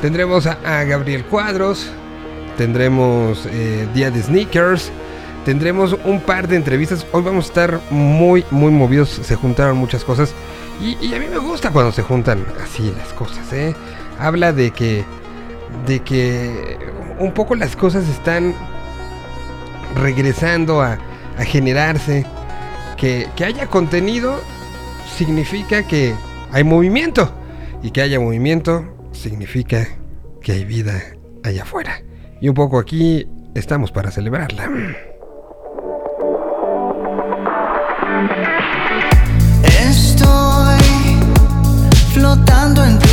Tendremos a, Gabriel Cuadros, tendremos eh, Día de Sneakers, tendremos un par de entrevistas. Hoy vamos a estar muy, muy movidos. Se juntaron muchas cosas. Y, a mí me gusta cuando se juntan así las cosas, ¿eh? Habla de que, de que un poco las cosas están regresando a, a generarse. Que, que haya contenido significa que hay movimiento. Y que haya movimiento significa que hay vida allá afuera. Y un poco aquí estamos para celebrarla. Estoy flotando en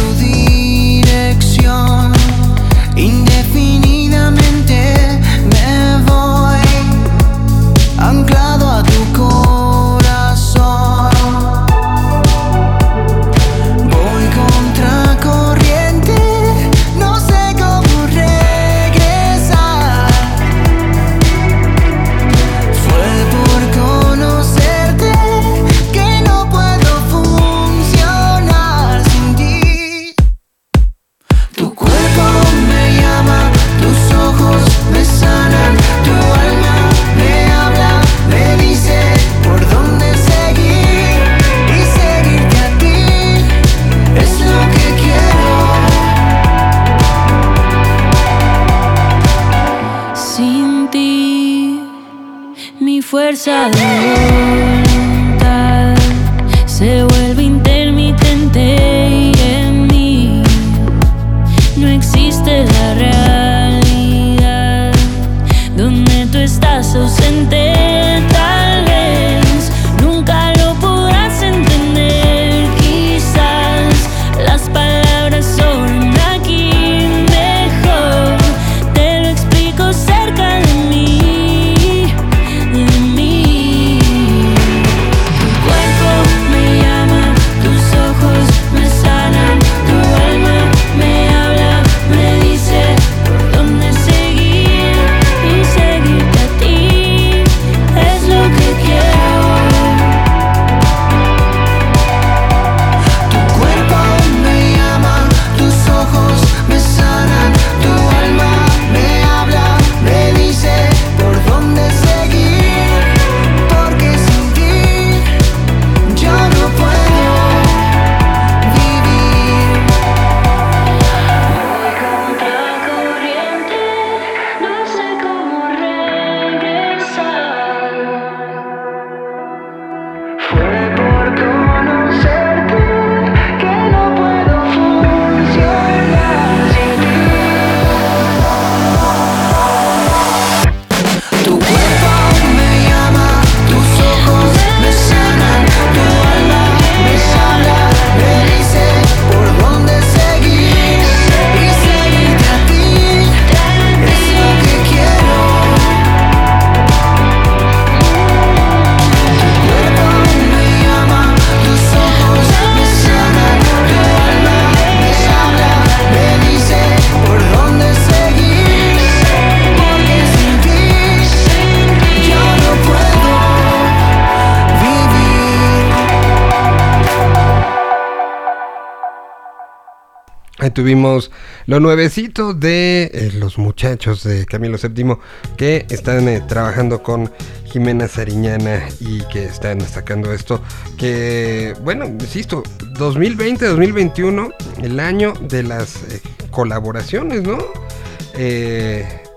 tuvimos lo nuevecito de eh, los muchachos de Camilo VII que están eh, trabajando con Jimena Sariñana y que están sacando esto. Que, bueno, insisto, 2020-2021, el año de las eh, colaboraciones, ¿no?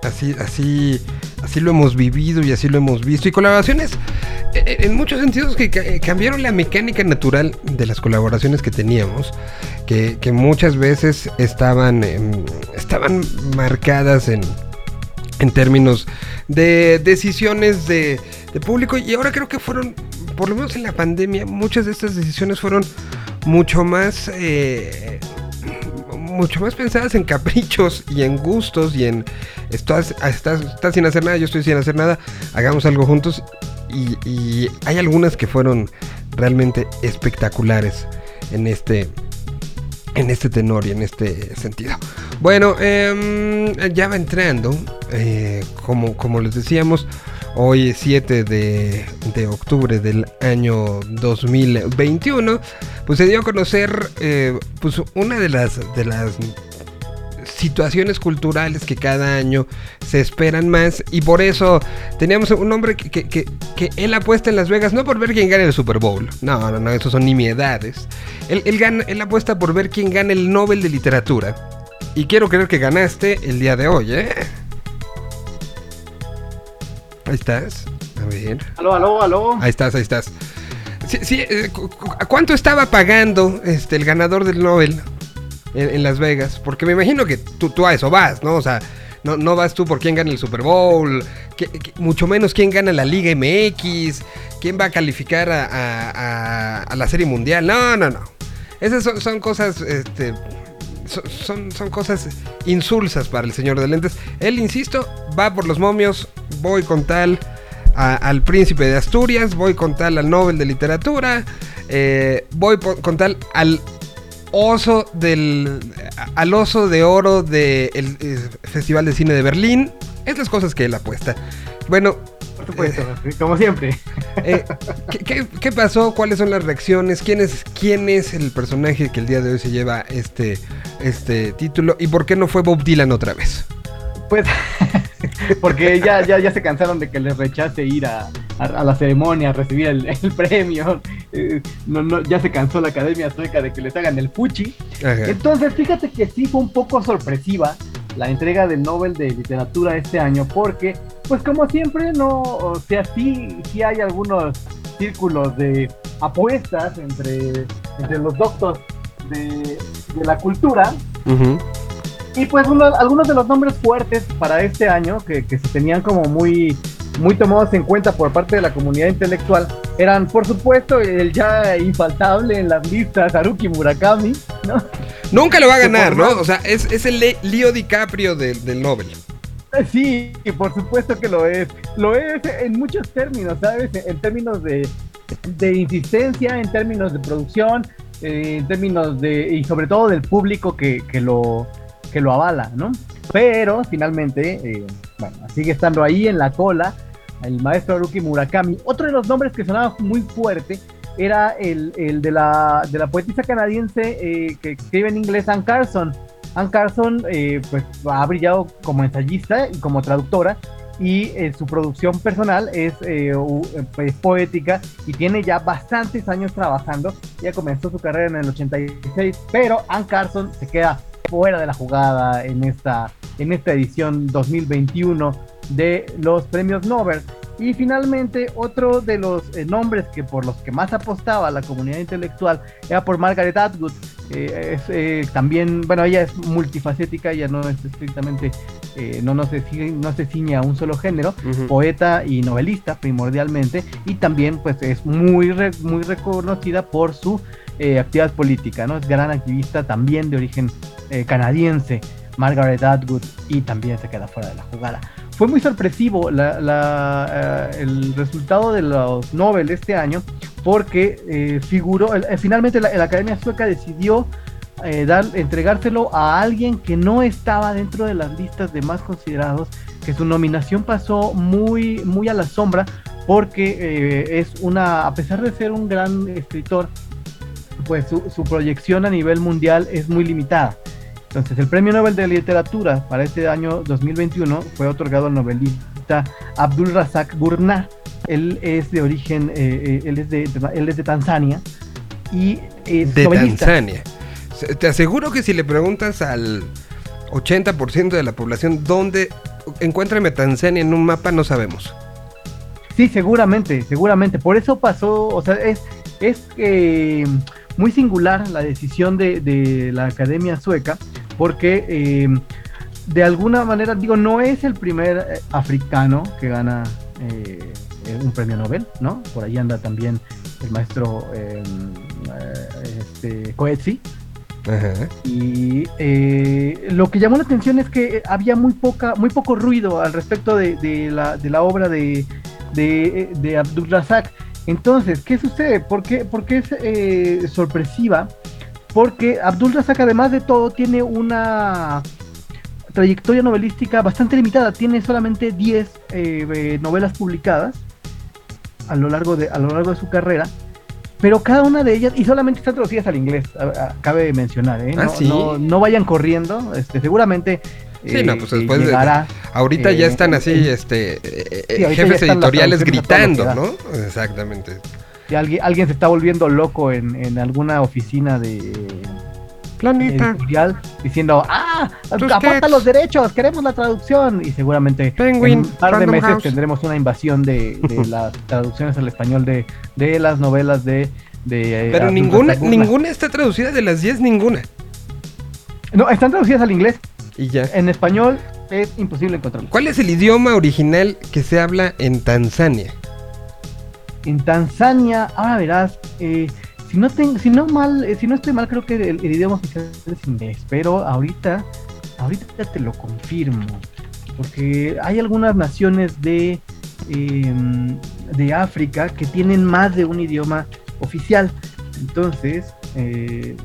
Así, así, así lo hemos vivido y así lo hemos visto. Y colaboraciones en muchos sentidos que cambiaron la mecánica natural de las colaboraciones que teníamos que, muchas veces estaban, estaban marcadas en, en términos de decisiones de, público y ahora creo que fueron, por lo menos en la pandemia, muchas de estas decisiones fueron mucho más... Eh, mucho más pensadas en caprichos y en gustos y en estás, estás, estás, sin hacer nada, yo estoy sin hacer nada, hagamos algo juntos y, hay algunas que fueron realmente espectaculares en este en este tenor y en este sentido. Bueno, em, ya va entrando, eh, como, como les decíamos, hoy es 7 de, octubre del año 2021, pues se dio a conocer eh, pues una de las, de las situaciones culturales que cada año se esperan más y por eso teníamos un hombre que, que, que, él apuesta en Las Vegas no por ver quién gana el Super Bowl, no, no, no, esos son nimiedades. Él, él, gana, él apuesta por ver quién gana el Nobel de Literatura. Y quiero creer que ganaste el día de hoy, ¿eh? Ahí estás. A ver. Aló, aló, aló. Ahí estás, ahí estás. Sí, sí, eh, cu- cu- ¿Cuánto estaba pagando este, el ganador del Nobel en, en Las Vegas? Porque me imagino que tú, tú a eso vas, ¿no? O sea, no, no vas tú por quién gana el Super Bowl, que- que- mucho menos quién gana la Liga MX, quién va a calificar a, a- a- a la Serie Mundial. No, no, no. Esas son, son cosas, este, son, son cosas insulsas para el señor de lentes. Él, insisto, va por los momios, voy con tal al príncipe de Asturias, voy con tal al Nobel de Literatura, eh, voy po- con tal al oso del al oso de oro del Festival de Cine de Berlín. Es las cosas que él apuesta. Bueno, Como siempre. eh, ¿qué, qué, qué pasó? ¿Cuáles son las reacciones? ¿Quién es, ¿Quién es el personaje que el día de hoy se lleva este, este título? ¿Y por qué no fue Bob Dylan otra vez? Pues, porque ya, ya, ya se cansaron de que les rechace ir a, a- a la ceremonia, a recibir el, el premio. Eh, no, no, ya se cansó la Academia Sueca de que les hagan el fuchi. Ajá. Entonces, fíjate que sí fue un poco sorpresiva la entrega del Nobel de Literatura este año, porque, pues como siempre, no, o sea, sí, sí hay algunos círculos de apuestas entre, entre los doctos de, de la cultura, Ujú. Y pues uno- algunos de los nombres fuertes para este año, que, que se tenían como muy, muy tomados en cuenta por parte de la comunidad intelectual, eran por supuesto el ya infaltable en las listas Haruki Murakami, ¿no? Nunca lo va a ganar, ¿no? O sea, es, es el Leo DiCaprio del, del Nobel. Sí, por supuesto que lo es. Lo es en muchos términos, ¿sabes? En términos de, de insistencia, en términos de producción, eh, en términos de. y sobre todo del público que, que lo, que lo avala, ¿no? Pero finalmente, eh, bueno, sigue estando ahí en la cola el maestro Haruki Murakami. Otro de los nombres que sonaba muy fuerte era el, el de, la, de la poetisa canadiense eh, que escribe en inglés, Anne Carson. Anne Carson eh, pues, ha brillado como ensayista y como traductora y eh, su producción personal es eh, poética y tiene ya bastantes años trabajando. Ella comenzó su carrera en el 86, pero Anne Carson se queda fuera de la jugada en esta, en esta edición 2021 de los premios Nobel. Y finalmente, otro de los eh, nombres que por los que más apostaba la comunidad intelectual era por Margaret Atwood. Eh, es, eh, también, bueno, ella es multifacética, ella no es estrictamente, eh, no, no, se, no se ciñe a un solo género, poeta y novelista primordialmente, y también pues es muy, re- muy reconocida por su eh, actividad política, ¿no? Es gran activista también de origen eh, canadiense, Margaret Atwood, y también se queda fuera de la jugada. Fue muy sorpresivo la- la, eh, el resultado de los Nobel este año porque figuró, finalmente la, la Academia Sueca decidió dar, entregárselo a alguien que no estaba dentro de las listas de más considerados, que su nominación pasó muy, muy a la sombra porque es una, a pesar de ser un gran escritor, pues su, su proyección a nivel mundial es muy limitada. Entonces, el Premio Nobel de Literatura para este año 2021 fue otorgado al novelista Abdul Razak Gurnah. Él es de origen, eh, eh, él, es de, él es de Tanzania y es De novelista. Tanzania. Te aseguro que si le preguntas al 80% de la población dónde encuéntrame Tanzania en un mapa, no sabemos. Sí, seguramente, seguramente. Por eso pasó, o sea, es, es eh, muy singular la decisión de, de la Academia Sueca, porque eh, de alguna manera, digo, no es el primer eh, africano que gana eh, un premio Nobel, ¿no? Por ahí anda también el maestro eh, este, Coetzee. Ajá. Y eh, lo que llamó la atención es que había muy poca, muy poco ruido al respecto de, de la, de la obra de, de, de Abdul Razak. Entonces, ¿qué sucede? ¿Por qué, por qué es eh, sorpresiva? Porque Abdul Razak, además de todo, tiene una trayectoria novelística bastante limitada. Tiene solamente 10 eh, eh, novelas publicadas a lo largo de, a lo largo de su carrera. pero cada una de ellas, y solamente están traducidas al inglés, a- a- cabe mencionar, ¿eh? Ah, No, ¿sí? no, no vayan corriendo, este, seguramente. Sí, eh, no, pues eh, después de- Ahorita ya eh, están así, eh, este, eh, Sí, ya jefes editoriales gritando, ¿no? Exactamente. si alguien, alguien se está volviendo loco en, en alguna oficina de Planeta. editorial diciendo, ah, aporta los derechos, queremos la traducción. Y seguramente Penguin, en un par de Random meses House. tendremos una invasión de, de las traducciones al español de, de las novelas de... de Pero ninguna, ninguna está traducida de las 10, ninguna. No, están traducidas al inglés. Y ya. En español es imposible encontrarlo. ¿Cuál es el idioma original que se habla en Tanzania? En Tanzania, ahora verás, eh, si no ten- si no mal, eh, si no estoy mal, creo que el, el idioma oficial es inglés, pero ahorita, ahorita te lo confirmo, porque hay algunas naciones de em, de África que tienen más de un idioma oficial, entonces eh,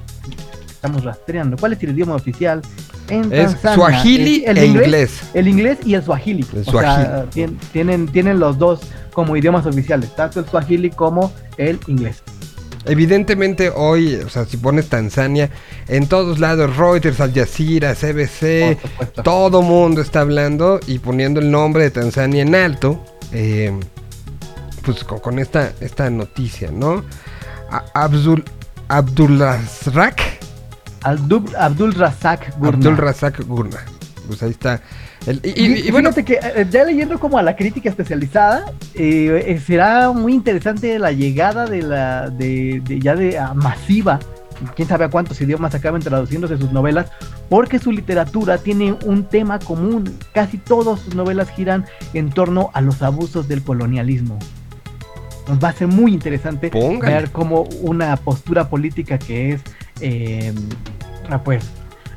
estamos rastreando. ¿Cuál es el idioma oficial? En Es? Swahili ¿El e inglés? inglés. El inglés y el swahili. El O swahili. sea, tien- tienen, tienen los dos como idiomas oficiales, tanto el swahili como el inglés. Evidentemente hoy, o sea, si pones Tanzania, en todos lados, Reuters, Al Jazeera, CBC, todo mundo está hablando y poniendo el nombre de Tanzania en alto, eh, pues con, con esta, esta noticia, ¿no? A- Abdul, Abdulrazak, Abdul, Abdul Razak Gurna. Abdul Razak Gurna. Pues ahí está. El- y, y- Y, y bueno, fíjate que eh, ya leyendo como a la crítica especializada, eh, eh, será muy interesante la llegada de la de, de- ya de ah, masiva, quién sabe a cuántos idiomas acaben traduciéndose sus novelas, porque su literatura tiene un tema común. Casi todas sus novelas giran en torno a los abusos del colonialismo. Nos va a ser muy interesante Póngale. ver cómo una postura política que es eh, pues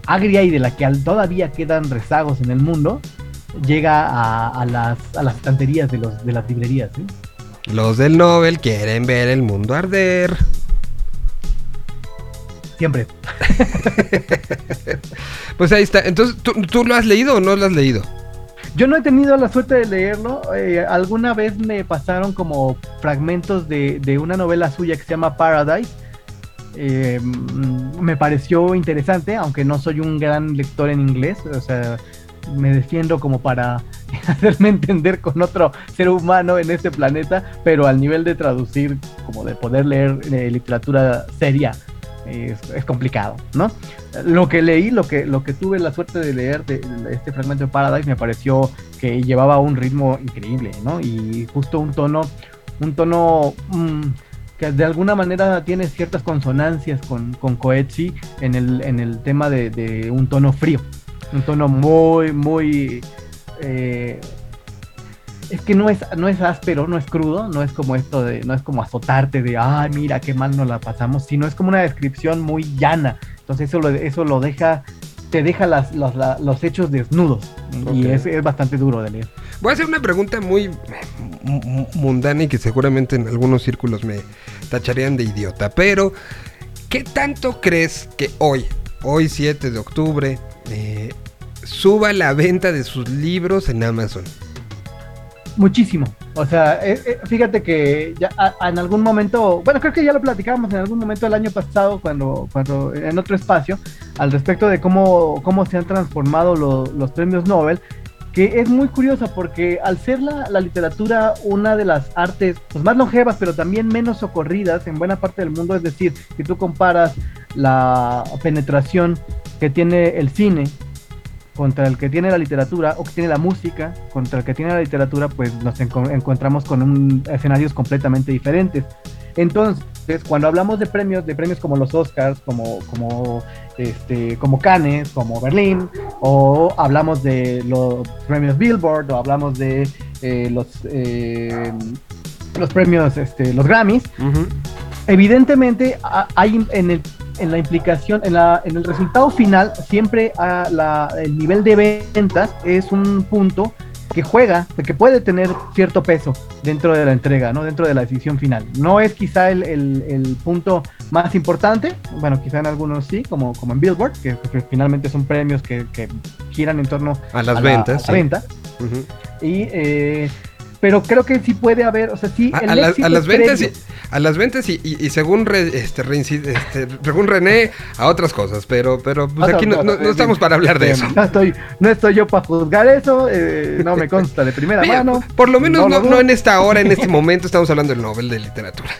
agria y de la que todavía quedan rezagos en el mundo llega a, a las, a las estanterías de, los, de las librerías. ¿sí? los del Nobel quieren ver el mundo arder. Siempre. Pues ahí está. Entonces, ¿tú, tú lo has leído o no lo has leído? Yo no he tenido la suerte de leerlo. eh, alguna vez me pasaron como fragmentos de, de una novela suya que se llama Paradise. Eh, me pareció interesante, aunque no soy un gran lector en inglés. O sea, me defiendo como para hacerme entender con otro ser humano en este planeta, pero al nivel de traducir, como de poder leer eh, literatura seria, es, es complicado, ¿no? Lo que leí, lo que, lo que tuve la suerte de leer de, este fragmento de Paradise me pareció que llevaba un ritmo increíble, ¿no? Y justo un tono, un tono mm, que de alguna manera tiene ciertas consonancias con, con en el, en el tema de, un tono frío, un tono muy, muy... eh, es que no es, no es áspero, no es crudo, no es como esto de, no es como azotarte de, ay, mira qué mal nos la pasamos, sino es como una descripción muy llana. Entonces eso eso lo deja, te deja las, los, la- los hechos desnudos. Y es, es bastante duro de leer. Voy a hacer una pregunta muy mu- mu- mundana y que seguramente en algunos círculos me tacharían de idiota. Pero, ¿qué tanto crees que hoy, hoy 7 de octubre, eh, suba la venta de sus libros en Amazon? Muchísimo. O sea, eh, eh, fíjate que ya a- en algún momento, bueno, creo que ya lo platicábamos en algún momento el año pasado, cuando, cuando en otro espacio, al respecto de cómo, cómo se han transformado lo- los premios Nobel, que es muy curiosa porque al ser la, la literatura una de las artes pues, más longevas, pero también menos socorridas en buena parte del mundo, es decir, si tú comparas la penetración que tiene el cine contra el que tiene la literatura o que tiene la música, contra el que tiene la literatura, pues nos enco- encontramos con un, escenarios completamente diferentes. Entonces, cuando hablamos de premios, de premios como los Oscars, como, como, este, como Cannes, como Berlín, o hablamos de los premios Billboard, o hablamos de eh, los, eh, los premios, este, los Grammys, evidentemente hay en, el, en la implicación, en, la, en el resultado final, siempre a la- el nivel de ventas es un punto que juega, que puede tener cierto peso dentro de la entrega, ¿no? dentro de la decisión final. No es quizá el, el- el punto más importante, bueno, quizá en algunos sí, como, como en Billboard, que, que finalmente son premios que, que giran en torno A las a la- ventas. la. Y, eh, pero creo que sí puede haber, o sea, sí, A, el a las- éxito a las ventas, y, a las ventas y, y- y según re- este, este, según René a otras cosas, pero pero pues, aquí no, no- no estamos para hablar de eh, eso. No estoy, no estoy yo para juzgar eso, eh, no me consta de primera Mira, mano. por lo menos no, en esta hora, en este momento estamos hablando del Nobel de literatura.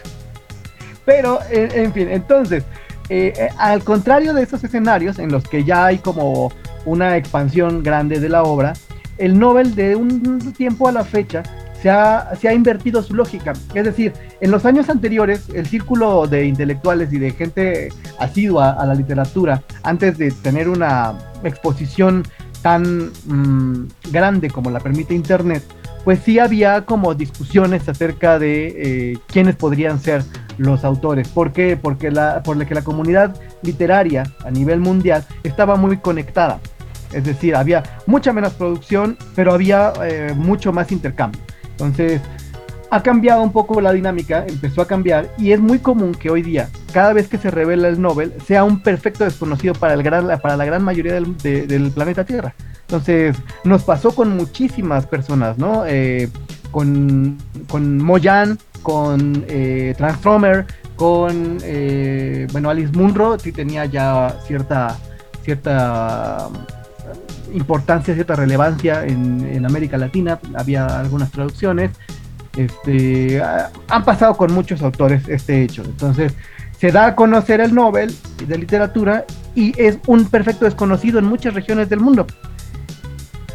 Pero, en, en fin, entonces, eh, eh, al contrario de esos escenarios en los que ya hay como una expansión grande de la obra, el Nobel de un tiempo a la fecha se ha, se ha invertido su lógica. Es decir, en los años anteriores, el círculo de intelectuales y de gente asidua a la literatura, antes de tener una exposición tan mm, grande como la permite Internet, pues sí había como discusiones acerca de eh, quiénes podrían ser los autores. ¿Por qué? Porque la, por la que la comunidad literaria a nivel mundial estaba muy conectada. Es decir, había mucha menos producción, pero había eh, mucho más intercambio. Entonces, ha cambiado un poco la dinámica, empezó a cambiar y es muy común que hoy día, cada vez que se revela el Nobel, sea un perfecto desconocido para, el gran, para la gran mayoría del, de- del planeta Tierra. Entonces, nos pasó con muchísimas personas, ¿no? Eh, con, con Moyan, con eh, Transformer, con, eh, bueno, Alice Munro, sí tenía ya cierta, cierta importancia, cierta relevancia en, América Latina, había algunas traducciones. Este, han pasado con muchos autores este hecho. Entonces, se da a conocer el Nobel de literatura y es un perfecto desconocido en muchas regiones del mundo.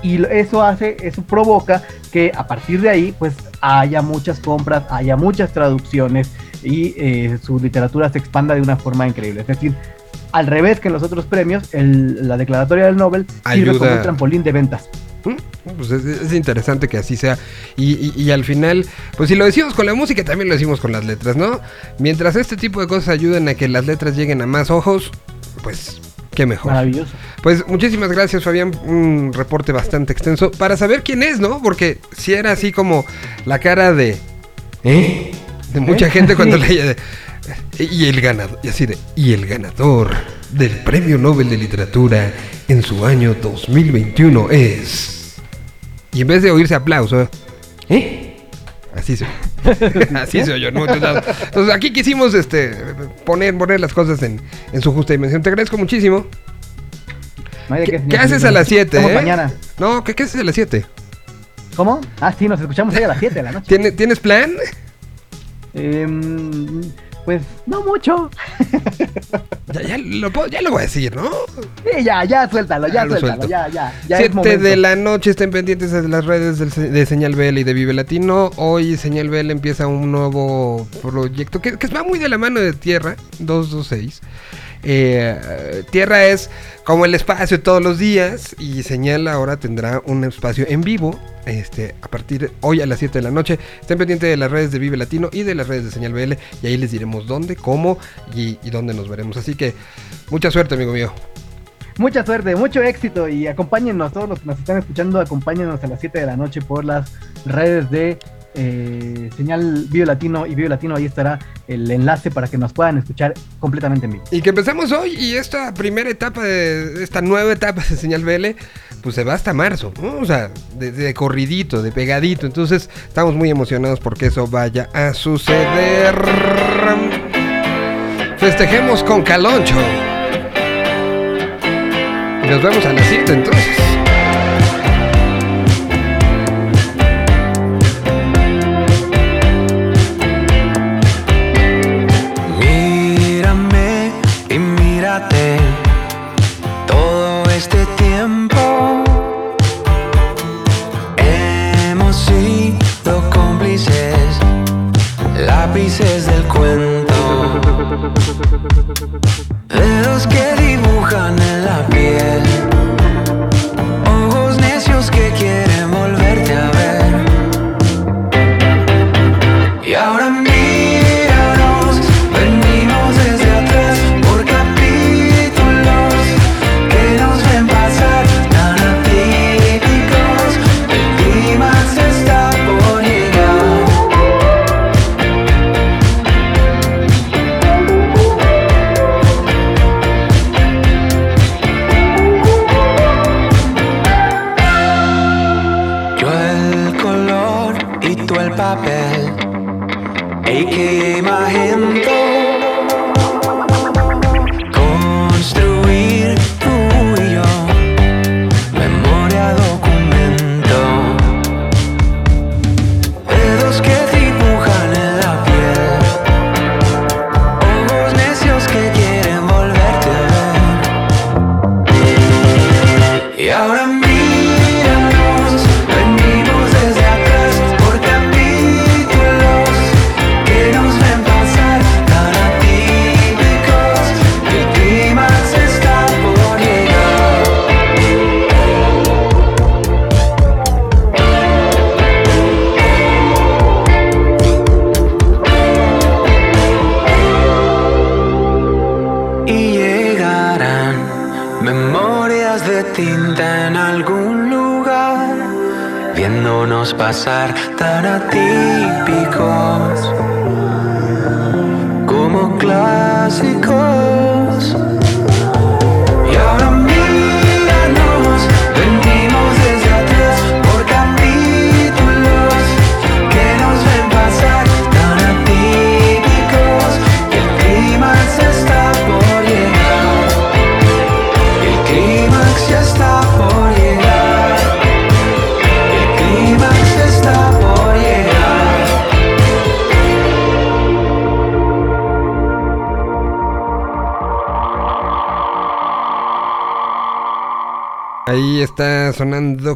Y eso hace, eso provoca que a partir de ahí, pues haya muchas compras, haya muchas traducciones y eh, su literatura se expanda de una forma increíble. Es decir, al revés que en los otros premios, el- la declaratoria del Nobel sirve Ayuda. como un trampolín de ventas. Mm, Pues es, es interesante que así sea. Y, y- y al final, pues si lo decimos con la música, también lo decimos con las letras, ¿no? Mientras este tipo de cosas ayuden a que las letras lleguen a más ojos, pues qué mejor. Maravilloso. Pues muchísimas gracias, Fabián. Un reporte bastante extenso para saber quién es, ¿no? Porque si era así como la cara de. ¿Eh? De mucha ¿Eh? gente cuando Sí. leía de. Y el ganador, y así de. Y el ganador del Premio Nobel de Literatura en su año 2021 es. Y en vez de oírse aplauso, ¿eh? Así se Así se oyó, ¿no? Entonces, entonces, aquí quisimos este, poner, poner las cosas en, en su justa dimensión. Te agradezco muchísimo. No de ¿Qué, haces a las 7? Nos vemos mañana. No, ¿qué, qué haces a las 7? ¿Cómo? Ah, sí, nos escuchamos ahí a las 7 de la noche. ¿Tienes, ¿Tienes plan? Em, pues no mucho. Ya, ya lo, puedo- ya lo voy a decir, ¿no? Sí, ya, ya, suéltalo, ya, Ya lo suéltalo, ya, ya. ya es 7 momento. de la noche estén pendientes de las redes de Señal BL y de Vive Latino. Hoy Señal BL empieza un nuevo proyecto que, que va muy de la mano de Tierra 226. Eh, Tierra es como el espacio todos los días y Señal ahora tendrá un espacio en vivo este, a partir de hoy a las 7 de la noche. Estén pendientes de las redes de Vive Latino y de las redes de Señal BL y ahí les diremos dónde, cómo y, y dónde nos veremos. Así que mucha suerte, amigo mío. Mucha suerte, mucho éxito y acompáñenos, todos los que nos están escuchando, acompáñenos a las 7 de la noche por las redes de eh, Señal Bio Latino y Bio Latino. Ahí estará el enlace para que nos puedan escuchar completamente en vivo. Y que empezamos hoy y esta primera etapa de esta nueva etapa de Señal BL, pues se va hasta marzo. O sea, de, de corridito, de pegadito. Entonces, estamos muy emocionados porque eso vaya a suceder. Festejemos con Caloncho. Y nos vemos a las 7 entonces.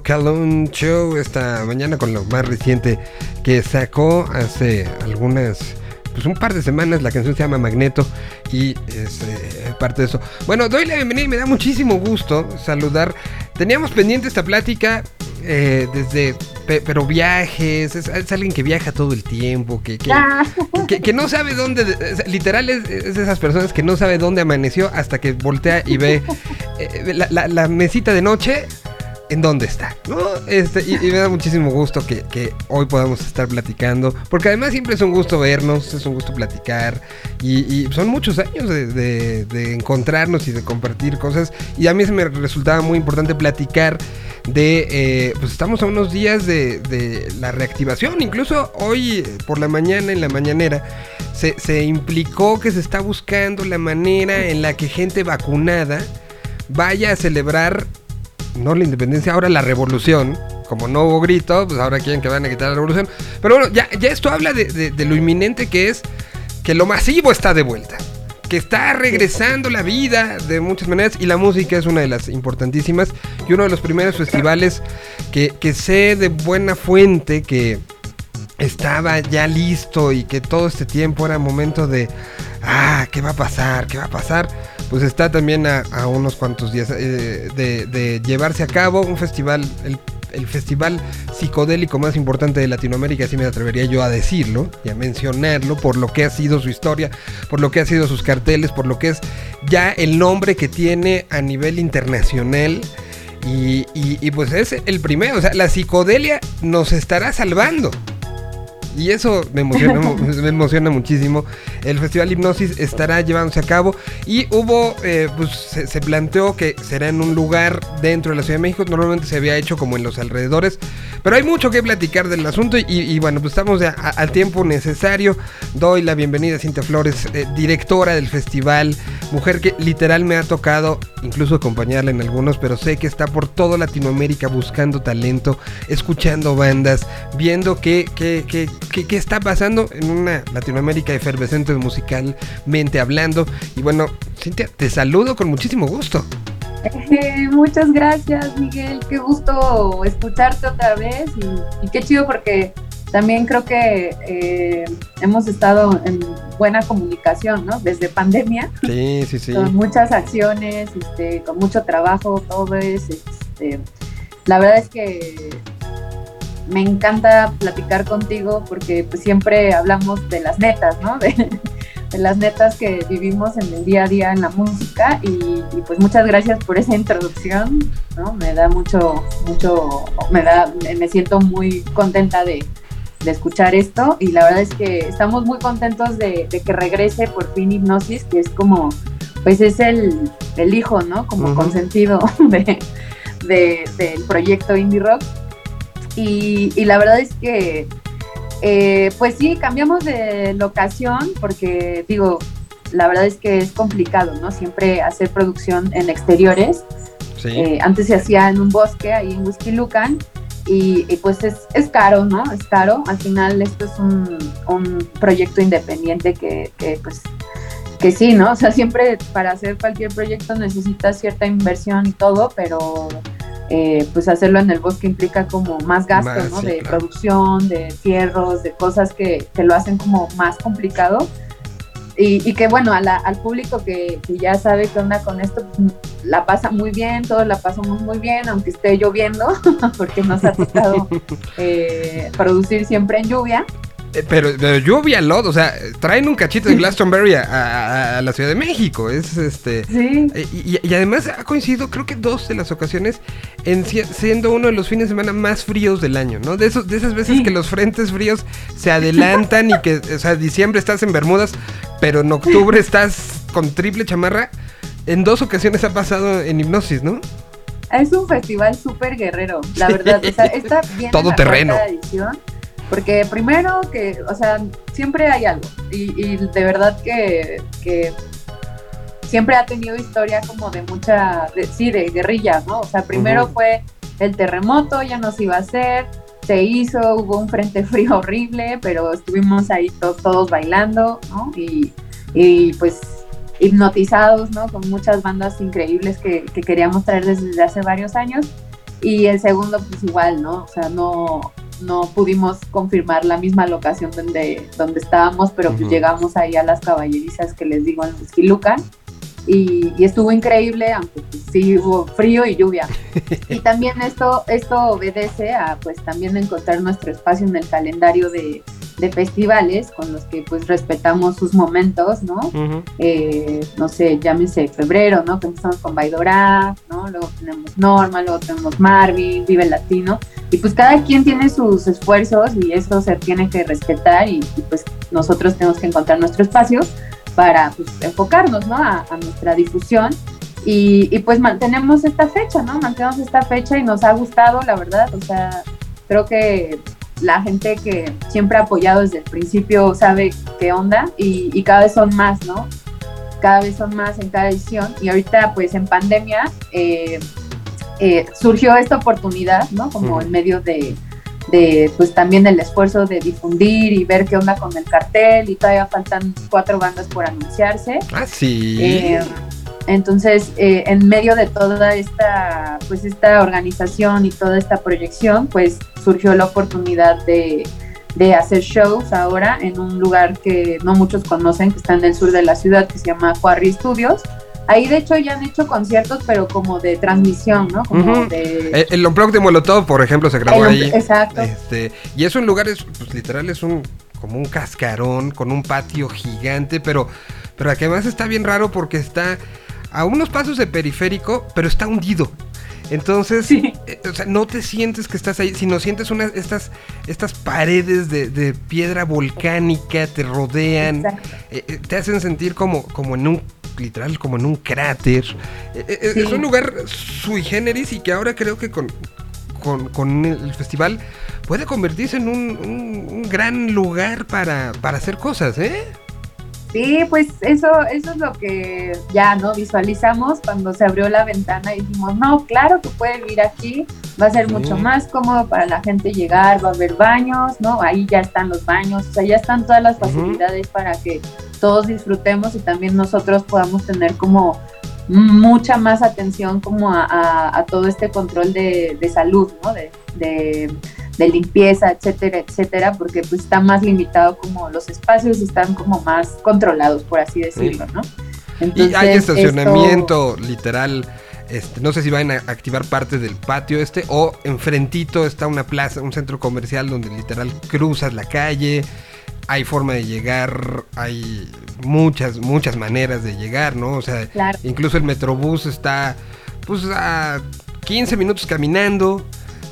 Calhoun Show esta mañana con lo más reciente que sacó hace algunas, pues un par de semanas. La canción se llama Magneto y es eh, parte de eso. Bueno, doy la bienvenida y me da muchísimo gusto saludar. Teníamos pendiente esta plática eh, desde, pe- pero viajes, es, es alguien que viaja todo el tiempo, que, que, que, que no sabe dónde, literal es, es de esas personas que no sabe dónde amaneció hasta que voltea y ve eh, la, la- la mesita de noche en dónde está, ¿no? Este, y, me da muchísimo gusto que, que hoy podamos estar platicando, porque además siempre es un gusto vernos, es un gusto platicar, y, son muchos años de, de- de encontrarnos y de compartir cosas, y a mí se me resultaba muy importante platicar de, eh, pues estamos a unos días de, de la reactivación, incluso hoy eh, por la mañana, en la mañanera, se, se implicó que se está buscando la manera en la que gente vacunada vaya a celebrar no la independencia, ahora la revolución. Como no hubo grito, pues ahora quieren que van a quitar la revolución. Pero bueno, ya, ya esto habla de, de- lo inminente que es que lo masivo está de vuelta. Que está regresando la vida de muchas maneras y la música es una de las importantísimas. Y uno de los primeros festivales que sé de buena fuente que estaba ya listo y que todo este tiempo era momento de, ah, ¿qué va a pasar? ¿Qué va a pasar? Pues está también a, unos cuantos días eh, de, llevarse a cabo un festival, el, festival psicodélico más importante de Latinoamérica, así me atrevería yo a decirlo y a mencionarlo, por lo que ha sido su historia, por lo que ha sido sus carteles, por lo que es ya el nombre que tiene a nivel internacional. Y- y pues es el primero, o sea, la psicodelia nos estará salvando. Y eso me emociona, me emociona muchísimo. El Festival Hipnosis estará llevándose a cabo y hubo, eh, pues se, se planteó que será en un lugar dentro de la Ciudad de México. Normalmente se había hecho como en los alrededores, pero hay mucho que platicar del asunto y, y bueno, pues estamos al tiempo necesario. Doy la bienvenida a Cintia Flores, eh, directora del festival, mujer que literal me ha tocado incluso acompañarla en algunos, pero sé que está por toda Latinoamérica buscando talento, escuchando bandas, viendo qué, qué, qué, qué- qué está pasando en una Latinoamérica efervescente musicalmente hablando. Y bueno, Cintia, te saludo con muchísimo gusto. Eh, muchas gracias, Miguel. Qué gusto escucharte otra vez y, y qué chido porque también creo que eh, hemos estado en buena comunicación, ¿no? Desde pandemia, Sí, sí, sí. con muchas acciones, este, con mucho trabajo, todo es, este, la verdad es que me encanta platicar contigo porque pues siempre hablamos de las netas, ¿no? De, de las netas que vivimos en el día a día en la música y, y, pues muchas gracias por esa introducción, ¿no? Me da mucho, mucho, me da, me siento muy contenta de, de escuchar esto y la verdad es que estamos muy contentos de, de que regrese por fin Hipnosis, que es como, pues es el, el hijo, ¿no? Como consentido de, de- del proyecto Indie Rock. Y, y la verdad es que Eh, pues sí, cambiamos de locación porque, digo, la verdad es que es complicado, ¿no? Siempre hacer producción en exteriores. Sí. Eh, antes se hacía en un bosque, ahí en Whisky Lucan, y, y pues es, es caro, ¿no? Es caro. Al final esto es un, un proyecto independiente que, que, pues que sí, ¿no? O sea, siempre para hacer cualquier proyecto necesitas cierta inversión y todo, pero eh, pues hacerlo en el bosque implica como más gasto, Más, ¿no? sí, de claro. producción, de fierros, de cosas que, que lo hacen como más complicado. Y, y que bueno, a la- al público que, que ya sabe qué onda con esto, pues, la pasa muy bien, todos la pasamos muy bien, aunque esté lloviendo, porque nos ha tocado eh, producir siempre en lluvia. Eh, Pero, pero lluvia, lodo, o sea, traen un cachito de Glastonbury a, a- a la Ciudad de México. Es este. Sí, Y, y además ha coincidido, creo que dos de las ocasiones, en si- siendo uno de los fines de semana más fríos del año, ¿no? De, esos, de esas veces Sí. que los frentes fríos se adelantan y que, o sea, diciembre estás en Bermudas, pero en octubre estás con triple chamarra. En dos ocasiones ha pasado en hipnosis, ¿no? Es un festival súper guerrero, la verdad. O sea, está bien. Todo terreno. Edición, porque primero que, o sea, siempre hay algo. Y, y de verdad que, que siempre ha tenido historia como de mucha, de- sí, de guerrilla, ¿no? O sea, primero fue el terremoto, ya nos iba a hacer, se hizo, hubo un frente frío horrible, pero estuvimos ahí to- todos bailando, ¿no? Y, y pues hipnotizados, ¿no? Con muchas bandas increíbles que, que queríamos traer desde hace varios años. Y el segundo, pues igual, ¿no? O sea, no, no pudimos confirmar la misma locación donde, donde estábamos, pero pues llegamos ahí a las caballerizas que les digo en Esquilucan. Y, y estuvo increíble, aunque pues, sí hubo frío y lluvia. Y también esto, esto obedece a pues también encontrar nuestro espacio en el calendario de, de festivales con los que pues respetamos sus momentos, ¿no? eh, no sé, llámese febrero, ¿no? Que empezamos con Baidora, ¿no? Luego tenemos Norma, luego tenemos Marvin, Vive Latino. Y pues cada quien tiene sus esfuerzos y eso se tiene que respetar y, y, pues nosotros tenemos que encontrar nuestro espacio para pues, enfocarnos, ¿no? A, a nuestra difusión. Y, y, pues mantenemos esta fecha, ¿no? Mantenemos esta fecha y nos ha gustado, la verdad. O sea, creo que la gente que siempre ha apoyado desde el principio sabe qué onda y, y cada vez son más, ¿no? cada vez son más en cada edición y ahorita pues en pandemia eh, eh, surgió esta oportunidad, ¿no? Como en medio de, de, pues también el esfuerzo de difundir y ver qué onda con el cartel y todavía faltan cuatro bandas por anunciarse. Ah, sí. Eh, entonces, eh, en medio de toda esta, pues esta organización y toda esta proyección, pues surgió la oportunidad de, de hacer shows ahora en un lugar que no muchos conocen, que está en el sur de la ciudad, que se llama Quarry Studios. Ahí de hecho ya han hecho conciertos, pero como de transmisión, ¿no? Como de... Eh, el Unplugged de Molotov, por ejemplo, se grabó el- ahí. Exacto. Este, y es un lugar, es, pues, literal, es un como un cascarón con un patio gigante, pero, pero además está bien raro porque está a unos pasos de periférico, pero está hundido. Entonces, Sí. eh, o sea, no te sientes que estás ahí, sino sientes unas, estas, estas paredes de, de piedra volcánica, te rodean, eh, eh, te hacen sentir como, como en un, literal, como en un cráter. Eh, Sí. Es un lugar sui generis y que ahora creo que con, con, con el festival puede convertirse en un, un- un gran lugar para, para hacer cosas, ¿eh? Sí, pues eso, eso es lo que ya no visualizamos cuando se abrió la ventana y dijimos, no, claro que puede vivir aquí, va a ser Sí. mucho más cómodo para la gente llegar, va a haber baños, ¿no? Ahí ya están los baños, o sea, ya están todas las facilidades para que todos disfrutemos y también nosotros podamos tener como mucha más atención como a, a- a todo este control de, de salud, ¿no? De, de- de limpieza, etcétera, etcétera, porque pues está más limitado como los espacios están como más controlados, por así decirlo, ¿no? Y hay esto- estacionamiento literal. Este, no sé si van a activar parte del patio este o enfrentito está una plaza, un centro comercial donde literal cruzas la calle. Hay forma de llegar, hay muchas, muchas maneras de llegar, ¿no? O sea, Claro. incluso el metrobús está pues a 15 minutos caminando.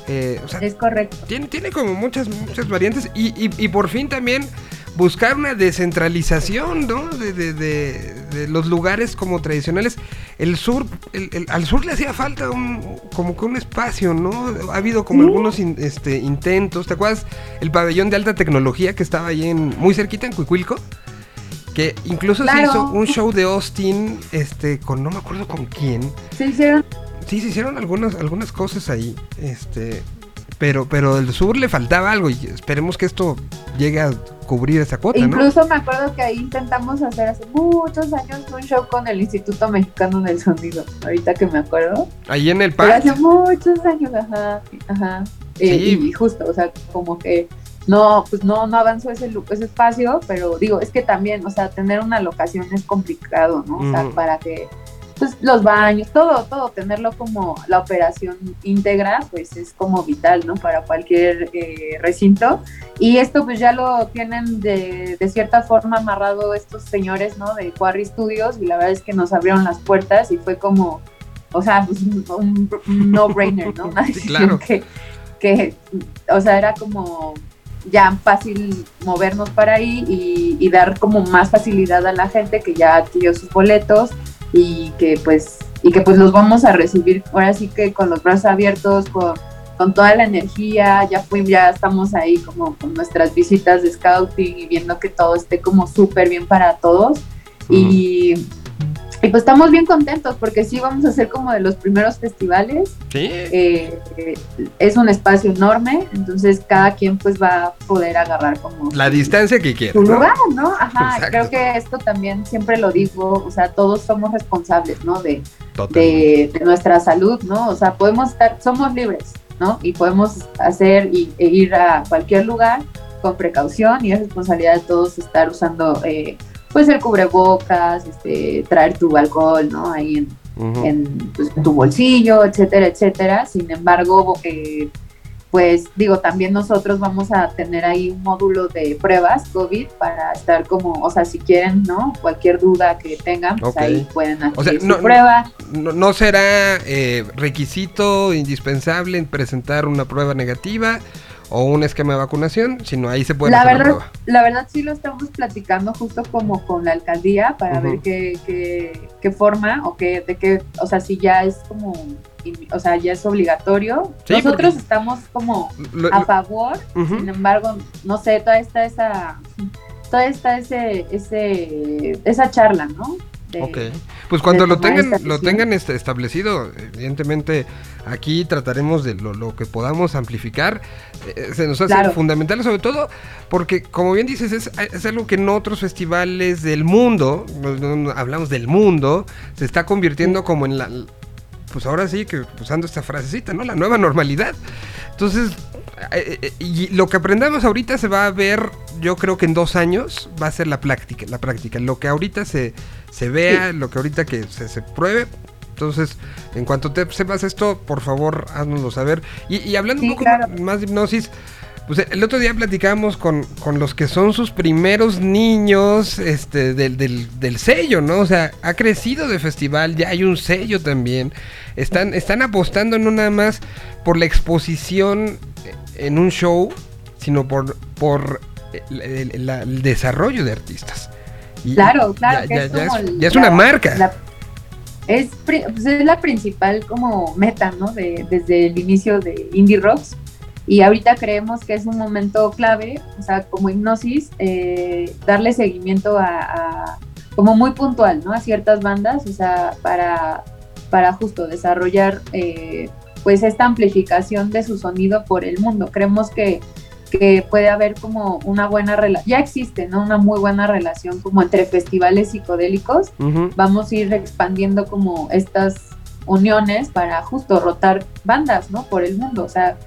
Eh, o sea, Es correcto. tiene, tiene como muchas, muchas variantes y, y- y por fin también buscar una descentralización, ¿no? De, de- de- de los lugares como tradicionales. el sur, el- el- al sur le hacía falta un, como que un espacio, ¿no? Ha habido como algunos in- este, intentos, ¿te acuerdas? El pabellón de alta tecnología que estaba ahí en, muy cerquita en Cuicuilco, que incluso se hizo un show de Austin, este, con no me acuerdo con quién. Se hicieron Sí, se hicieron algunas, algunas cosas ahí, este, pero, pero del sur le faltaba algo y esperemos que esto llegue a cubrir esa cuota, ¿no? Incluso me acuerdo que ahí intentamos hacer hace muchos años un show con el Instituto Mexicano del Sonido. Ahorita que me acuerdo. Ahí en el parque. hace muchos años, ajá, ajá. Eh, y justo, o sea, como que no, pues no, no avanzó ese, ese espacio, pero digo, es que también, o sea, tener una locación es complicado, ¿no? O sea, para que, pues los baños, todo, todo, tenerlo como la operación íntegra, pues es como vital, ¿no? Para cualquier eh, recinto. Y esto pues ya lo tienen de, de cierta forma amarrado estos señores, ¿no? De Quarry Studios y la verdad es que nos abrieron las puertas y fue como, o sea, pues un, un- no-brainer, ¿no? Una Sí, claro. que, que, o sea, era como ya fácil movernos para ahí y, y dar como más facilidad a la gente que ya adquirió sus boletos y que pues y que pues los vamos a recibir ahora sí que con los brazos abiertos con, con toda la energía ya fuimos ya estamos ahí como con nuestras visitas de scouting y viendo que todo esté como súper bien para todos. Y, y pues estamos bien contentos porque sí vamos a ser como de los primeros festivales Sí. eh, es un espacio enorme, entonces cada quien pues va a poder agarrar como La distancia que quieras, su ¿no? lugar, ¿no? Ajá, Exacto. creo que esto también siempre lo digo, o sea, todos somos responsables, ¿no? De, de, de nuestra salud, ¿no? O sea, podemos estar, somos libres, ¿no? Y podemos hacer y, e ir a cualquier lugar con precaución y es responsabilidad de todos estar usando, eh, pues, el cubrebocas, este, traer tu alcohol, ¿no? Ahí en, en, pues, en tu bolsillo, etcétera, etcétera. Sin embargo, eh, pues digo, también nosotros vamos a tener ahí un módulo de pruebas COVID para estar como, o sea, si quieren, ¿no? Cualquier duda que tengan, pues ahí pueden hacer O sea, su no- prueba. No, no será eh, requisito indispensable en presentar una prueba negativa o un esquema de vacunación, sino ahí se puede La hacer la verdad, la verdad sí lo estamos platicando justo como con la alcaldía para ver qué, qué, qué forma o qué, de qué, o sea, si ya es como, o sea, ya es obligatorio. Sí, Nosotros porque- estamos como Lo- a favor, sin embargo, no sé, toda esta esa, toda esta ese, ese, esa charla, ¿no? De- Ok. Pues cuando lo tengan, lo tengan este- establecido, evidentemente aquí trataremos de lo, lo que podamos amplificar. Eh, se nos hace Claro. fundamental, sobre todo porque, como bien dices, es, es algo que en otros festivales del mundo, no- no- no, hablamos del mundo, se está convirtiendo como en la, pues ahora sí que usando esta frasecita, ¿no? La nueva normalidad. Entonces, eh, eh, y lo que aprendamos ahorita se va a ver, yo creo que en dos años va a ser la práctica, la práctica. Lo que ahorita se, se vea, lo que ahorita que se, se pruebe. Entonces, en cuanto te sepas esto, por favor, háznoslo saber. Y, y hablando Sí, un poco claro. más de hipnosis, pues el otro día platicamos con, con los que son sus primeros niños este, del, del, del sello, ¿no? O sea, ha crecido de festival, ya hay un sello también. Están, están apostando no nada más por la exposición en un show, sino por, por el, el desarrollo de artistas. Y Claro, claro, Ya, que ya- es ya como es, el- ya es una marca. la- es, pri- pues es la principal como meta, ¿no? De, desde el inicio de Indie Rocks. Y ahorita creemos que es un momento clave, o sea, como hipnosis, eh, darle seguimiento a, a- como muy puntual, ¿no? A ciertas bandas, o sea, para, para justo desarrollar eh, pues esta amplificación de su sonido por el mundo. Creemos que, que puede haber como una buena relación, ya existe, ¿no? Una muy buena relación como entre festivales psicodélicos vamos a ir expandiendo como estas uniones para justo rotar bandas, ¿no? Por el mundo, o sea,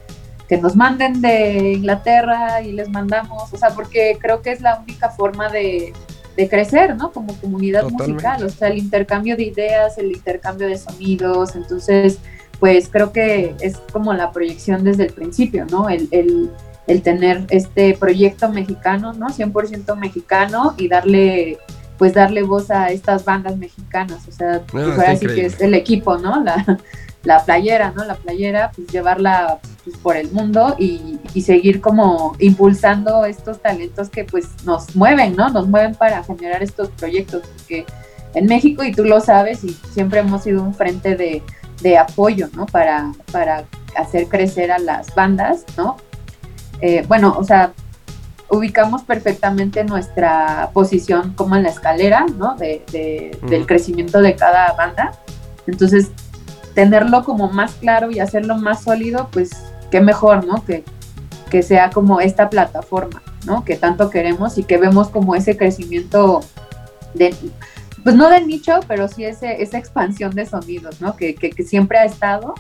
que nos manden de Inglaterra y les mandamos, o sea, porque creo que es la única forma de, de crecer, ¿no? Como comunidad Totalmente. musical, o sea, el intercambio de ideas, el intercambio de sonidos, entonces, pues creo que es como la proyección desde el principio, ¿no? El, el, el tener este proyecto mexicano, ¿no? 100% mexicano y darle pues darle voz a estas bandas mexicanas, o sea, pues ahora sí que es el equipo, ¿no? La, la playera, ¿no? La playera, pues llevarla pues, por el mundo y, y seguir como impulsando estos talentos que pues nos mueven, ¿no? Nos mueven para generar estos proyectos, porque en México y tú lo sabes y siempre hemos sido un frente de, de apoyo, ¿no? Para, para hacer crecer a las bandas, ¿no? Eh, bueno, o sea, ubicamos perfectamente nuestra posición como en la escalera, ¿no? De, de- Del crecimiento de cada banda. Entonces, tenerlo como más claro y hacerlo más sólido, pues qué mejor, ¿no? Que, que sea como esta plataforma, ¿no? Que tanto queremos y que vemos como ese crecimiento de, pues no del nicho, pero sí ese, esa expansión de sonidos, ¿no? Que, que, que siempre ha estado.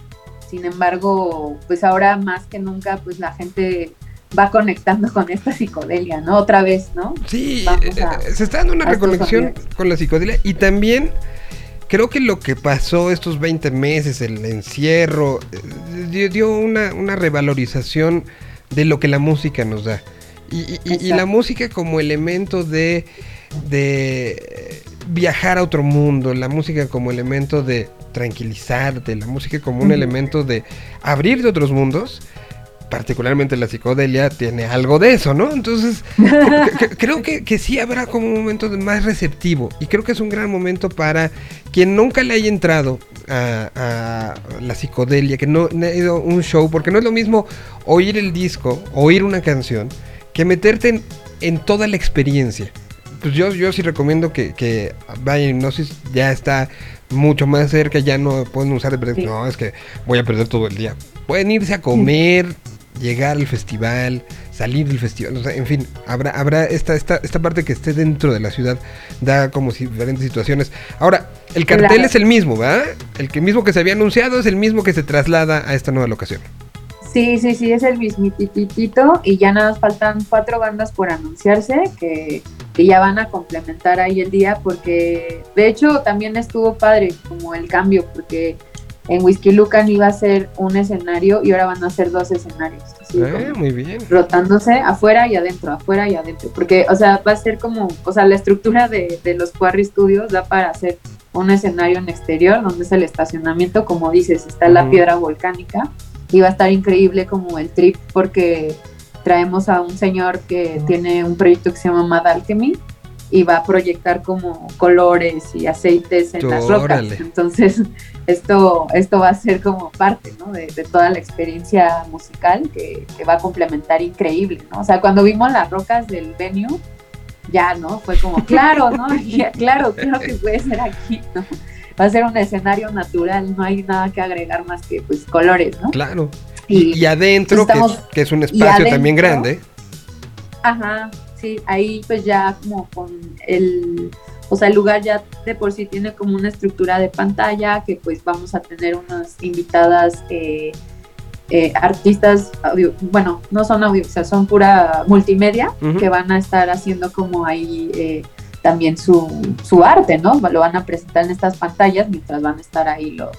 Sin embargo, pues ahora más que nunca, pues la gente va conectando con esta psicodelia, ¿no? Otra vez, ¿no? Sí, a- eh, se está dando una reconexión con la psicodelia y también creo que lo que pasó estos 20 meses, el encierro, eh, dio, dio una, una revalorización de lo que la música nos da. Y, y- y- la música como elemento de, de viajar a otro mundo, la música como elemento de tranquilizarte, la música como un elemento de abrir de otros mundos. Particularmente la psicodelia tiene algo de eso, ¿no? Entonces, cre- cre- creo que, que sí habrá como un momento más receptivo. Y creo que es un gran momento para quien nunca le haya entrado a, a la psicodelia, que no no ha ido a un show, porque no es lo mismo oír el disco, oír una canción, que meterte en, en toda la experiencia. Pues yo, yo sí recomiendo que, que hipnosis, ya está mucho más cerca, ya no pueden usar de Sí. no, es que voy a perder todo el día. Pueden irse a comer, llegar al festival, salir del festival, o sea, en fin, habrá, habrá esta, esta, esta parte que esté dentro de la ciudad, da como si- diferentes situaciones. Ahora, el cartel Claro. es el mismo, ¿verdad? El que mismo que se había anunciado es el mismo que se traslada a esta nueva locación. Sí, sí, sí, es el mismititito y ya nada más faltan cuatro bandas por anunciarse que, que ya van a complementar ahí el día porque de hecho también estuvo padre como el cambio porque en Whisky Lucan iba a ser un escenario y ahora van a ser dos escenarios. así como muy bien. rotándose afuera y adentro, afuera y adentro, porque, o sea, va a ser como, o sea, la estructura de, de los Quarry Studios da para hacer un escenario en exterior, donde es el estacionamiento, como dices, está la Ujú. piedra volcánica, y va a estar increíble como el trip, porque traemos a un señor que tiene un proyecto que se llama Mad Alchemy, y va a proyectar como colores y aceites en las rocas. Entonces, esto, esto va a ser como parte ¿no? de, de toda la experiencia musical que, que va a complementar increíble, ¿no? O sea, cuando vimos las rocas del venue, ya, ¿no? Fue como, claro, ¿no? Ya, claro, claro que puede ser aquí, ¿no? Va a ser un escenario natural, no hay nada que agregar más que, pues, colores, ¿no? Claro. Y, adentro, que, es un espacio también grande. Ajá, sí, ahí pues ya como con el, o sea, el lugar ya de por sí tiene como una estructura de pantalla, que pues vamos a tener unas invitadas eh, eh, artistas, audio- bueno, no son audio, o sea, son pura multimedia, que van a estar haciendo como ahí eh, también su, su arte, ¿no? Lo van a presentar en estas pantallas mientras van a estar ahí los,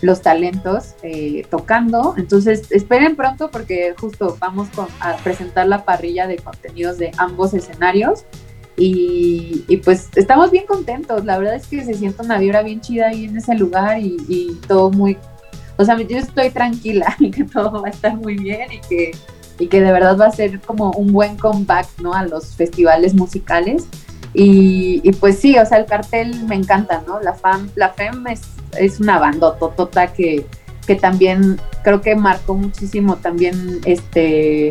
los talentos eh, tocando. Entonces, esperen pronto porque justo vamos a presentar la parrilla de contenidos de ambos escenarios. Y, y, pues estamos bien contentos. La verdad es que se siente una vibra bien chida ahí en ese lugar y, y todo muy. O sea, yo estoy tranquila y que todo va a estar muy bien y que, y que de verdad va a ser como un buen comeback ¿no? a los festivales musicales. Y, y pues sí, o sea, el cartel me encanta, ¿no? La FAM, la FEM es, es una bandototota que, que también creo que marcó muchísimo también este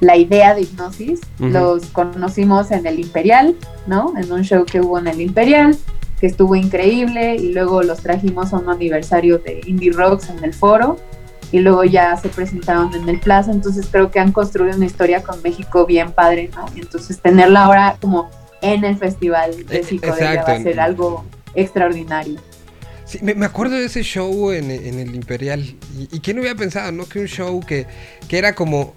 la idea de hipnosis. Los conocimos en el Imperial, ¿no? En un show que hubo en el Imperial, que estuvo increíble, y luego los trajimos a un aniversario de Indie Rocks en el foro, y luego ya se presentaron en el Plaza, entonces creo que han construido una historia con México bien padre, ¿no? Y entonces tenerla ahora como en el festival de Eh, psicodelia exacto. va a ser algo extraordinario. Sí, me, acuerdo de ese show en, en el Imperial. Y, y quién hubiera pensado, ¿no? Que un show que, que era como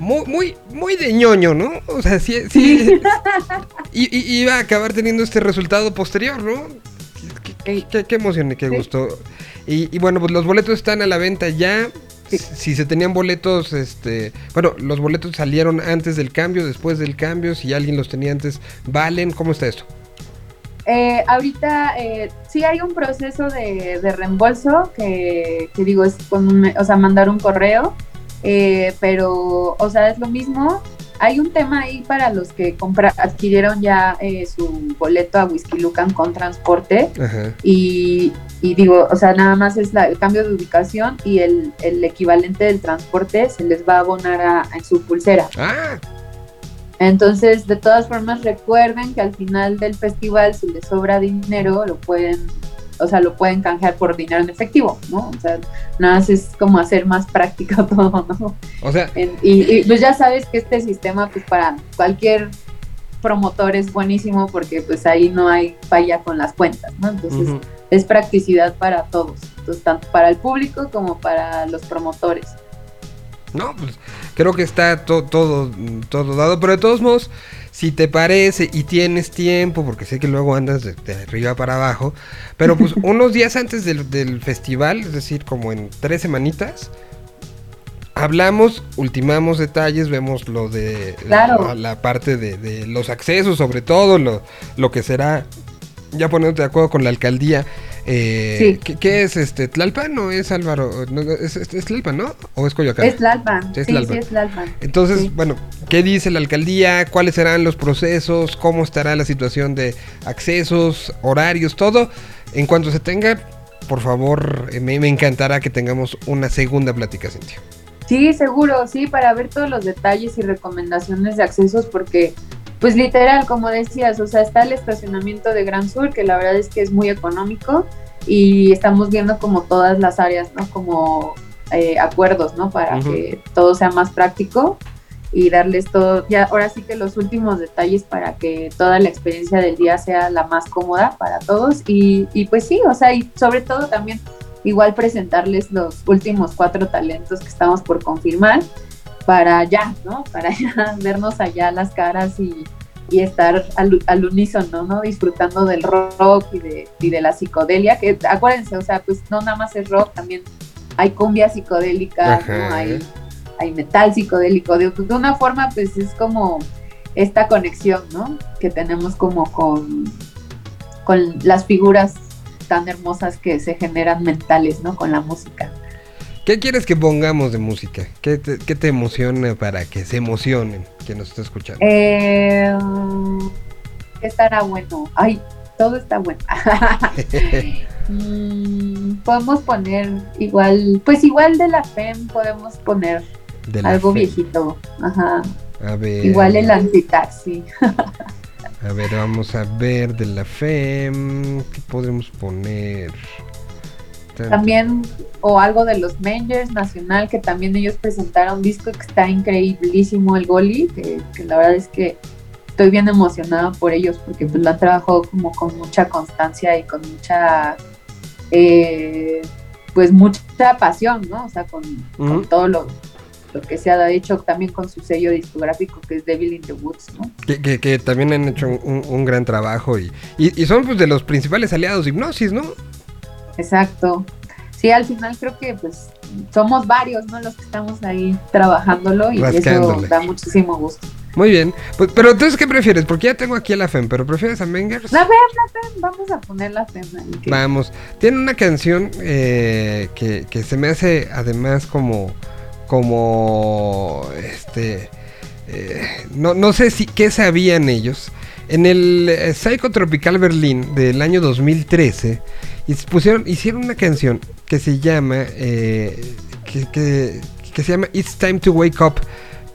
muy, muy, muy de ñoño, ¿no? O sea, sí, sí. y, y- iba a acabar teniendo este resultado posterior, ¿no? Qué, qué- emoción y qué gusto. Y, y bueno, pues los boletos están a la venta ya. Si se tenían boletos, este, bueno, los boletos salieron antes del cambio, después del cambio, si alguien los tenía antes, ¿valen? ¿Cómo está esto? Eh, ahorita eh, sí hay un proceso de, de reembolso que, que digo es con un- o sea, mandar un correo, eh, pero, o sea, es lo mismo. Hay un tema ahí para los que compra, adquirieron ya eh, su boleto a Whisky Lucan con transporte Ajá. y, y digo, o sea, nada más es la- el cambio de ubicación y el, el equivalente del transporte se les va a abonar a- en su pulsera. Ah, Entonces, de todas formas, recuerden que al final del festival, si les sobra dinero, lo pueden, o sea, lo pueden canjear por dinero en efectivo, ¿no? O sea, nada más es como hacer más práctico todo, ¿no? o sea, En- y, y, pues ya sabes que este sistema, pues para cualquier promotor es buenísimo porque pues ahí no hay falla con las cuentas, ¿no? Entonces, es practicidad para todos, entonces, tanto para el público como para los promotores. No, pues creo que está to- todo, todo dado, pero de todos modos, si te parece y tienes tiempo, porque sé que luego andas de, de arriba para abajo, pero pues unos días antes del, del festival, es decir, como en tres semanitas, hablamos, ultimamos detalles, vemos lo de Claro. la, la parte de, de los accesos, sobre todo lo, lo que será, ya poniéndote de acuerdo con la alcaldía. Eh, Sí. ¿qué, qué es este? ¿Tlalpan o es Álvaro? No, es, es- es Tlalpan, ¿no? ¿O es Coyoacán? Es Lalpan, Sí, es Tlalpan. sí, es Lalpan. Entonces, bueno, ¿qué dice la alcaldía? ¿Cuáles serán los procesos? ¿Cómo estará la situación de accesos, horarios, todo? En cuanto se tenga, por favor, eh, me, me encantará que tengamos una segunda plática, Cintia. Sí, seguro, sí, para ver todos los detalles y recomendaciones de accesos, porque, pues literal, como decías, o sea, está el estacionamiento de Gran Sur, que la verdad es que es muy económico, y estamos viendo como todas las áreas, ¿no? Como eh, acuerdos, ¿no? Para que todo sea más práctico y darles todo, ya ahora sí que los últimos detalles para que toda la experiencia del día sea la más cómoda para todos, y, y pues sí, o sea, y sobre todo también igual presentarles los últimos cuatro talentos que estamos por confirmar para ya, ¿no? Para ya vernos allá las caras y, y estar al, al unísono, ¿no? Disfrutando del rock y de, y de la psicodelia, que acuérdense, o sea, pues no nada más es rock, también hay cumbia psicodélica. ¿no? Hay, hay metal psicodélico, de, de una forma pues es como esta conexión, ¿no? Que tenemos como con, con las figuras tan hermosas que se generan mentales, ¿no? Con la música. ¿Qué quieres que pongamos de música? ¿Qué te, qué te emociona para que se emocionen quien nos está escuchando? Eh, ¿Qué estará bueno? Ay, todo está bueno. Mm, podemos poner igual, pues igual de la FEM podemos poner algo viejito. Ajá. A ver. Igual el antitaxi. A ver, vamos a ver de la FEM. ¿Qué podremos poner? También, o algo de los Mangers Nacional, que también ellos presentaron un disco que está increíblísimo, el Goli, que, que la verdad es que estoy bien emocionada por ellos, porque pues lo han trabajado como con mucha constancia y con mucha, eh, pues mucha pasión, ¿no? O sea, con, con todo lo, lo que se ha hecho también con su sello discográfico, que es Devil in the Woods, ¿no? Que, que- que también han hecho un, un gran trabajo y, y, y son pues de los principales aliados de Hipnosis, ¿no? Exacto. Sí, al final creo que pues somos varios, ¿no? Los que estamos ahí trabajándolo y eso da muchísimo gusto. Muy bien. Pues, pero entonces, ¿qué prefieres? Porque ya tengo aquí a la FEM, pero ¿prefieres a Mengers? La FEM, la FEM, vamos a poner la FEM ahí. que- Vamos. Tiene una canción eh, que, que se me hace además como. como. este. eh, no, no sé si qué sabían ellos. En el eh, Psycho Tropical Berlín del año 2013 y pusieron, hicieron una canción que se llama eh, que, que- que se llama It's Time to Wake Up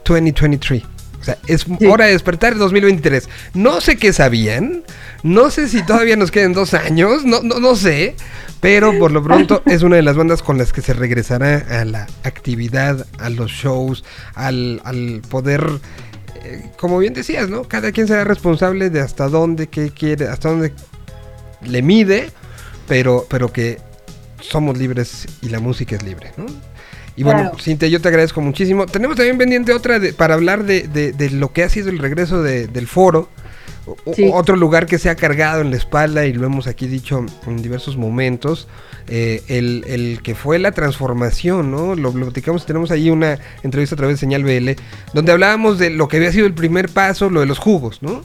2023. O sea, es Sí. hora de despertar 2023. No sé qué sabían. No sé si todavía nos queden dos años. No, no, no sé. Pero por lo pronto es una de las bandas con las que se regresará a la actividad, a los shows, al, al poder. eh, como bien decías, ¿no? Cada quien será responsable de hasta dónde, qué quiere, hasta dónde le mide. Pero, pero que somos libres y la música es libre, ¿no? Y bueno, Claro. Cintia, yo te agradezco muchísimo. Tenemos también pendiente otra de- para hablar de, de- de lo que ha sido el regreso de- del foro. O- o- Sí. Otro lugar que se ha cargado en la espalda y lo hemos aquí dicho en diversos momentos. eh, el, el que fue la transformación, ¿no? Lo, lo platicamos, tenemos ahí una entrevista a través de Señal BL, donde hablábamos de lo que había sido el primer paso, lo de los jugos, ¿no?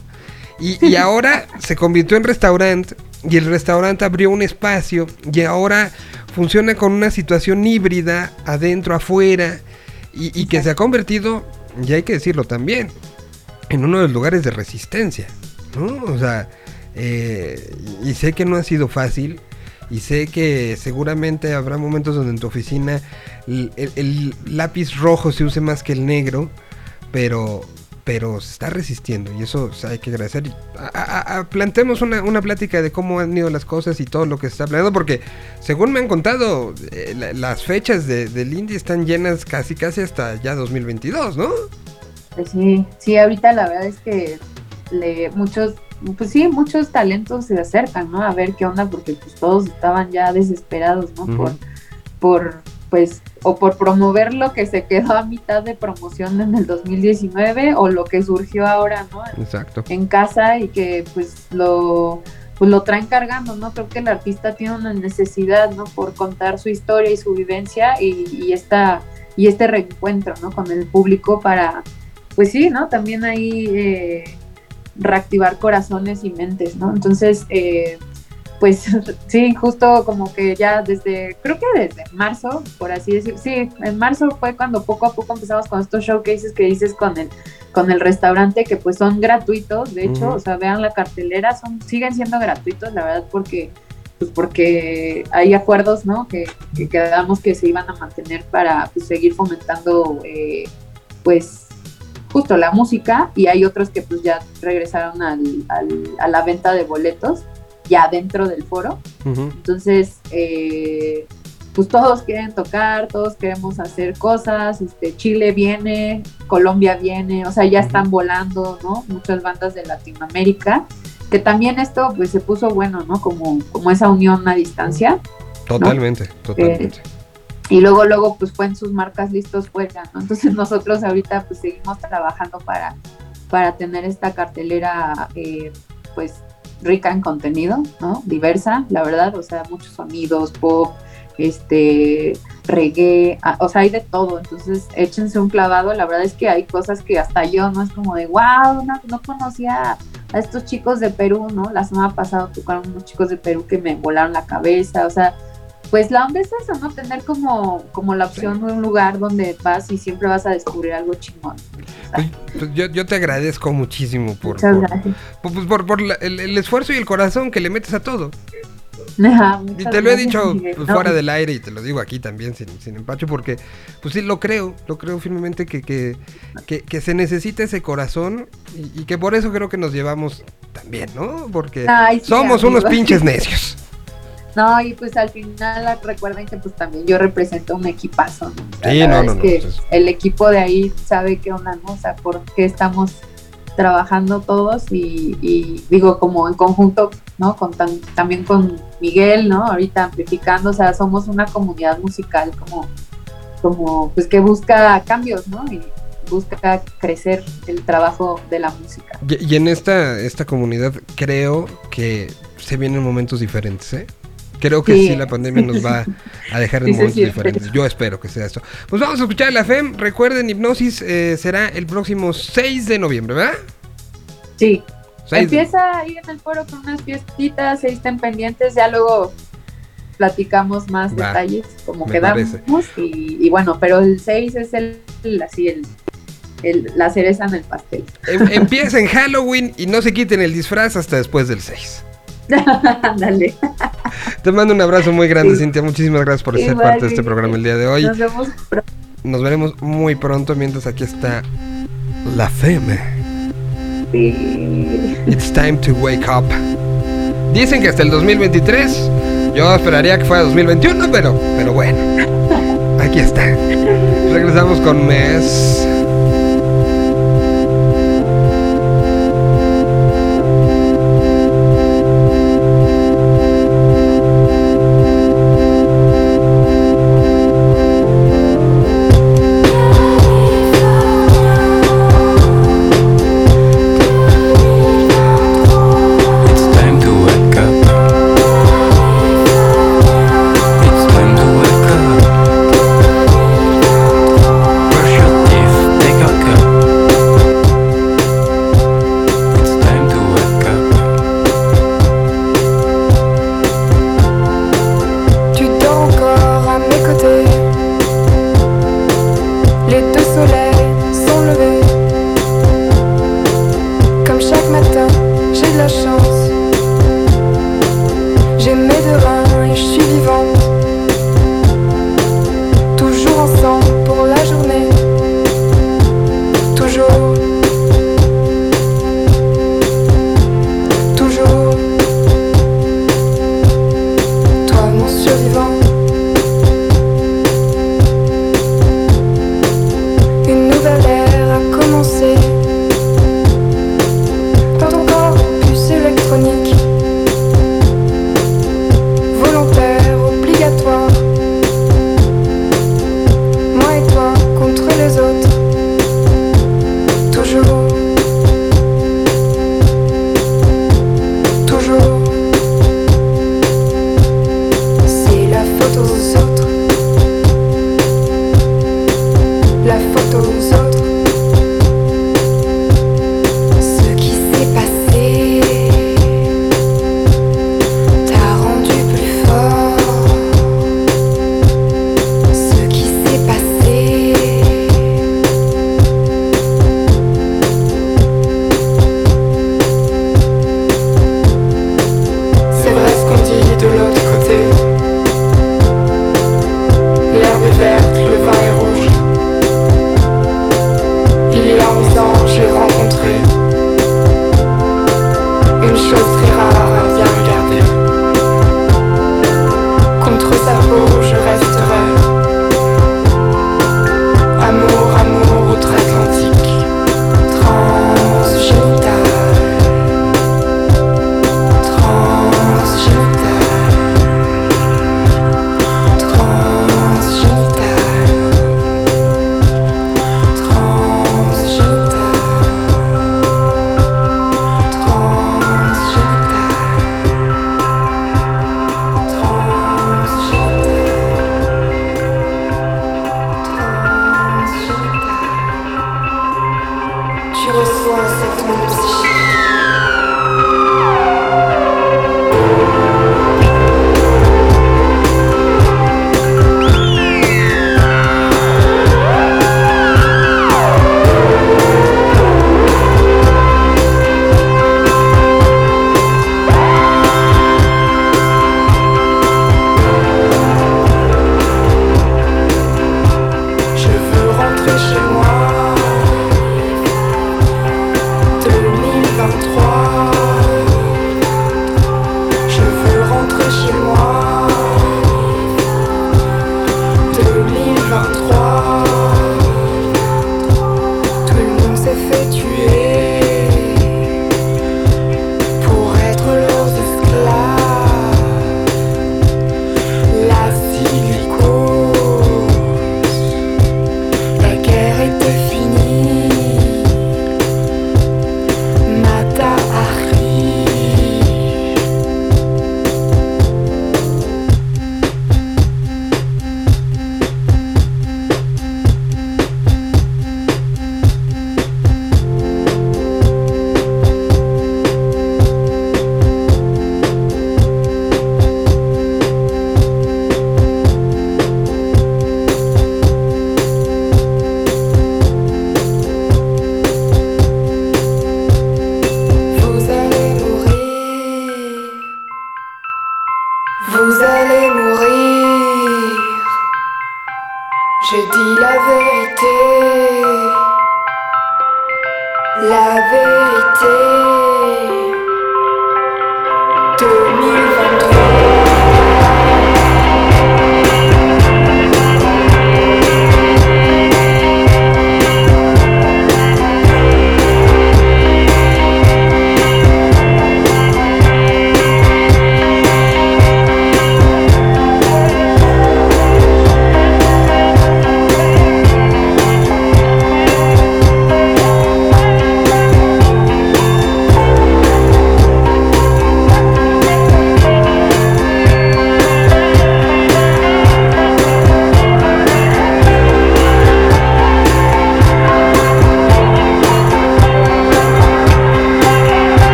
Y, y ahora se convirtió en restaurante y el restaurante abrió un espacio y ahora funciona con una situación híbrida, adentro, afuera, y, que se ha convertido y hay que decirlo también, en uno de los lugares de resistencia. O sea, eh, y sé que no ha sido fácil, y sé que seguramente habrá momentos donde en tu oficina el- el lápiz rojo se use más que el negro, pero, pero se está resistiendo y eso o sea, hay que agradecer. A- a- a- planteemos una, una plática de cómo han ido las cosas y todo lo que se está planeando, porque según me han contado, eh, la- las fechas de, del indie están llenas casi casi hasta ya 2022, ¿no? Pues sí, sí, ahorita la verdad es que le, muchos, pues sí, muchos talentos se acercan, ¿no? A ver qué onda, porque pues todos estaban ya desesperados, ¿no? Por, por, pues, o por promover lo que se quedó a mitad de promoción en el 2019 o lo que surgió ahora, ¿no? Exacto. en casa y que pues lo pues lo traen cargando, ¿no? Creo que el artista tiene una necesidad, ¿no? Por contar su historia y su vivencia y, y esta y este reencuentro, ¿no? Con el público para, pues sí, ¿no? También ahí eh, reactivar corazones y mentes, ¿no? Entonces, eh, pues sí, justo como que ya desde, creo que desde marzo, por así decir, sí, en marzo fue cuando poco a poco empezamos con estos showcases que dices con el, con el restaurante, que pues son gratuitos, de hecho, o sea, vean la cartelera, son, siguen siendo gratuitos, la verdad, porque pues porque hay acuerdos, ¿no? Que, que quedamos que se iban a mantener para pues, seguir fomentando, eh, pues, justo la música y hay otros que pues ya regresaron al, al- a la venta de boletos ya dentro del foro. Entonces, eh, pues todos quieren tocar, todos queremos hacer cosas, este, Chile viene, Colombia viene, o sea, ya están volando, ¿no? Muchas bandas de Latinoamérica, que también esto pues se puso bueno, ¿no? Como, como esa unión a distancia. Totalmente, totalmente. Y luego, luego, pues fue en sus marcas listos fuera, ¿no? Entonces nosotros ahorita pues seguimos trabajando para, para tener esta cartelera, eh, pues rica en contenido, ¿no? Diversa, la verdad, o sea, muchos sonidos, pop, este, reggae, ah, o sea, hay de todo, entonces échense un clavado, la verdad es que hay cosas que hasta yo, ¿no? Es como de, wow, no, no conocía a estos chicos de Perú, ¿no? La semana pasada tocaron unos chicos de Perú que me volaron la cabeza, o sea, pues la onda es eso, ¿no? Tener como, como la opción de un lugar donde vas y siempre vas a descubrir algo chingón. Pues, yo, yo te agradezco muchísimo por, pues, por- por la- el, el esfuerzo y el corazón que le metes a todo. Ajá, Y te lo he dicho pues, No, fuera del aire y te lo digo aquí también sin, sin empacho porque pues sí lo creo, lo creo firmemente que, que, que- que se necesita ese corazón y, y que por eso creo que nos llevamos también, ¿no? Porque Ay, sí, somos unos pinches necios. No, y pues al final recuerden que pues también yo represento un equipazo, ¿no? O sea, Sí, no, no, es que pues- el equipo de ahí sabe qué onda, ¿no? O sea, por qué estamos trabajando todos y, y digo como en conjunto, ¿no? Con tan- también con Miguel, ¿no? Ahorita amplificando, o sea, somos una comunidad musical como, como pues que busca cambios, ¿no? Y busca crecer el trabajo de la música. Y, y en esta, esta comunidad creo que se vienen momentos diferentes, ¿eh? Creo que sí, Sí. la pandemia nos va a dejar en Sí momentos diferentes. Yo espero que sea esto. Pues vamos a escuchar la FEM. Recuerden, Hipnosis eh, será el próximo 6 de noviembre, ¿verdad? Sí, 6 Empieza ahí en el foro con unas fiestitas, ahí estén pendientes, ya luego platicamos más Va, detalles, como quedamos. Y, y bueno, pero el 6 es el, el- así el, el- la cereza en el pastel. Em- empieza en Halloween y no se quiten el disfraz hasta después del 6. Ándale. Te mando un abrazo muy grande, Sí. Cintia. Muchísimas gracias por ser parte de este programa el día de hoy. Nos vemos pronto. Nos veremos muy pronto mientras aquí está la FEM. It's time to wake up. Dicen que hasta el 2023. Yo esperaría que fuera 2021, pero, pero bueno. Aquí está. Regresamos con mes.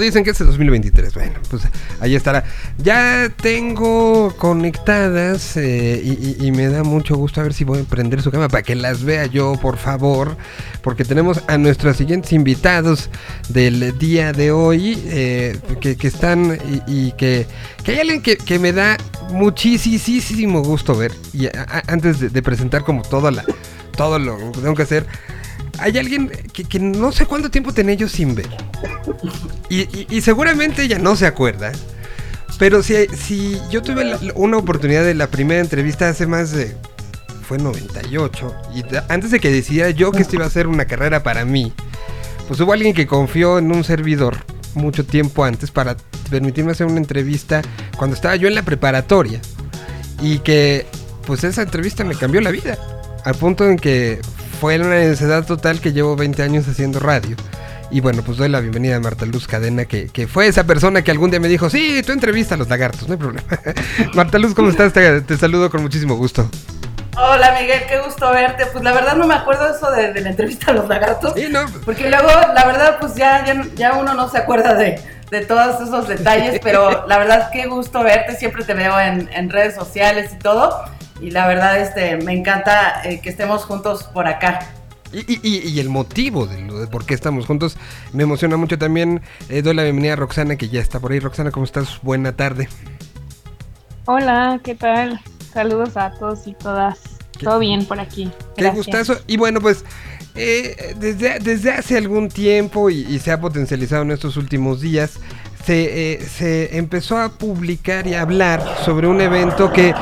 Dicen que es el 2023. Bueno, pues ahí estará. Ya tengo conectadas eh, y, me da mucho gusto a ver si voy a prender su cámara para que las vea yo, por favor. Porque tenemos a nuestros siguientes invitados del día de hoy eh, que, están y, que, que hay alguien que, que me da muchísimo gusto ver. Y antes de, de presentar como toda la, todo lo que tengo que hacer. Hay alguien que, que no sé cuánto tiempo tenía yo sin ver. Y, y- seguramente ella no se acuerda. Pero si, si yo tuve la- una oportunidad de la primera entrevista hace más de... Fue 98. Y antes de que decidiera yo que esto iba a ser una carrera para mí, pues hubo alguien que confió en un servidor mucho tiempo antes para permitirme hacer una entrevista cuando estaba yo en la preparatoria. Y que pues esa entrevista me cambió la vida. Al punto en que fue una necesidad total que llevo 20 años haciendo radio. Y bueno, pues doy la bienvenida a Marta Luz Cadena, que, que fue esa persona que algún día me dijo, sí, tú entrevista a los lagartos, no hay problema. Marta Luz, ¿cómo estás? Te, te saludo con muchísimo gusto. Hola Miguel, qué gusto verte. Pues la verdad no me acuerdo eso de, de la entrevista a los lagartos. Sí, no, Porque luego, la verdad, pues ya, ya, ya uno no se acuerda de, de todos esos detalles, pero la verdad qué gusto verte. Siempre te veo en, en redes sociales y todo. Y la verdad, este, me encanta eh, que estemos juntos por acá. Y, y- y- el motivo de, lo- de por qué estamos juntos. Me emociona mucho también. eh, doy la bienvenida a Roxana, que ya está por ahí. Roxana, ¿cómo estás? Buena tarde. Hola, ¿qué tal? Saludos a todos y todas. ¿Qué- Todo bien por aquí. Qué gustazo. Y bueno, pues eh, desde, desde hace algún tiempo y, y se ha potencializado en estos últimos días, se, eh, se empezó a publicar y a hablar sobre un evento que,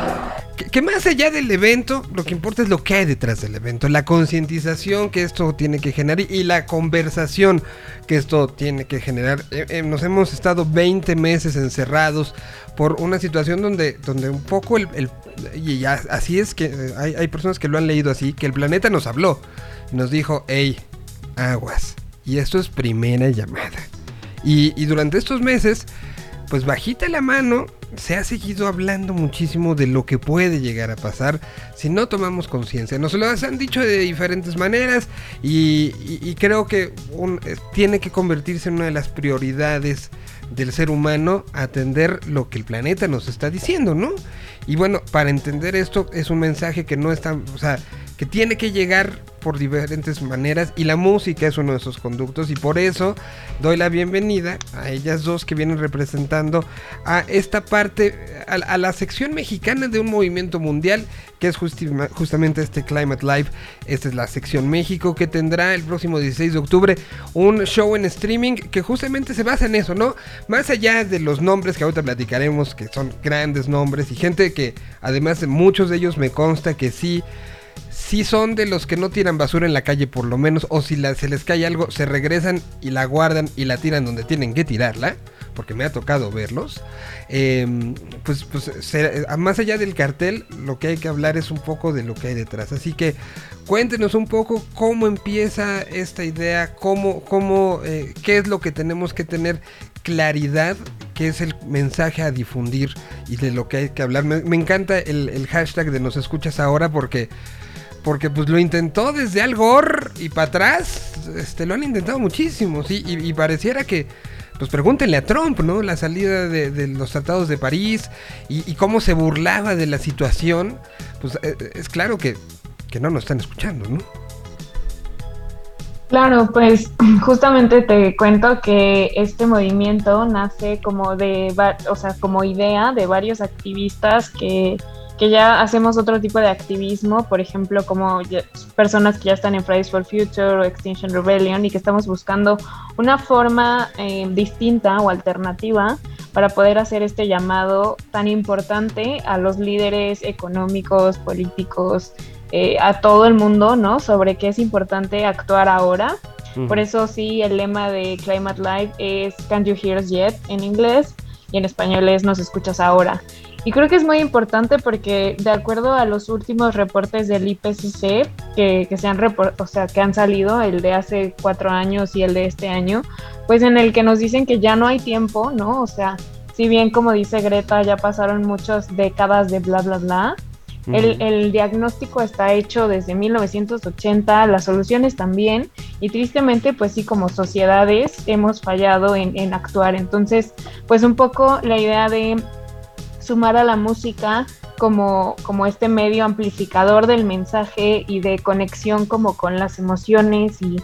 que, más allá del evento, lo que importa es lo que hay detrás del evento, la concientización que esto tiene que generar y, la conversación que esto tiene que generar. Eh, eh, nos hemos estado 20 meses encerrados por una situación donde, donde un poco el, y ya- así es que eh, hay, hay personas que lo han leído así, que el planeta nos habló, nos dijo, hey, aguas, y esto es primera llamada. Y, y durante estos meses, pues bajita la mano, se ha seguido hablando muchísimo de lo que puede llegar a pasar si no tomamos conciencia. Nos lo han dicho de diferentes maneras y, creo que eh, tiene que convertirse en una de las prioridades del ser humano atender lo que el planeta nos está diciendo, ¿no? Y bueno, para entender esto es un mensaje que no está, o sea, que tiene que llegar por diferentes maneras y la música es uno de esos conductos y por eso doy la bienvenida a ellas dos que vienen representando a esta parte, a, la sección mexicana de un movimiento mundial que es justamente este Climate Live. Esta es la sección México que tendrá el próximo 16 de octubre un show en streaming que justamente se basa en eso, ¿no? Más allá de los nombres que ahorita platicaremos, que son grandes nombres y gente que además de muchos de ellos me consta que sí sí son de los que no tiran basura en la calle por lo menos, o si se les cae algo, se regresan y la guardan y la tiran donde tienen que tirarla, porque me ha tocado verlos. Eh, pues, pues más allá del cartel, lo que hay que hablar es un poco de lo que hay detrás. Así que cuéntenos un poco cómo empieza esta idea, cómo, cómo, eh, qué es lo que tenemos que tener claridad, qué es el mensaje a difundir y de lo que hay que hablar. Me, encanta el, hashtag de nos escuchas ahora porque porque pues lo intentó desde Al Gore y para atrás, este, lo han intentado muchísimo, y, pareciera que, pues pregúntenle a Trump, ¿no? La salida de, de los tratados de París y, y cómo se burlaba de la situación, pues eh, es claro que, que no nos están escuchando, ¿no? Claro, pues justamente te cuento que este movimiento nace como de, o sea, como idea de varios activistas que, que ya hacemos otro tipo de activismo, por ejemplo, como personas que ya están en Fridays for Future o Extinction Rebellion y que estamos buscando una forma eh, distinta o alternativa para poder hacer este llamado tan importante a los líderes económicos, políticos, eh, a todo el mundo, ¿no? Sobre qué es importante actuar ahora. Por eso sí, el lema de Climate Live es Can't You Hear Us Yet en inglés y en español es Nos escuchas ahora. Y creo que es muy importante porque de acuerdo a los últimos reportes del IPCC que, que se han o sea, que han salido, el de hace cuatro años y el de este año, pues en el que nos dicen que ya no hay tiempo, ¿no? O sea, si bien como dice Greta, ya pasaron muchas décadas de bla, bla, bla, el, el diagnóstico está hecho desde 1980, las soluciones también, y tristemente, pues sí, como sociedades hemos fallado en, en actuar. Entonces, pues un poco la idea de sumar a la música como, como este medio amplificador del mensaje y de conexión como con las emociones y,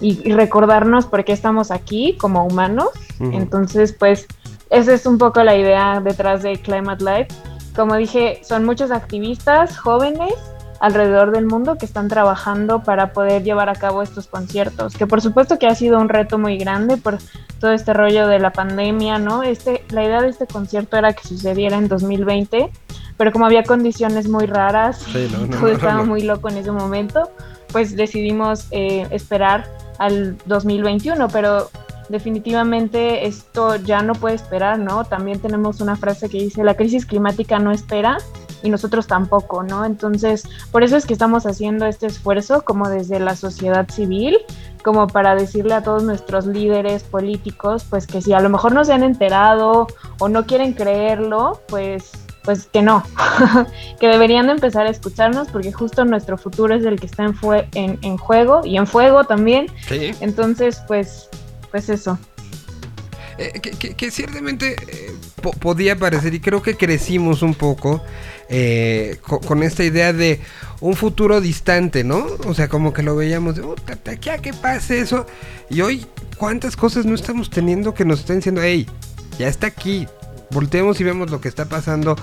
y- y recordarnos por qué estamos aquí como humanos. Entonces, pues esa es un poco la idea detrás de Climate Life. Como dije, son muchos activistas jóvenes alrededor del mundo que están trabajando para poder llevar a cabo estos conciertos, que por supuesto que ha sido un reto muy grande por todo este rollo de la pandemia, ¿no? Este, la idea de este concierto era que sucediera en 2020, pero como había condiciones muy raras, Sí, no, no, todo no, estaba muy loco en ese momento, pues decidimos eh, esperar al 2021, pero definitivamente esto ya no puede esperar, ¿no? También tenemos una frase que dice, la crisis climática no espera y nosotros tampoco, ¿no? Entonces, por eso es que estamos haciendo este esfuerzo como desde la sociedad civil, como para decirle a todos nuestros líderes políticos, pues que si a lo mejor no se han enterado o no quieren creerlo, pues pues que no, que deberían de empezar a escucharnos porque justo nuestro futuro es el que está en, fue- en, en juego y en fuego también. Sí. Entonces, pues, pues eso. Eh, que, ciertamente eh, po- podía parecer, y creo que crecimos un poco, eh, co- con, esta idea de un futuro distante, ¿no? O sea, como que lo veíamos de, "Puta, de aquí a que pase eso. Y hoy, ¿cuántas cosas no estamos teniendo que nos están diciendo, hey, ya está aquí? Volteemos y vemos lo que está pasando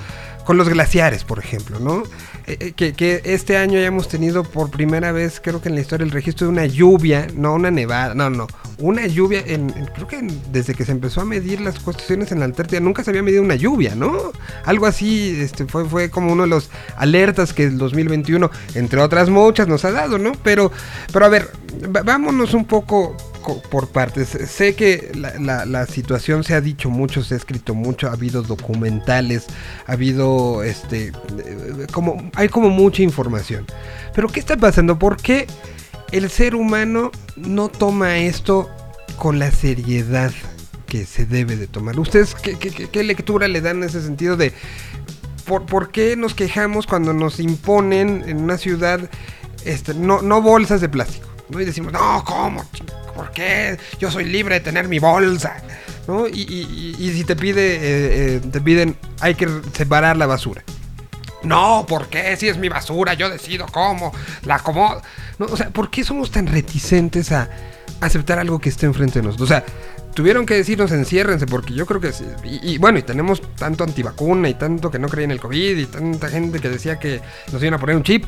con los glaciares, por ejemplo, ¿no? Eh, eh, que, este año hayamos tenido por primera vez, creo que en la historia, el registro de una lluvia, no una nevada, no, no, una lluvia, en, creo que desde que se empezó a medir las cuestiones en la Antártida, nunca se había medido una lluvia, ¿no? Algo así, este, fue, fue como uno de los alertas que el 2021, entre otras muchas, nos ha dado, ¿no? Pero, pero a ver, vámonos un poco co- por partes. Sé que la, situación se ha dicho mucho, se ha escrito mucho, ha habido documentales, ha habido este eh, como hay como mucha información. Pero ¿qué está pasando? ¿Por qué el ser humano no toma esto con la seriedad que se debe de tomar? ¿Ustedes qué lectura le dan en ese sentido de por, por qué nos quejamos cuando nos imponen en una ciudad este, no, no bolsas de plástico? ¿No? Y decimos, no, ¿cómo? ¿Por qué? Yo soy libre de tener mi bolsa. ¿no? Y, y- y- si te pide, eh, eh, te piden, hay que separar la basura. No, ¿por qué? Si es mi basura, yo decido cómo, la acomodo. No, o sea, ¿por qué somos tan reticentes a aceptar algo que esté enfrente de nosotros? O sea, tuvieron que decirnos enciérrense, porque yo creo que sí. Y, y bueno, y tenemos tanto antivacuna y tanto que no creía en el COVID y tanta gente que decía que nos iban a poner un chip.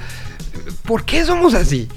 ¿Por qué somos así?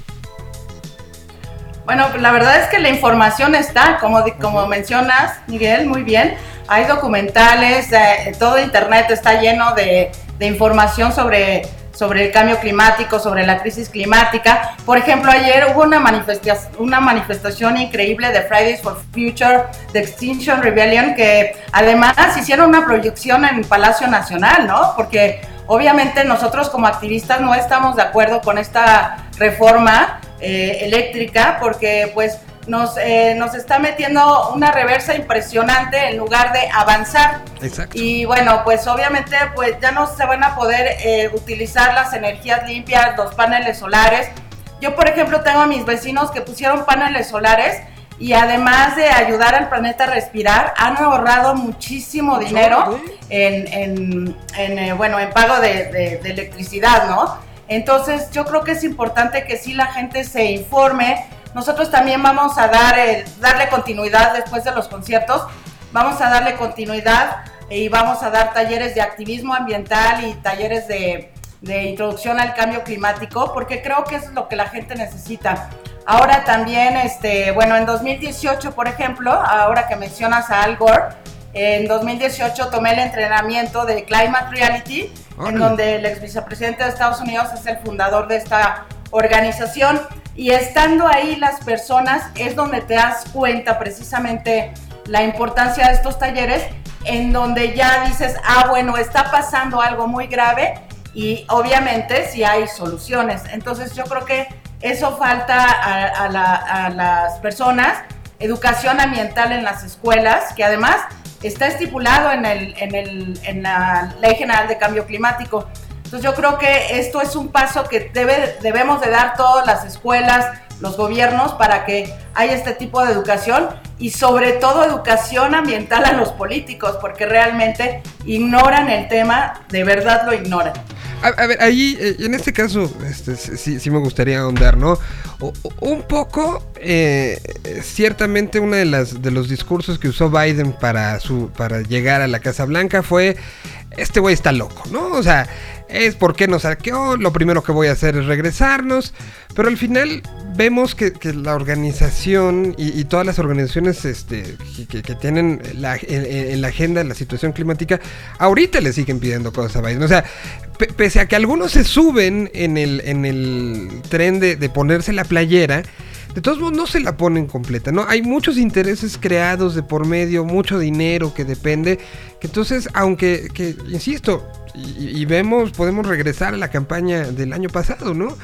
Bueno, la verdad es que la información está, como, como mencionas, Miguel, muy bien. Hay documentales, eh, todo Internet está lleno de, de información sobre, sobre el cambio climático, sobre la crisis climática. Por ejemplo, ayer hubo una, manifestia- una manifestación increíble de Fridays for Future, de Extinction Rebellion, que además hicieron una proyección en Palacio Nacional, ¿no? Porque obviamente nosotros como activistas no estamos de acuerdo con esta reforma eh, eléctrica porque pues nos, eh, nos está metiendo una reversa impresionante en lugar de avanzar. Exacto. Y bueno, pues obviamente pues ya no se van a poder eh, utilizar las energías limpias, los paneles solares. Yo por ejemplo tengo a mis vecinos que pusieron paneles solares y además de ayudar al planeta a respirar, han ahorrado muchísimo dinero en, en- en, eh, bueno, en pago de, de- de electricidad, ¿no? Entonces yo creo que es importante que sí la gente se informe. Nosotros también vamos a dar, eh, darle continuidad después de los conciertos. Vamos a darle continuidad y vamos a dar talleres de activismo ambiental y talleres de, de introducción al cambio climático, porque creo que eso es lo que la gente necesita. Ahora también, este, bueno, en 2018, por ejemplo, ahora que mencionas a Al Gore, en 2018 tomé el entrenamiento de Climate Reality, en donde el ex vicepresidente de Estados Unidos es el fundador de esta organización. Y estando ahí las personas es donde te das cuenta precisamente la importancia de estos talleres, en donde ya dices, ah, bueno, está pasando algo muy grave y obviamente si hay soluciones. Entonces yo creo que eso falta a, a la- a las personas, educación ambiental en las escuelas, que además está estipulado en, el, en, la Ley General de Cambio Climático. Entonces yo creo que esto es un paso que debe, debemos de dar todas las escuelas, los gobiernos, para que haya este tipo de educación y sobre todo educación ambiental a los políticos, porque realmente ignoran el tema, de verdad lo ignoran. A, ver, ahí, eh, en este caso, este, sí, sí- me gustaría ahondar, ¿no? Un poco, eh, ciertamente, uno de, las, de los discursos que usó Biden para, su, para llegar a la Casa Blanca fue, este güey está loco, ¿no? O sea, es porque nos saqueó, lo primero que voy a hacer es regresarnos, pero al final vemos que, que la organización y, todas las organizaciones este, que, tienen la, en, la agenda la situación climática, ahorita le siguen pidiendo cosas a Biden. O sea, pe- pese a que algunos se suben en el, en el tren de, de ponerse la playera, de todos modos no se la ponen completa, ¿no? Hay muchos intereses creados de por medio, mucho dinero que depende, que entonces, aunque, que, insisto, y, vemos, podemos regresar a la campaña del año pasado, ¿no?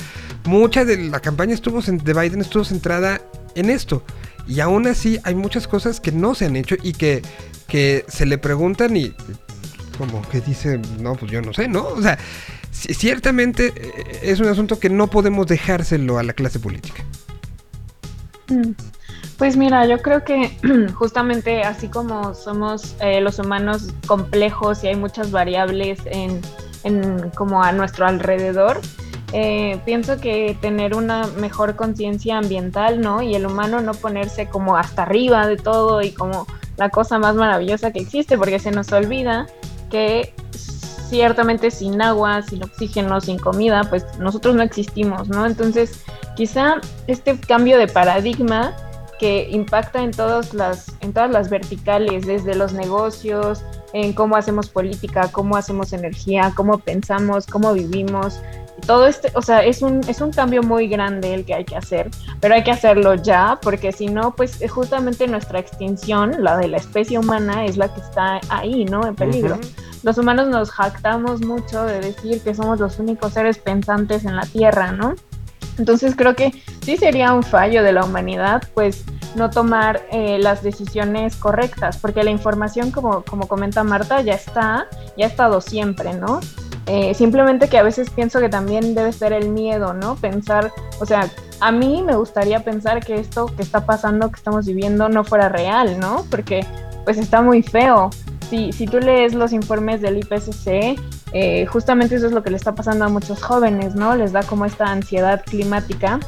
Mucha de la campaña estuvo de Biden estuvo centrada en esto. Y aún así hay muchas cosas que no se han hecho y que, que se le preguntan y como que dice, no, pues yo no sé, ¿no? O sea, ci- ciertamente eh, es un asunto que no podemos dejárselo a la clase política. Mm. Pues mira, yo creo que justamente así como somos eh, los humanos complejos y hay muchas variables en, en, como a nuestro alrededor, eh, pienso que tener una mejor conciencia ambiental, ¿no? Y el humano no ponerse como hasta arriba de todo y como la cosa más maravillosa que existe, porque se nos olvida que ciertamente sin agua, sin oxígeno, sin comida, pues nosotros no existimos, ¿no? Entonces, quizá este cambio de paradigma que impacta en todas las, en todas las verticales, desde los negocios, en cómo hacemos política, cómo hacemos energía, cómo pensamos, cómo vivimos. Todo este, o sea, es un, es un cambio muy grande el que hay que hacer, pero hay que hacerlo ya, porque si no, pues justamente nuestra extinción, la de la especie humana, es la que está ahí, ¿no? En peligro. Los humanos nos jactamos mucho de decir que somos los únicos seres pensantes en la Tierra, ¿no? Entonces creo que sí sería un fallo de la humanidad, pues no tomar eh, las decisiones correctas, porque la información, como, como comenta Marta, ya está, ya ha estado siempre, ¿no? Eh, simplemente que a veces pienso que también debe ser el miedo, ¿no? Pensar, o sea, a mí me gustaría pensar que esto que está pasando, que estamos viviendo, no fuera real, ¿no? Porque pues está muy feo. Si, si tú lees los informes del IPCC, eh, justamente eso es lo que le está pasando a muchos jóvenes, ¿no? Les da como esta ansiedad climática,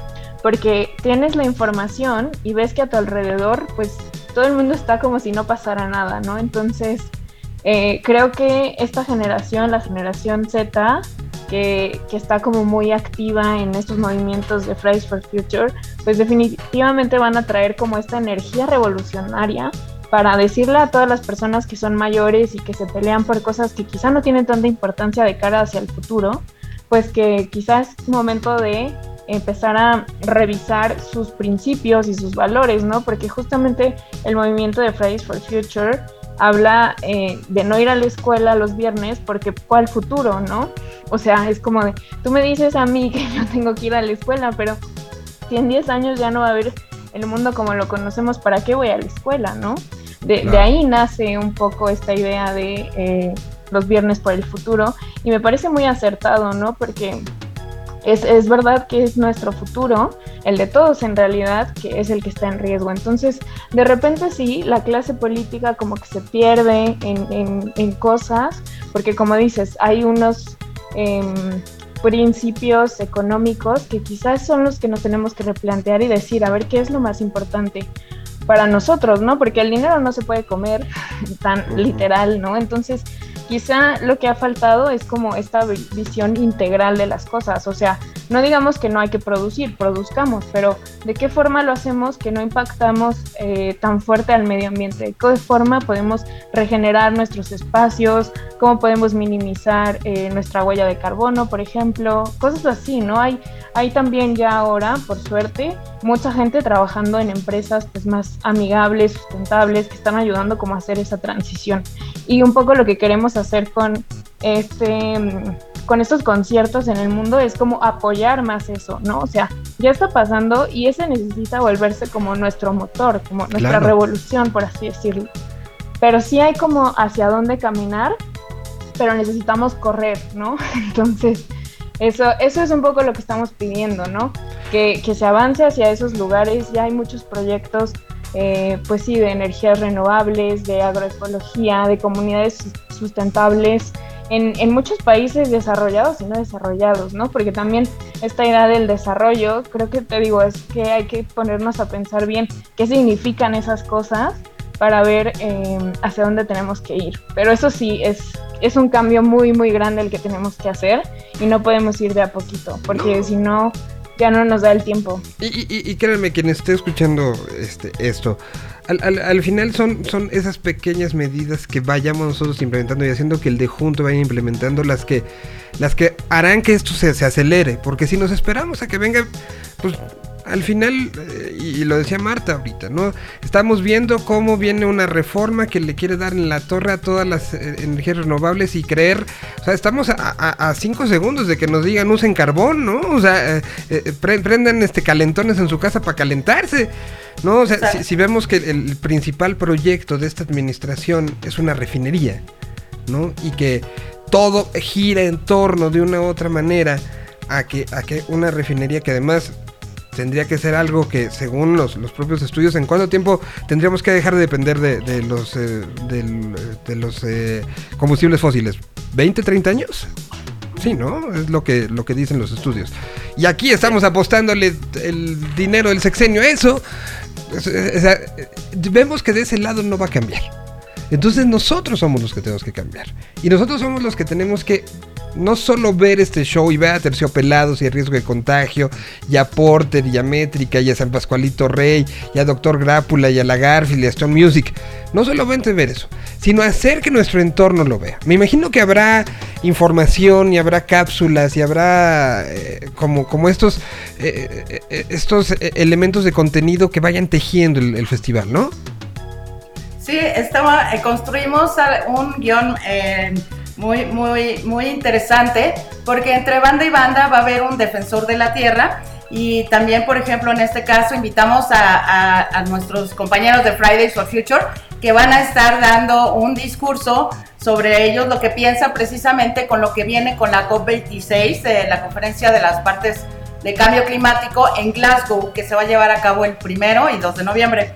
porque tienes la información y ves que a tu alrededor, pues todo el mundo está como si no pasara nada, ¿no? Entonces, eh, creo que esta generación, la generación Z, que, que, está como muy activa en estos movimientos de Fridays for Future, pues definitivamente van a traer como esta energía revolucionaria para decirle a todas las personas que son mayores y que se pelean por cosas que quizá no tienen tanta importancia de cara hacia el futuro, pues que quizás es momento de empezar a revisar sus principios y sus valores, ¿no? Porque justamente el movimiento de Fridays for Future habla eh, de no ir a la escuela los viernes porque ¿cuál futuro, no? O sea, es como de, tú me dices a mí que yo tengo que ir a la escuela, pero si en 10 años ya no va a haber el mundo como lo conocemos, ¿para qué voy a la escuela, no? De, de ahí nace un poco esta idea de eh, los viernes por el futuro y me parece muy acertado, ¿no? Porque es, es, verdad que es nuestro futuro, el de todos en realidad, que es el que está en riesgo. Entonces, de repente sí, la clase política como que se pierde en, en, en cosas, porque como dices, hay unos eh, principios económicos que quizás son los que nos tenemos que replantear y decir, a ver, ¿qué es lo más importante? Para nosotros, ¿no? Porque el dinero no se puede comer tan literal, ¿no? Entonces, quizá lo que ha faltado es como esta visión integral de las cosas, o sea, no digamos que no hay que producir, produzcamos, pero ¿de qué forma lo hacemos que no impactamos eh, tan fuerte al medio ambiente? ¿De qué forma podemos regenerar nuestros espacios? ¿Cómo podemos minimizar eh, nuestra huella de carbono, por ejemplo? Cosas así, ¿no? Hay, hay también ya ahora, por suerte, mucha gente trabajando en empresas pues, más amigables, sustentables, que están ayudando como a hacer esa transición. Y un poco lo que queremos hacer con este con estos conciertos en el mundo es como apoyar más eso, ¿no? O sea, ya está pasando y ese necesita volverse como nuestro motor, como nuestra Claro. revolución, por así decirlo. Pero sí hay como hacia dónde caminar, pero necesitamos correr, ¿no? Entonces, eso, eso es un poco lo que estamos pidiendo, ¿no? Que, que se avance hacia esos lugares, ya hay muchos proyectos eh, pues sí, de energías renovables, de agroecología, de comunidades sus- sustentables en, en muchos países desarrollados y no desarrollados, ¿no? Porque también esta idea del desarrollo, creo que te digo, es que hay que ponernos a pensar bien qué significan esas cosas para ver eh, hacia dónde tenemos que ir. Pero eso sí, es, es un cambio muy, muy grande el que tenemos que hacer y no podemos ir de a poquito, porque si no, ya no nos da el tiempo. Y, y- y- y créanme, quien esté escuchando este, esto, al, al- al final son, son esas pequeñas medidas que vayamos nosotros implementando y haciendo que el de junto vaya implementando las que, las que harán que esto se, se acelere. Porque si nos esperamos a que venga, pues al final, eh, y, lo decía Marta ahorita, ¿no? Estamos viendo cómo viene una reforma que le quiere dar en la torre a todas las eh, energías renovables y creer, o sea, estamos a, a- a cinco segundos de que nos digan usen carbón, ¿no? O sea, eh, pre- prendan este calentones en su casa para calentarse, ¿no? O sea, si, si vemos que el, el principal proyecto de esta administración es una refinería, ¿no? Y que todo gira en torno de una u otra manera a que, a que una refinería que además tendría que ser algo que según los, los propios estudios, ¿en cuánto tiempo tendríamos que dejar de depender de, los, eh, de los eh, combustibles fósiles? ¿20, 30 años? Sí, ¿no? Es lo que, lo que dicen los estudios. Y aquí estamos apostándole el dinero del sexenio a eso. Sea, vemos que de ese lado no va a cambiar. Entonces nosotros somos los que tenemos que cambiar. Y nosotros somos los que tenemos que no solo ver este show y ver a Terciopelados y el riesgo de contagio, y a Porter, y a Métrica, y a San Pascualito Rey, y a Doctor Grápula, y a la Garfield, y a Stone Music. No solamente ver eso, sino hacer que nuestro entorno lo vea. Me imagino que habrá información, y habrá cápsulas, y habrá eh, como, como estos, eh, eh, estos elementos de contenido que vayan tejiendo el, festival, ¿no? Sí, estaba, construimos un guion muy, muy, muy interesante, porque entre banda y banda va a haber un defensor de la tierra. Y también, por ejemplo, en este caso, invitamos a, nuestros compañeros de Fridays for Future que van a estar dando un discurso sobre ellos, lo que piensan precisamente con lo que viene con la COP26, eh, la conferencia de las partes de cambio climático en Glasgow, que se va a llevar a cabo el primero y 2 de noviembre.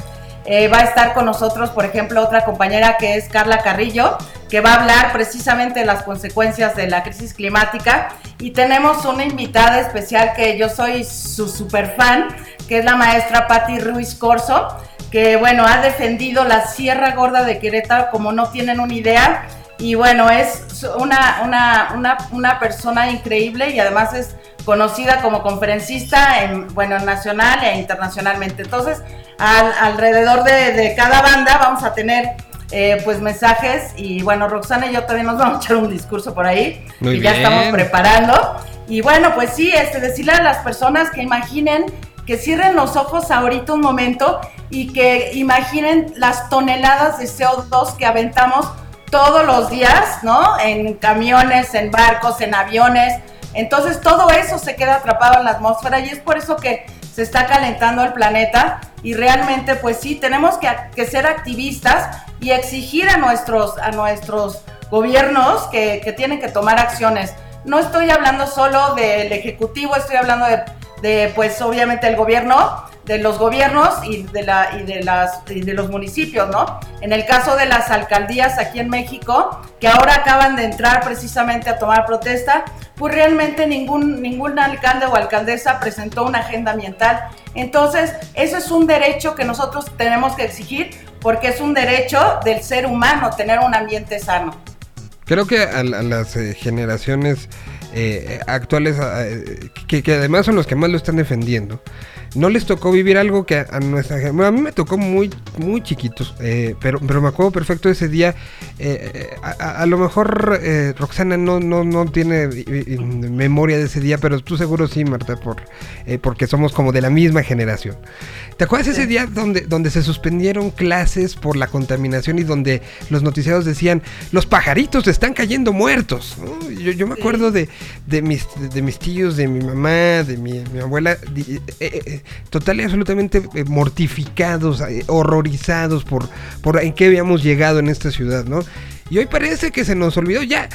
Eh, va a estar con nosotros, por ejemplo, otra compañera que es Carla Carrillo, que va a hablar precisamente de las consecuencias de la crisis climática. Y tenemos una invitada especial que yo soy su super fan, que es la maestra Patti Ruiz Corso, que bueno, ha defendido la Sierra Gorda de Querétaro como no tienen una idea. Y bueno, es una, una, una, una persona increíble y además es conocida como conferencista en, bueno, nacional e internacionalmente. Entonces, al- alrededor de, de cada banda vamos a tener eh, pues mensajes y bueno, Roxana y yo también nos vamos a echar un discurso por ahí Muy y ya bien. estamos preparando. Y bueno, pues sí, este, decirle a las personas que imaginen, que cierren los ojos ahorita un momento y que imaginen las toneladas de CO2 que aventamos todos los días, ¿no? En camiones, en barcos, en aviones. Entonces todo eso se queda atrapado en la atmósfera y es por eso que se está calentando el planeta y realmente pues sí, tenemos que, ser activistas y exigir a nuestros, a nuestros gobiernos que, que tienen que tomar acciones. No estoy hablando solo del Ejecutivo, estoy hablando de, de, pues obviamente el gobierno, de los gobiernos y de, la, y, de las, de los municipios, ¿no? En el caso de las alcaldías aquí en México, que ahora acaban de entrar precisamente a tomar protesta, pues realmente ningún, ningún alcalde o alcaldesa presentó una agenda ambiental. Entonces, eso es un derecho que nosotros tenemos que exigir porque es un derecho del ser humano tener un ambiente sano. Creo que a, a las eh, generaciones eh, actuales, eh, que, que además son los que más lo están defendiendo, no les tocó vivir algo que a, a nuestra a mí me tocó muy muy chiquitos, eh, pero, pero me acuerdo perfecto ese día. eh, eh, a, lo mejor eh, Roxana no, no, no tiene memoria de ese día, pero tú seguro sí, Marta, por, eh, porque somos como de la misma generación. ¿Te acuerdas ese día donde, donde se suspendieron clases por la contaminación y donde los noticiados decían los pajaritos están cayendo muertos? ¿no? Yo, yo me acuerdo de, de, mis, de mis tíos, de mi mamá, de mi, mi abuela, total y absolutamente eh, mortificados, eh, horrorizados por, por en qué habíamos llegado en esta ciudad, ¿no? Y hoy parece que se nos olvidó ya.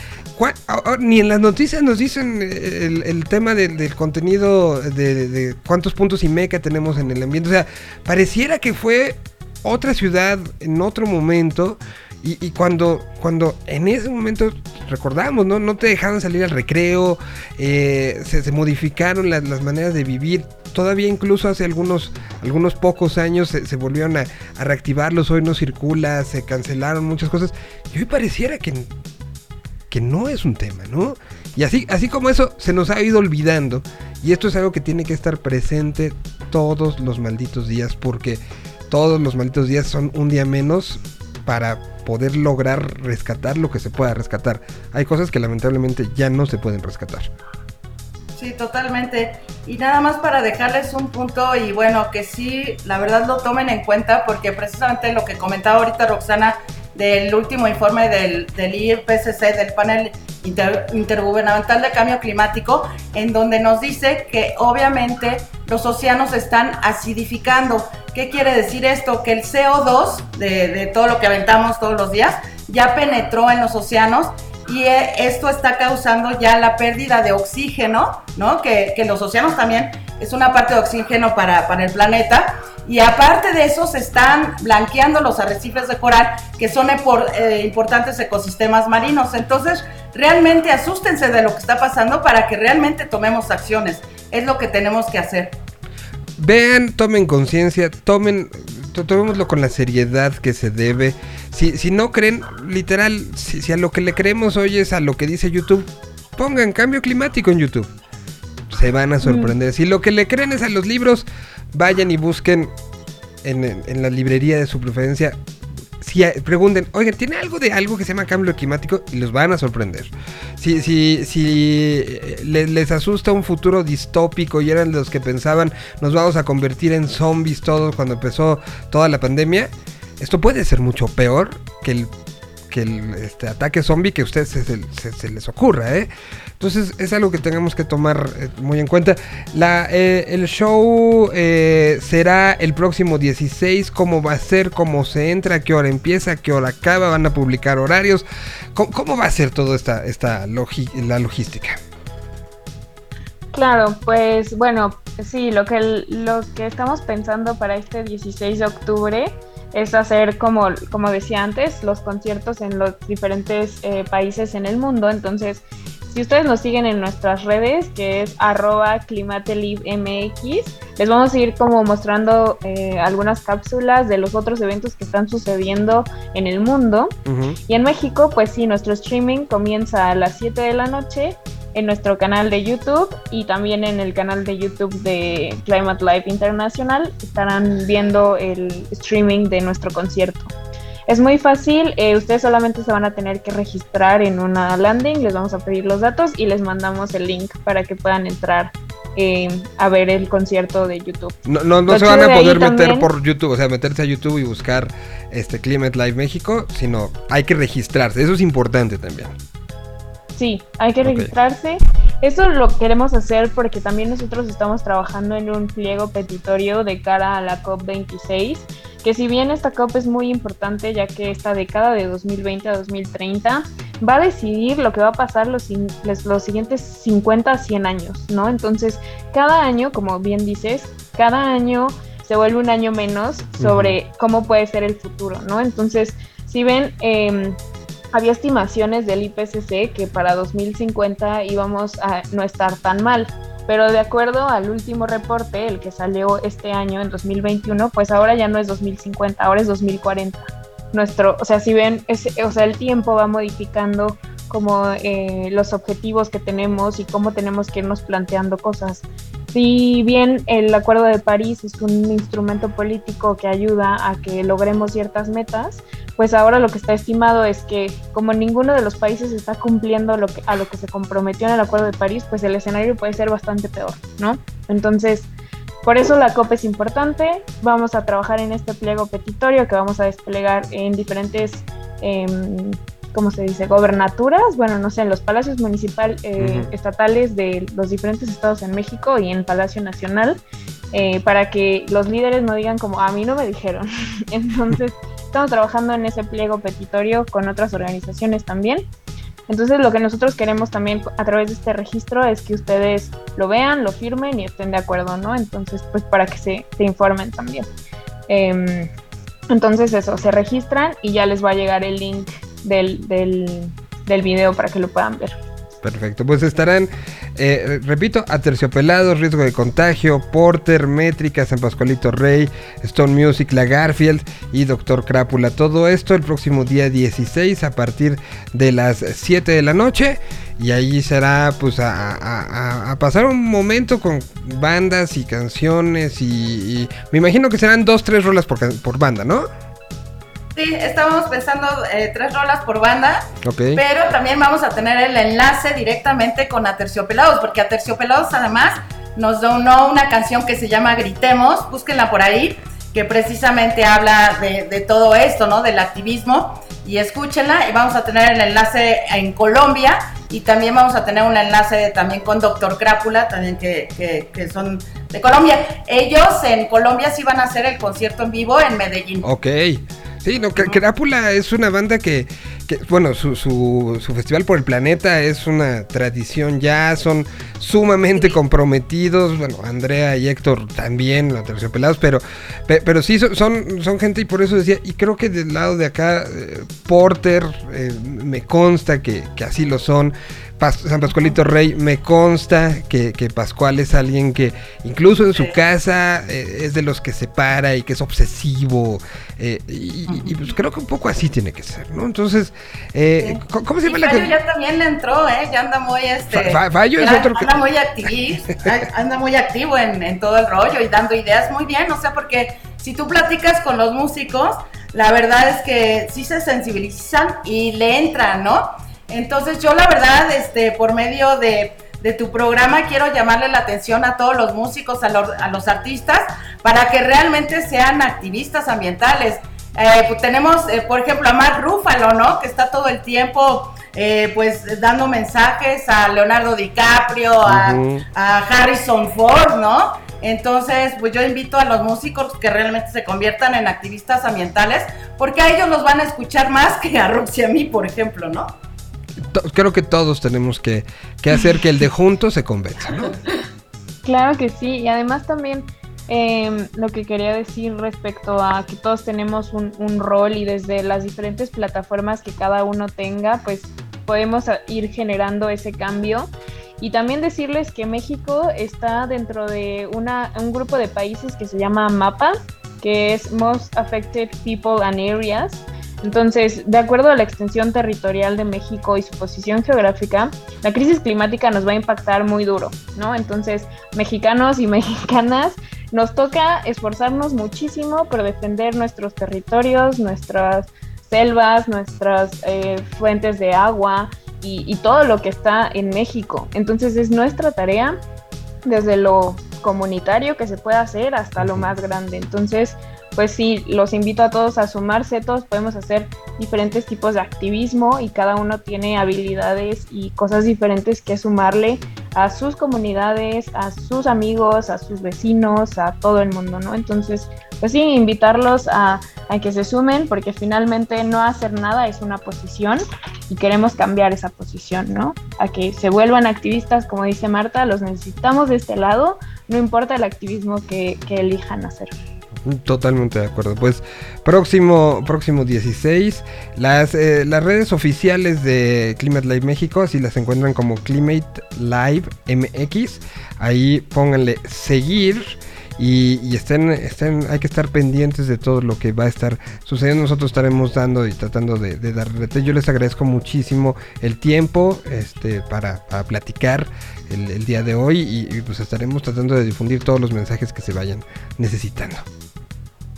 Ni en las noticias nos dicen eh, el, tema del, contenido de, cuántos puntos y meca tenemos en el ambiente. O sea, pareciera que fue otra ciudad en otro momento. Y, cuando, cuando en ese momento recordamos, ¿no? No te dejaban salir al recreo, se, modificaron las maneras de vivir. Todavía incluso hace algunos, algunos pocos años se, volvieron a, a reactivarlos, hoy no circula, se cancelaron muchas cosas. Y hoy pareciera que, que no es un tema, ¿no? Y así, así como eso se nos ha ido olvidando, y esto es algo que tiene que estar presente todos los malditos días, porque todos los malditos días son un día menos para poder lograr rescatar lo que se pueda rescatar. Hay cosas que lamentablemente ya no se pueden rescatar. Sí, totalmente. Y nada más para dejarles un punto y bueno, que sí, la verdad lo tomen en cuenta porque precisamente lo que comentaba ahorita Roxana del último informe del, del IPCC, del panel Inter- intergubernamental de cambio climático, en donde nos dice que obviamente los océanos están acidificando. ¿Qué quiere decir esto? Que el CO2 de, de todo lo que aventamos todos los días ya penetró en los océanos y eh, esto está causando ya la pérdida de oxígeno, ¿no? Que, que los océanos también es una parte de oxígeno para, para el planeta Y aparte de eso, se están blanqueando los arrecifes de coral, que son eh, importantes ecosistemas marinos. Entonces, realmente asústense de lo que está pasando para que realmente tomemos acciones. Es lo que tenemos que hacer. Vean, tomen conciencia, tomen, to- tomémoslo con la seriedad que se debe. Si, si no creen, literal, si, si a lo que le creemos hoy es a lo que dice YouTube, pongan cambio climático en YouTube. Se van a sorprender. Si lo que le creen es a los libros, vayan y busquen en, en- en la librería de su preferencia. Si pregunten, oigan, ¿tiene algo de algo que se llama cambio climático? Y los van a sorprender. Si, si, si eh, le- les asusta un futuro distópico y eran los que pensaban nos vamos a convertir en zombies todos cuando empezó toda la pandemia, esto puede ser mucho peor que el, que el este, ataque zombie que a ustedes se, les ocurra, ¿eh? Entonces es algo que tenemos que tomar eh, muy en cuenta. La, eh, el show eh, será el próximo 16. ¿Cómo va a ser? ¿Cómo se entra? ¿A qué hora empieza? ¿A qué hora acaba? ¿Van a publicar horarios? ¿Cómo, cómo va a ser toda esta, esta logi- la logística? Claro, pues bueno, sí, lo que, lo que estamos pensando para este 16 de octubre es hacer, como, como decía antes, los conciertos en los diferentes eh, países en el mundo. Entonces, si ustedes nos siguen en nuestras redes, que es arroba les vamos a ir como mostrando eh, algunas cápsulas de los otros eventos que están sucediendo en el mundo. Y en México, pues sí, nuestro streaming comienza a las 7 de la noche en nuestro canal de YouTube y también en el canal de YouTube de Climate Life Internacional. Estarán viendo el streaming de nuestro concierto. Es muy fácil, eh, ustedes solamente se van a tener que registrar en una landing, les vamos a pedir los datos y les mandamos el link para que puedan entrar eh, a ver el concierto de YouTube. No, no, no Lo se van a poder meter también- por YouTube, o sea, meterse a YouTube y buscar este Climate Live México, sino hay que registrarse. Eso es importante también. Sí, hay que registrarse. Eso lo queremos hacer porque también nosotros estamos trabajando en un pliego petitorio de cara a la COP26, que si bien esta COP es muy importante, ya que esta década de 2020 a 2030 va a decidir lo que va a pasar los, los siguientes 50 a 100 años, ¿no? Entonces, cada año, como bien dices, cada año se vuelve un año menos sobre cómo puede ser el futuro, ¿no? Entonces, si ven, em, había estimaciones del IPCC que para 2050 íbamos a no estar tan mal. Pero de acuerdo al último reporte, el que salió este año, en 2021, pues ahora ya no es 2050, ahora es 2040. Nuestro, o sea, si ven, ese- o sea, el tiempo va modificando como eh, los objetivos que tenemos y cómo tenemos que irnos planteando cosas. Si bien el Acuerdo de París es un instrumento político que ayuda a que logremos ciertas metas, pues ahora lo que está estimado es que como ninguno de los países está cumpliendo lo que, a lo que se comprometió en el Acuerdo de París, pues el escenario puede ser bastante peor, ¿no? Entonces, por eso la COP es importante. Vamos a trabajar en este pliego petitorio que vamos a desplegar en diferentes, em, ¿cómo se dice? Gobernaturas, bueno, no sé, en los palacios municipal, eh, estatales de los diferentes estados en México y en Palacio Nacional, eh, para que los líderes no digan como, a mí no me dijeron. Entonces, estamos trabajando en ese pliego petitorio con otras organizaciones también. Entonces lo que nosotros queremos también a través de este registro es que ustedes lo vean, lo firmen y estén de acuerdo, ¿no? Entonces, pues para que se, se informen también. Em, entonces eso, se registran y ya les va a llegar el link del, del, del video para que lo puedan ver. Perfecto, pues estarán, eh, repito, Aterciopelados, Riesgo de Contagio, Porter, Métrica, San Pascualito Rey, Stone Music, La Garfield y Doctor Crápula. Todo esto el próximo día 16 a partir de las 7 de la noche. Y ahí será pues a, pasar un momento con bandas y canciones y, me imagino que serán dos, tres rolas por, por banda, ¿no? Sí, estamos pensando eh, tres rolas por banda. Ok. Pero también vamos a tener el enlace directamente con Aterciopelados, porque Aterciopelados además nos donó una canción que se llama Gritemos, búsquenla por ahí, que precisamente habla de, de todo esto, ¿no? Del activismo, y escúchenla, y vamos a tener el enlace en Colombia, y también vamos a tener un enlace también con Doctor Crápula, también que, que- que son de Colombia. Ellos en Colombia sí van a hacer el concierto en vivo en Medellín. Ok. Sí, no, Crápula es una banda que, que, bueno, su, su, su festival por el planeta es una tradición ya, son sumamente comprometidos, bueno, Andrea y Héctor también, los terciopelados, pero, pe- pero sí son, son, son gente y por eso decía, y creo que del lado de acá, eh, Porter, eh, me consta que, que así lo son. Pas- San Pascualito Rey, me consta que, que Pascual es alguien que incluso en su Sí. casa eh, es de los que se para y que es obsesivo. eh, y, pues creo que un poco así tiene que ser, ¿no? Entonces, eh, Sí. ¿cómo, se llama la Fallo que- ya también le entró, ¿eh? Ya anda muy, este... Fa- Fa- Fallo es otro que- Anda muy activista, anda muy activo en, en todo el rollo y dando ideas muy bien, o sea, porque si tú platicas con los músicos, la verdad es que sí se sensibilizan y le entran, ¿no? Entonces yo la verdad, este, por medio de, de tu programa quiero llamarle la atención a todos los músicos, a los, a los artistas, para que realmente sean activistas ambientales. Eh, pues tenemos, eh, por ejemplo, a Mark Ruffalo, ¿no? Que está todo el tiempo, eh, pues, dando mensajes a Leonardo DiCaprio, a Harrison Ford, ¿no? Entonces, pues yo invito a los músicos que realmente se conviertan en activistas ambientales, porque a ellos los van a escuchar más que a Roxy y a mí, por ejemplo, ¿no? Creo que todos tenemos que, que hacer que el de juntos se convenza, ¿no? Claro que sí, y además también em, lo que quería decir respecto a que todos tenemos un, un rol y desde las diferentes plataformas que cada uno tenga, pues podemos ir generando ese cambio. Y también decirles que México está dentro de una, un grupo de países que se llama MAPA, que es Most Affected People and Areas. Entonces, de acuerdo a la extensión territorial de México y su posición geográfica, la crisis climática nos va a impactar muy duro, ¿no? Entonces, mexicanos y mexicanas, nos toca esforzarnos muchísimo por defender nuestros territorios, nuestras selvas, nuestras eh, fuentes de agua y, y todo lo que está en México. Entonces, es nuestra tarea desde lo comunitario que se puede hacer hasta lo más grande. Entonces, pues sí, los invito a todos a sumarse, todos podemos hacer diferentes tipos de activismo y cada uno tiene habilidades y cosas diferentes que sumarle a sus comunidades, a sus amigos, a sus vecinos, a todo el mundo, ¿no? Entonces, pues sí, invitarlos a, que se sumen porque finalmente no hacer nada es una posición y queremos cambiar esa posición, ¿no? A que se vuelvan activistas, como dice Marta, los necesitamos de este lado, no importa el activismo que, que elijan hacer. Totalmente de acuerdo. Pues próximo, próximo 16, las, eh, las redes oficiales de Climate Live México, así las encuentran como Climate Live MX. Ahí pónganle seguir. Y, y estén, estén, hay que estar pendientes de todo lo que va a estar sucediendo. Nosotros estaremos dando y tratando de, de dar. Yo les agradezco muchísimo el tiempo este, para, platicar el, el día de hoy y, y pues estaremos tratando de difundir todos los mensajes que se vayan necesitando.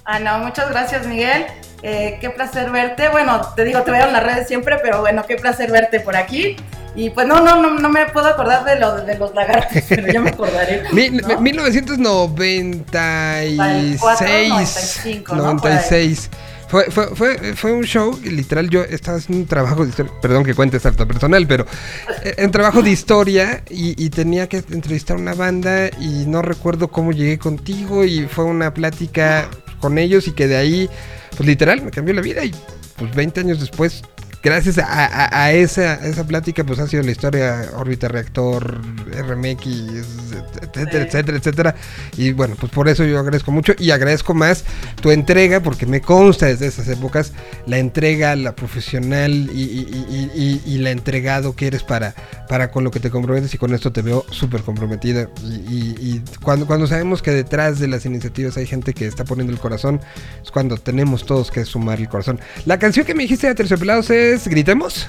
Ah, no, muchas gracias, Miguel. Eh, qué placer verte. Bueno, te digo, te veo en las redes siempre, pero bueno, qué placer verte por aquí. Y pues no, no, no, no me puedo acordar de, lo, de los lagartos, pero ya me acordaré. Mil- ¿no? 1996. 95, ¿no? 96. Fue, fue, fue, fue un show, literal, yo estaba haciendo un trabajo de historia, perdón que cuente harto personal, pero eh, un trabajo de historia y, y tenía que entrevistar a una banda y no recuerdo cómo llegué contigo y fue una plática con ellos y que de ahí, pues literal, me cambió la vida y pues 20 años después, gracias a, a- a esa, a esa plática, pues ha sido la historia órbita reactor, RMX, etcétera, Sí. etcétera, etcétera. Y bueno, pues por eso yo agradezco mucho y agradezco más tu entrega, porque me consta desde esas épocas la entrega, la profesional y, y- y- y- y la entregado que eres para, para con lo que te comprometes y con esto te veo súper comprometida. Y cuando, cuando sabemos que detrás de las iniciativas hay gente que está poniendo el corazón, es cuando tenemos todos que sumar el corazón. La canción que me dijiste de Terciopelados es Gritemos.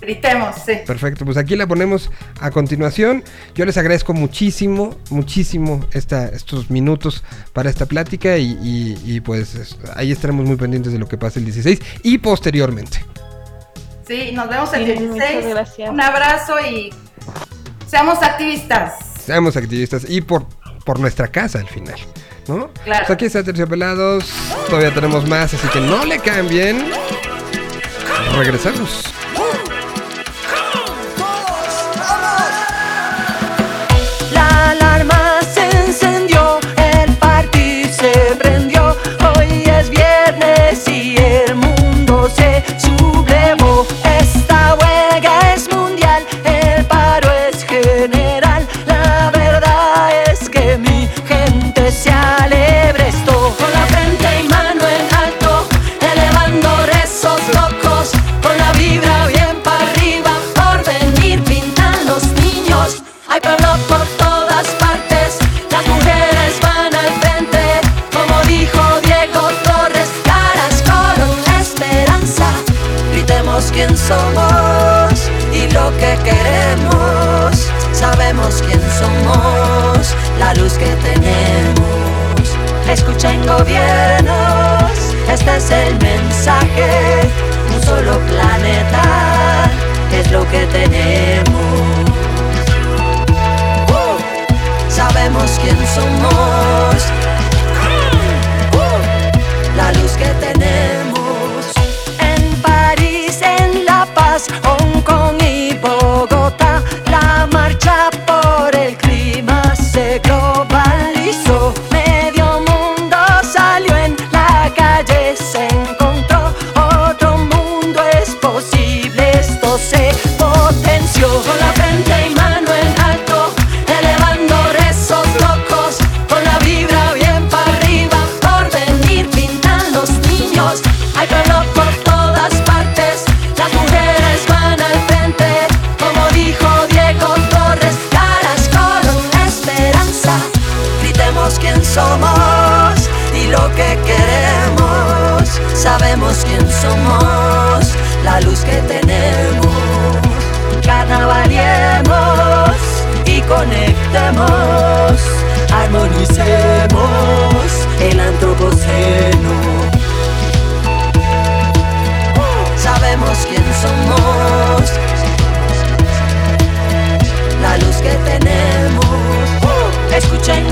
Gritemos, sí. Perfecto, pues aquí la ponemos a continuación. Yo les agradezco muchísimo, muchísimo esta, estos minutos para esta plática y, y- y, pues es- ahí estaremos muy pendientes de lo que pase el 16 y posteriormente. Sí, nos vemos el Sí, muchas 16. gracias. Un abrazo y seamos activistas. Seamos activistas y por, por nuestra casa al final, ¿no? Claro. Pues aquí está Terciopelados, todavía tenemos más, así que no le cambien. Regresamos. Que tenemos. Escuchen gobiernos, este es el mensaje. Un solo planeta es lo que tenemos. Uh, sabemos quién somos, uh, la luz que tenemos.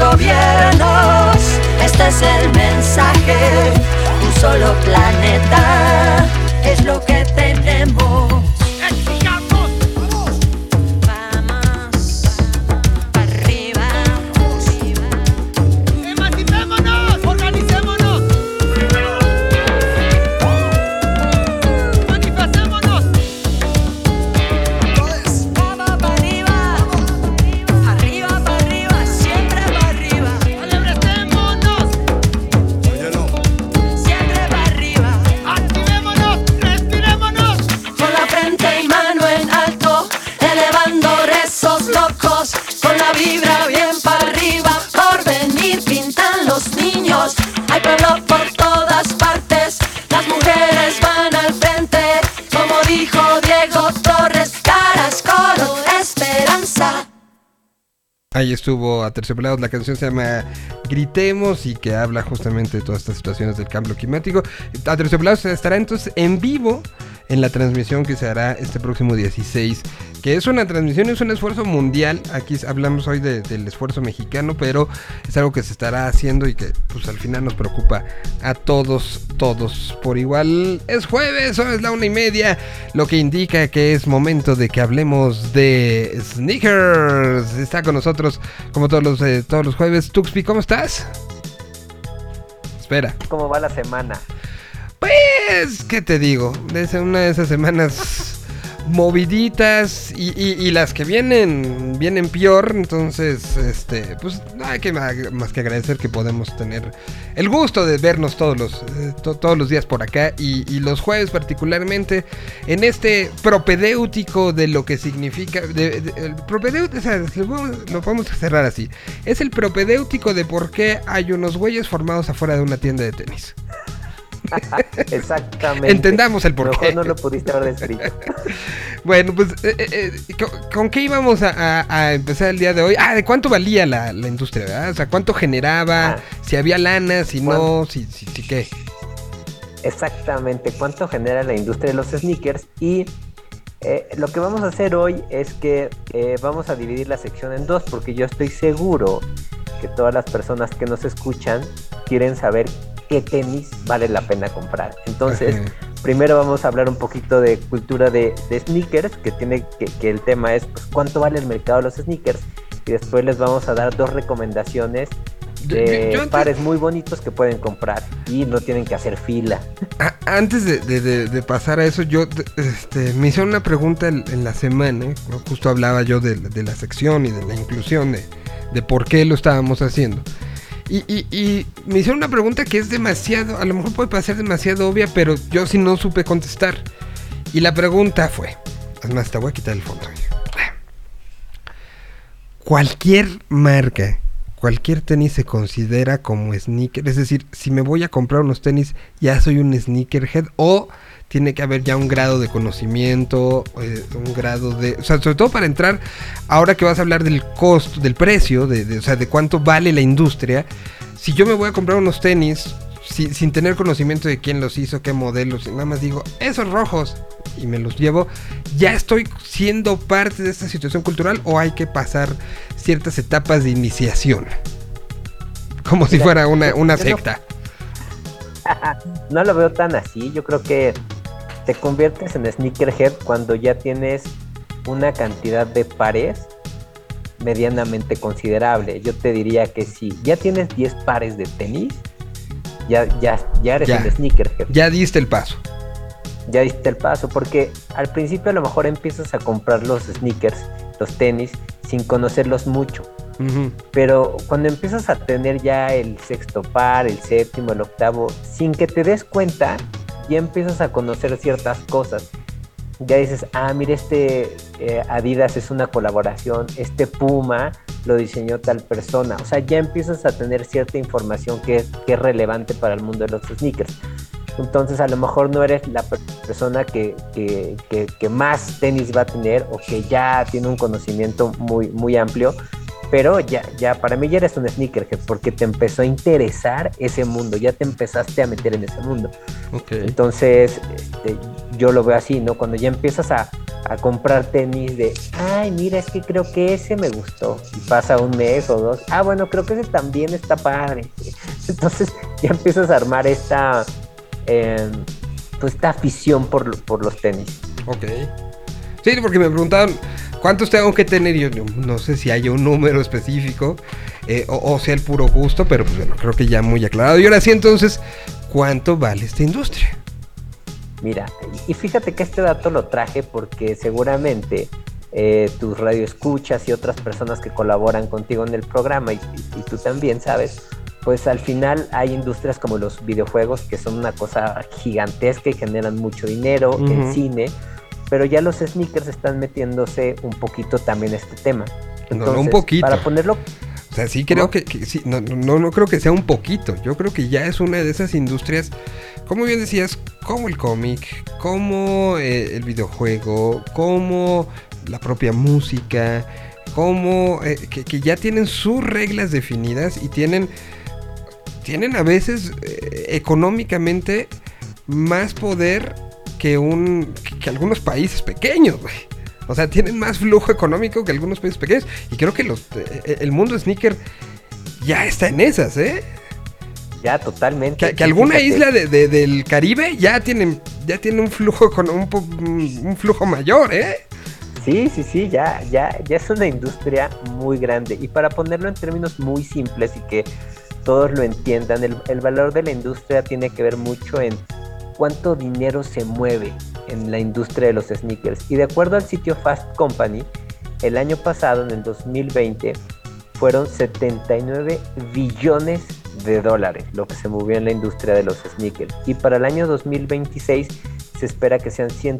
Gobiernos, este es el mensaje. Un solo planeta Ahí estuvo Aterciopelados, la canción se llama Gritemos y que habla justamente de todas estas situaciones del cambio climático. Aterciopelados estará entonces en vivo en la transmisión que se hará este próximo 16, que es una transmisión, es un esfuerzo mundial. Aquí hablamos hoy de- del esfuerzo mexicano, pero es algo que se estará haciendo y que pues al final nos preocupa a todos, todos por igual. Es jueves, es la una y media, lo que indica que es momento de que hablemos de sneakers. Está con nosotros como todos los, eh, todos los jueves. Tuxpi, ¿cómo estás? Espera. ¿Cómo va la semana? Pues, ¿qué te digo? Es una de esas semanas moviditas y, las que vienen vienen peor, entonces, este, pues hay que más que agradecer que podemos tener el gusto de vernos todos los eh, to- todos los días por acá y, los jueves particularmente en este propedéutico de lo que significa de, el propedéutico, lo podemos cerrar así. Es el propedéutico de por qué hay unos güeyes formados afuera de una tienda de tenis. Exactamente. Entendamos el porqué. Mejor no lo pudiste haber descrito. Bueno, pues, eh, eh, eh, ¿con, con qué íbamos a, a- a empezar el día de hoy? Ah, ¿de cuánto valía la, la industria, verdad? O sea, ¿cuánto generaba? Ah. Si había lana, si no, si, si, si qué. Exactamente. ¿Cuánto genera la industria de los sneakers? Y eh, lo que vamos a hacer hoy es que eh, vamos a dividir la sección en dos, porque yo estoy seguro que todas las personas que nos escuchan quieren saber qué tenis vale la pena comprar. Entonces, Ajá. primero vamos a hablar un poquito de cultura de, de sneakers, que tiene que, que el tema es pues, cuánto vale el mercado de los sneakers. Y después les vamos a dar dos recomendaciones de antes- pares muy bonitos que pueden comprar y no tienen que hacer fila. Antes de, de- de- de pasar a eso, yo este, me hicieron una pregunta en, en la semana. ¿eh? Justo hablaba yo de, de la sección y de la inclusión, de por qué lo estábamos haciendo. Y, me hicieron una pregunta que es demasiado, a lo mejor puede parecer demasiado obvia, pero yo sí no supe contestar. Y la pregunta fue, además te voy a quitar el fondo. Cualquier marca, cualquier tenis se considera como sneaker. Es decir, si me voy a comprar unos tenis, ya soy un sneakerhead o tiene que haber ya un grado de conocimiento, eh, un grado de... O sea, sobre todo para entrar, ahora que vas a hablar del costo, del precio, de, de- o sea, de cuánto vale la industria, si yo me voy a comprar unos tenis si- sin tener conocimiento de quién los hizo, qué modelos, y nada más digo, esos rojos, y me los llevo, ya estoy siendo parte de esta situación cultural o hay que pasar ciertas etapas de iniciación. Como si fuera una, una no- secta. No lo veo tan así. Yo creo que te conviertes en sneakerhead cuando ya tienes una cantidad de pares medianamente considerable. Yo te diría que si ya tienes 10 pares de tenis, ya, ya, ya eres Ya. un sneakerhead. Ya diste el paso. Ya diste el paso, porque al principio a lo mejor empiezas a comprar los sneakers, los tenis, sin conocerlos mucho. Pero cuando empiezas a tener ya el sexto par, el séptimo, el octavo, sin que te des cuenta, ya empiezas a conocer ciertas cosas. Ya dices, ah, mira, este eh, Adidas es una colaboración, este Puma lo diseñó tal persona. O sea, ya empiezas a tener cierta información que es, relevante para el mundo de los sneakers. Entonces, a lo mejor no eres la per- persona que- que más tenis va a tener o que ya tiene un conocimiento muy, muy amplio, pero ya, ya, para mí ya eres un sneakerhead porque te empezó a interesar ese mundo, ya te empezaste a meter en ese mundo. Ok. Entonces, este, yo lo veo así, ¿no? Cuando ya empiezas a, a comprar tenis de, ay, mira, es que creo que ese me gustó. Y pasa un mes o dos, ah, bueno, creo que ese también está padre. Entonces, ya empiezas a armar esta, eh, pues, esta afición por, por los tenis. Ok. Sí, porque me preguntaban cuántos tengo que tener. Yo no- no sé si hay un número específico eh, o, o sea el puro gusto, pero pues bueno, creo que ya muy aclarado. Y ahora sí, entonces, ¿cuánto vale esta industria? Mira, y fíjate que este dato lo traje porque seguramente eh, tus radioescuchas y otras personas que colaboran contigo en el programa y, y- y tú también sabes, pues al final hay industrias como los videojuegos que son una cosa gigantesca y generan mucho dinero, Ujú. el cine, pero ya los sneakers están metiéndose un poquito también a este tema. No, no, un poquito. Para ponerlo O sea, sí creo que, que sí, no, no, no creo que sea un poquito. Yo creo que ya es una de esas industrias, como bien decías, como el cómic, como eh, el videojuego, como la propia música, como eh, que, que ya tienen sus reglas definidas y tienen, tienen a veces eh, económicamente más poder que un que, algunos países pequeños, güey. O sea, tienen más flujo económico que algunos países pequeños. Y creo que los, eh, el mundo sneaker ya está en esas, ¿eh? ya totalmente. Que, alguna fíjate, isla de- de- del Caribe ya tienen, ya tiene un flujo con un, flujo mayor, ¿eh? Sí, sí, sí, ya, ya, ya es una industria muy grande. Y para ponerlo en términos muy simples y que todos lo entiendan, el, el valor de la industria tiene que ver mucho en cuánto dinero se mueve en la industria de los sneakers. Y de acuerdo al sitio Fast Company, el año pasado, en el 2020, fueron 79 billones de dólares lo que se movió en la industria de los sneakers. Y para el año 2026 se espera que sean 100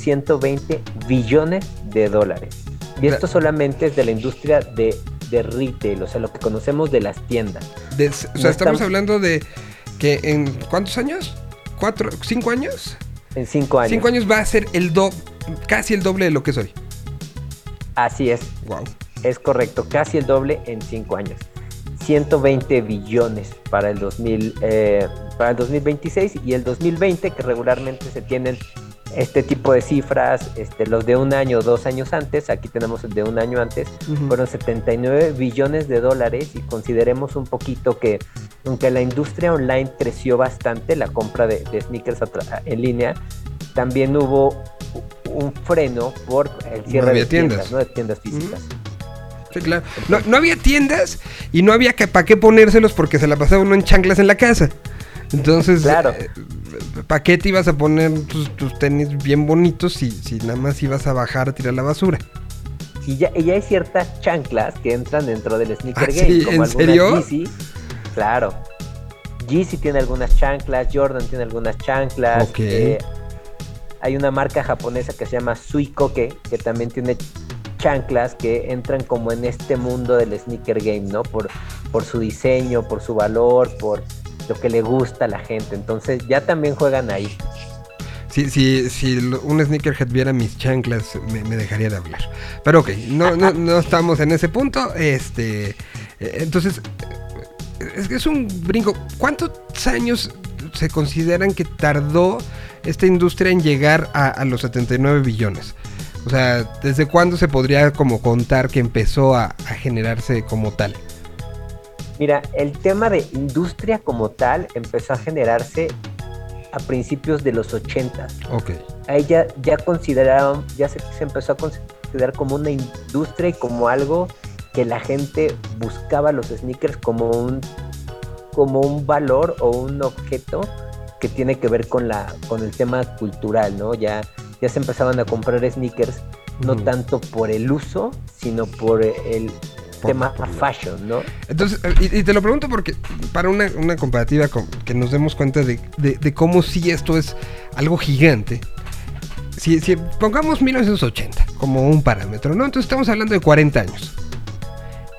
120 billones de dólares. Y esto solamente es de la industria de, de retail, o sea, lo que conocemos de las tiendas. De- o sea, No estamos estamos- hablando de que en ¿cuántos años? ¿Cuatro? ¿Cinco años? En cinco años. Cinco años va a ser el do casi el doble de lo que soy. Así es, Wow. es correcto, casi el doble en cinco años. 120 billones para el, 2000, eh, para el 2026 y el 2020, que regularmente se tienen este tipo de cifras, este, los de un año o dos años antes, aquí tenemos el de un año antes, fueron 79 billones de dólares y consideremos un poquito que aunque la industria online creció bastante, la compra de, de sneakers en línea, también hubo un freno por el cierre había de tiendas, tiendas. ¿no? de tiendas físicas. Sí, claro. No, no había tiendas y no había que, para qué ponérselos porque se la pasaba uno en chanclas en la casa. Entonces, Claro. ¿para qué te ibas a poner tus, tus tenis bien bonitos si, si nada más ibas a bajar a tirar la basura? Y ya, ya hay ciertas chanclas que entran dentro del sneaker Ah, game, ¿sí? como ¿En serio? Yeezy. Claro. Yeezy tiene algunas chanclas, Jordan tiene algunas chanclas. Ok. eh, hay una marca japonesa que se llama Suikoke, que también tiene chanclas que entran como en este mundo del sneaker game, ¿no? Por, por su diseño, por su valor, por lo que le gusta a la gente. Entonces ya también juegan ahí. Si, si, si un sneakerhead viera mis chanclas, me, dejaría de hablar. Pero ok, no, no, no estamos en ese punto. Este, eh, entonces, es un brinco. ¿Cuántos años se consideran que tardó esta industria en llegar a, los 79 billones? O sea, ¿desde cuándo se podría como contar que empezó a generarse como tal? Mira, el tema de industria como tal empezó a generarse a principios de los 80. Ok. Ahí ya, ya consideraban, ya se, se empezó a considerar como una industria y como algo que la gente buscaba los sneakers como un, como un valor o un objeto que tiene que ver con, la, con el tema cultural, ¿no? Ya, ya se empezaban a comprar sneakers no tanto por el uso, sino por el tema por fashion, ¿no? Entonces, eh, y, y te lo pregunto porque para una, una comparativa con- que nos demos cuenta de, de- de cómo sí esto es algo gigante. Si, si pongamos 1980 como un parámetro, ¿no? Entonces estamos hablando de 40 años.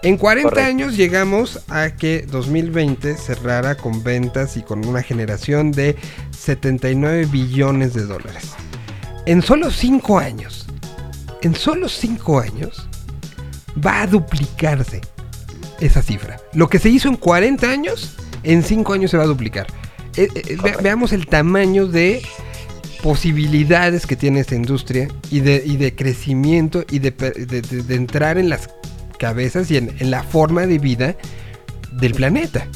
En 40 Correcto. años llegamos a que 2020 cerrara con ventas y con una generación de 79 billones de dólares. En solo 5 años, en solo 5 años, va a duplicarse esa cifra. Lo que se hizo en 40 años, en 5 años se va a duplicar. Eh, eh, ve- Correcto. veamos el tamaño de posibilidades que tiene esta industria y de, y de crecimiento y de, de- de- de entrar en las cabezas y en, en la forma de vida del planeta.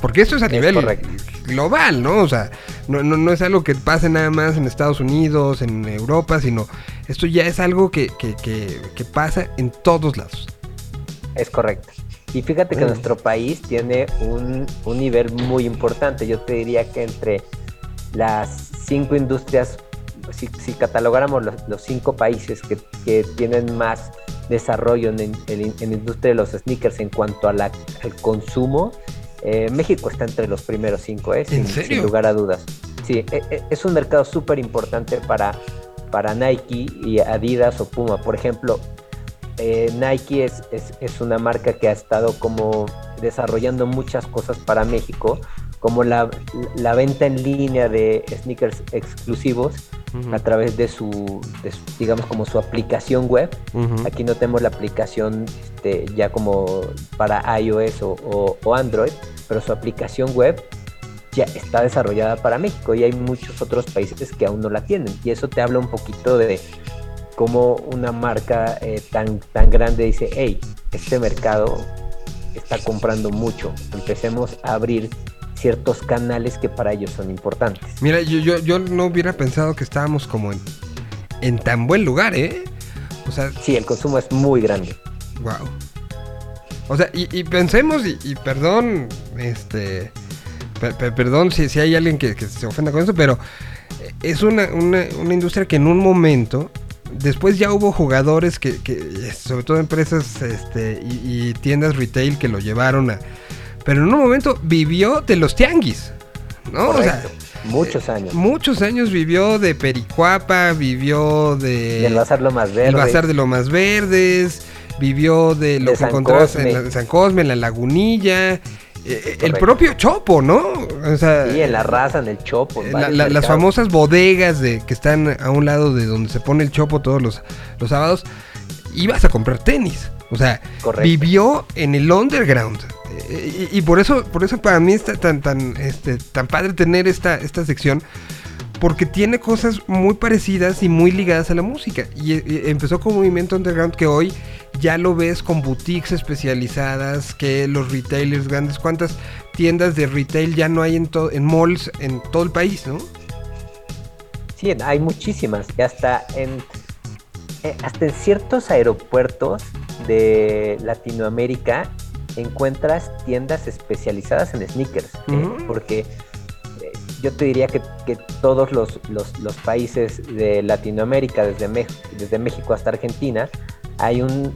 Porque esto es a Es nivel correcto. global, ¿no? O sea, no, no, no es algo que pase nada más en Estados Unidos, en Europa, sino esto ya es algo que, que- que- que pasa en todos lados. Es correcto. Y fíjate que Mm. nuestro país tiene un, un nivel muy importante. Yo te diría que entre las cinco industrias, si, si catalogáramos los, los cinco países que, que tienen más desarrollo en, en, en la industria de los sneakers en cuanto a la- al consumo, eh, México está entre los primeros cinco, ¿eh? ¿En sin, serio? sin lugar a dudas. Sí, e- e- es un mercado súper importante para, para Nike y Adidas o Puma. Por ejemplo, eh, Nike es, es, es una marca que ha estado como desarrollando muchas cosas para México, como la, la venta en línea de sneakers exclusivos a través de su, de su, digamos, como su aplicación web. Aquí no tenemos la aplicación este, ya como para iOS o, o- o Android, pero su aplicación web ya está desarrollada para México y hay muchos otros países que aún no la tienen. Y eso te habla un poquito de cómo una marca eh, tan, tan grande dice, hey, este mercado está comprando mucho, empecemos a abrir ciertos canales que para ellos son importantes. Mira, yo, yo, yo no hubiera pensado que estábamos como en, en tan buen lugar, ¿eh? O sea, Sí, el consumo es muy grande. wow. O sea, y, y pensemos, y, y perdón, este, perdón si, si hay alguien que, que se ofenda con eso, pero es una, una, una industria que en un momento, después ya hubo jugadores que, que sobre todo empresas este, y, y tiendas retail que lo llevaron a... Pero en un momento vivió de los tianguis, ¿no? O sea. Muchos años. muchos años vivió de Pericuapa, vivió de... Y el bazar lo más verde. El bazar de Lomas Verdes, vivió de lo De que San encontrabas en, Cosme. la- en San Cosme, en la Lagunilla, eh, eh, el propio Chopo, ¿no? O sea, Sí, en la raza, en el chopo. en eh, la- varios la- las famosas bodegas de que están a un lado de donde se pone el Chopo todos los, los sábados, ibas a comprar tenis. O sea, Correcto. vivió en el underground. Y, y por eso, por eso para mí está tan, tan, este, tan padre tener esta, esta sección. Porque tiene cosas muy parecidas y muy ligadas a la música. Y, eh, empezó con un movimiento underground que hoy ya lo ves con boutiques especializadas, que los retailers grandes, cuántas tiendas de retail ya no hay en, en malls en todo el país, ¿no? Sí, hay muchísimas. Hasta en, eh, hasta en ciertos aeropuertos de Latinoamérica encuentras tiendas especializadas en sneakers. eh, Ujú. porque eh, yo te diría que, que todos los, los- los países de Latinoamérica, desde, desde México hasta Argentina, hay un,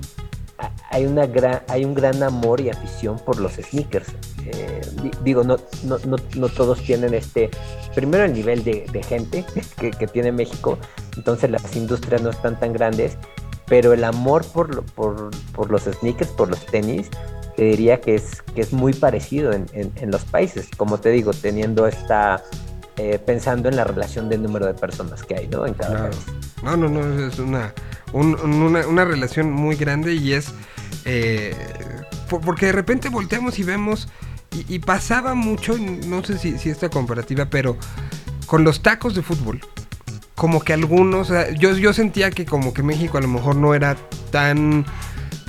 hay, una gran, hay un gran amor y afición por los sneakers. Eh, di- digo, no, no, no, no todos tienen este, primero el nivel de, de gente que, que tiene México, entonces las industrias no están tan grandes, pero el amor por, lo- por, por los sneakers, por los tenis, te diría que es, que es muy parecido en, en- en los países, como te digo, teniendo esta, eh, pensando en la relación de número de personas que hay, ¿no? En cada Claro. país. No, no, no, es una, un- un- una, una relación muy grande y es... eh, por- porque de repente volteamos y vemos, y, pasaba mucho, no sé si, esta comparativa, pero con los tacos de fútbol, como que algunos, yo, yo sentía que como que México a lo mejor no era tan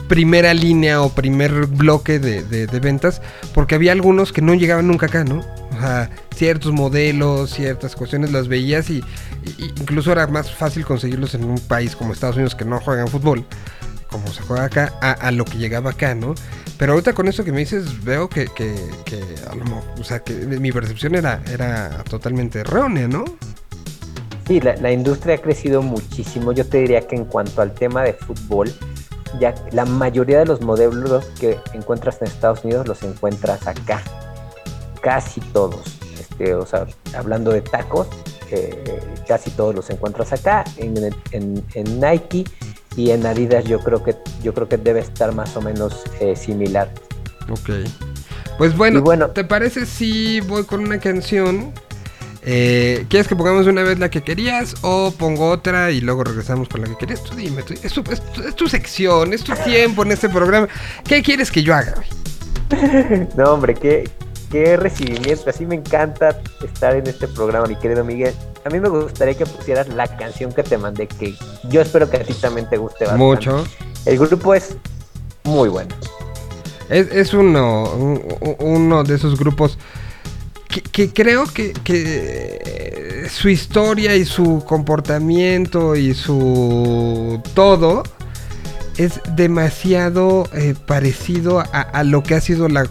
primera línea o primer bloque de- de ventas, porque había algunos que no llegaban nunca acá, ¿no? O sea, ciertos modelos, ciertas cuestiones las veías y, incluso era más fácil conseguirlos en un país como Estados Unidos que no juegan fútbol, como se juega acá, a, lo que llegaba acá, ¿no? Pero ahorita con esto que me dices, veo que, que, a lo mo- o sea, que mi percepción era, era totalmente errónea, ¿no? Sí, la, la industria ha crecido muchísimo. Yo te diría que en cuanto al tema de fútbol, ya la mayoría de los modelos que encuentras en Estados Unidos los encuentras acá. Casi todos. Este, o sea, hablando de tacos, eh, casi todos los encuentras acá. En, en- en Nike y en Adidas yo creo que yo creo que debe estar más o menos eh, similar. Ok. Pues bueno, bueno- ¿te parece si voy con una canción? Eh, ¿Quieres que pongamos una vez la que querías o pongo otra y luego regresamos con la que querías? Tú dime, tú- es, tu, es tu- es tu sección, es tu tiempo en este programa. ¿Qué quieres que yo haga? No, hombre, qué, qué recibimiento. Así me encanta estar en este programa, mi querido Miguel. A mí me gustaría que pusieras la canción que te mandé, que yo espero que a ti también te guste bastante. Mucho. El grupo es muy bueno. Es, es uno, un- un- uno de esos grupos que, que creo que, que su historia y su comportamiento y su todo es demasiado eh, parecido a, a lo que ha sido la,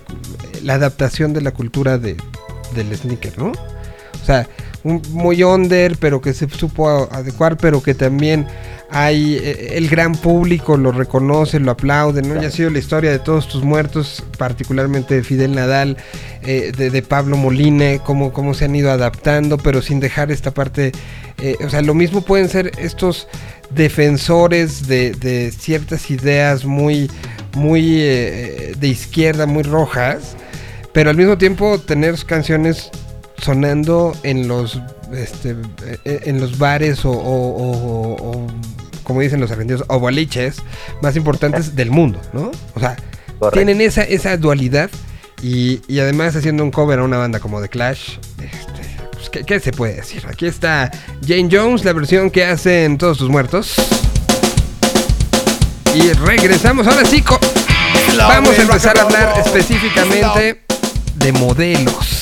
la adaptación de la cultura de, del sneaker, ¿no? O sea, un, muy under, pero que se supo adecuar, pero que también hay eh, el gran público lo reconoce, lo aplaude, ¿no? Ya ha sido la historia de todos tus muertos, particularmente de Fidel Nadal, eh, de, de Pablo Molina, cómo, cómo se han ido adaptando, pero sin dejar esta parte. eh, o sea, lo mismo pueden ser estos defensores de, de ciertas ideas muy, muy eh, de izquierda, muy rojas, pero al mismo tiempo tener canciones sonando en los este, eh, en los bares o, o- o- o, como dicen los argentinos o boliches más importantes del mundo, ¿no? O sea, Correcto. tienen esa, esa dualidad y, y además haciendo un cover a una banda como The Clash, este, pues, ¿qué, qué se puede decir? Aquí está Jane Jones, la versión que hacen Todos tus muertos. Y regresamos ahora sí, vamos a empezar a hablar específicamente de modelos.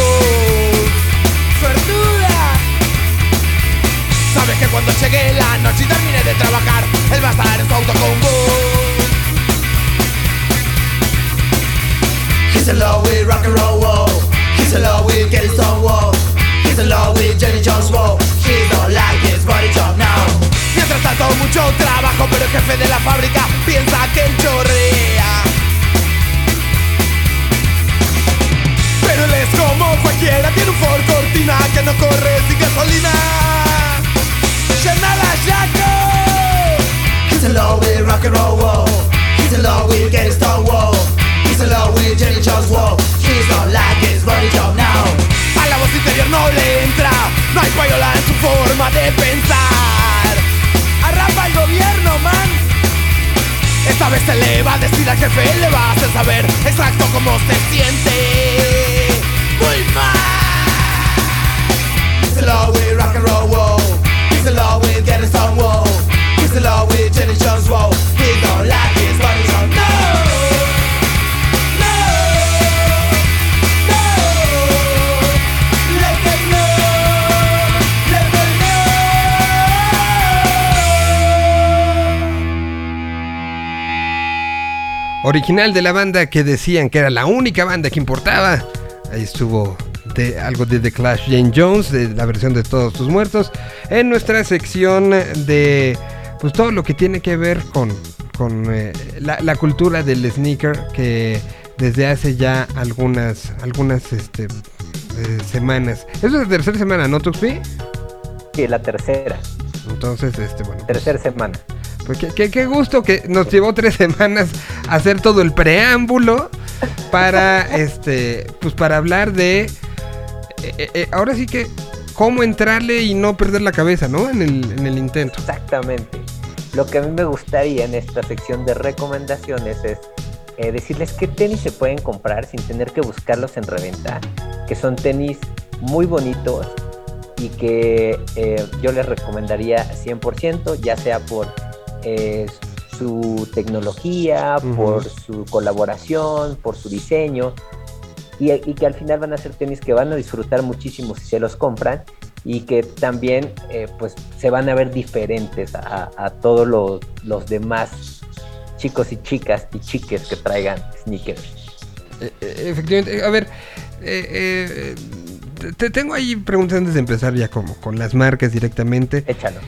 Sabes que cuando llegue la noche y termine de trabajar, él va a estar en su auto con vos. He's in love with rock and roll, whoa. He's in love with stoned, whoa. He's in love with Jenny Jones, whoa. He don't like his body job now. Mientras tanto, mucho trabajo, pero el jefe de la fábrica piensa que él chorrea. Pero él es como cualquiera, tiene un Ford Cortina que no corre sin gasolina. Shanala Jaco. He's in love with rock and roll, whoa. He's love with getting stoned, whoa. He's love with Jenny Jones, whoa. He's not like his body job now. A la voz interior no le entra, no hay payola en su forma de pensar. Arrapa el gobierno, man. Esta vez se le va a decir al jefe, le va a hacer saber exacto cómo se siente. Muy mal. He's in love with rock and roll, whoa. Original de la banda que decían que era la única banda que importaba. Ahí estuvo de algo de The Clash Jane Jones, de la versión de Todos tus muertos. En nuestra sección de pues todo lo que tiene que ver con, con eh, la, la cultura del sneaker que desde hace ya algunas algunas este, eh, semanas. Eso es la tercera semana, ¿no, Tuxpi? Sí, la tercera, Entonces, este, bueno. pues, tercera semana. Pues qué, qué- qué gusto que nos llevó tres semanas hacer todo el preámbulo para este pues para hablar de eh, eh, ahora sí que cómo entrarle y no perder la cabeza, ¿no? En el, en el intento. Exactamente. Lo que a mí me gustaría en esta sección de recomendaciones es eh, decirles qué tenis se pueden comprar sin tener que buscarlos en reventa, que son tenis muy bonitos y que eh, yo les recomendaría 100%, ya sea por eh, su tecnología, por su colaboración, por su diseño, y, y que al final van a ser tenis que van a disfrutar muchísimo si se los compran y que también eh, pues se van a ver diferentes a, a todos los, los demás chicos y chicas y chiques que traigan sneakers. Eh, eh, efectivamente, a ver, eh, eh, te tengo ahí preguntas antes de empezar ya como con las marcas directamente. Échalo.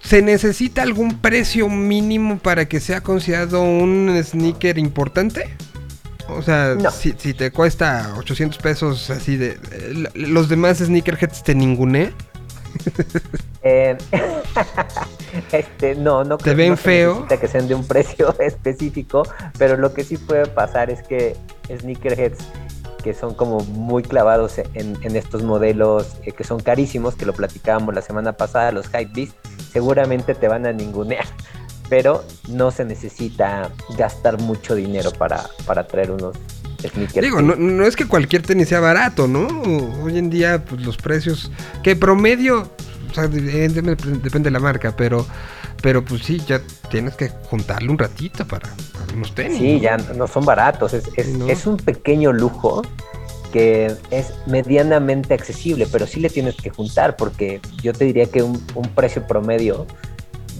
¿Se necesita algún precio mínimo para que sea considerado un sneaker importante? O sea, No. si, si te cuesta 800 pesos así de... eh, ¿Los demás sneakerheads te ningunean? Eh, este, no, no ¿Te creo- ven no feo? que sean de un precio específico, pero lo que sí puede pasar es que sneakerheads que son como muy clavados en, en estos modelos eh, que son carísimos, que lo platicábamos la semana pasada, los Hypebeast, seguramente te van a ningunear, pero no se necesita gastar mucho dinero para, para traer unos sneakers. Digo, no, no es que cualquier tenis sea barato, ¿no? Hoy en día, pues los precios... Que promedio... O sea, depende de la marca, pero... Pero pues sí, ya tienes que juntarle un ratito para, para unos tenis. Sí, ¿no? ya no son baratos, es, es- No. es un pequeño lujo que es medianamente accesible, pero sí le tienes que juntar, porque yo te diría que un, un precio promedio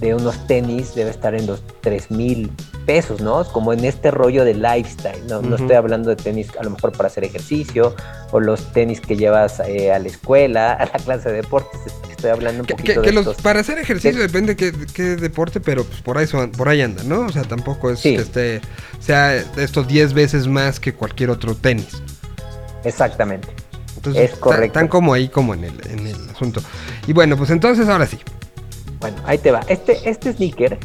de unos tenis debe estar en los 3 mil pesos, ¿no? Como en este rollo de lifestyle, ¿no? No estoy hablando de tenis a lo mejor para hacer ejercicio, o los tenis que llevas eh, a la escuela, a la clase de deportes, estoy hablando un Que, poquito que- que de los, estos. para hacer ejercicio de- depende qué, qué deporte, pero pues por ahí, son- por ahí anda, ¿no? O sea, tampoco es Sí. que esté, sea estos 10 veces más que cualquier otro tenis. Exactamente. Entonces, Es correcto. Están como ahí, como en el, en el asunto. Y bueno, pues entonces ahora sí. Bueno, ahí te va. Este, este sneaker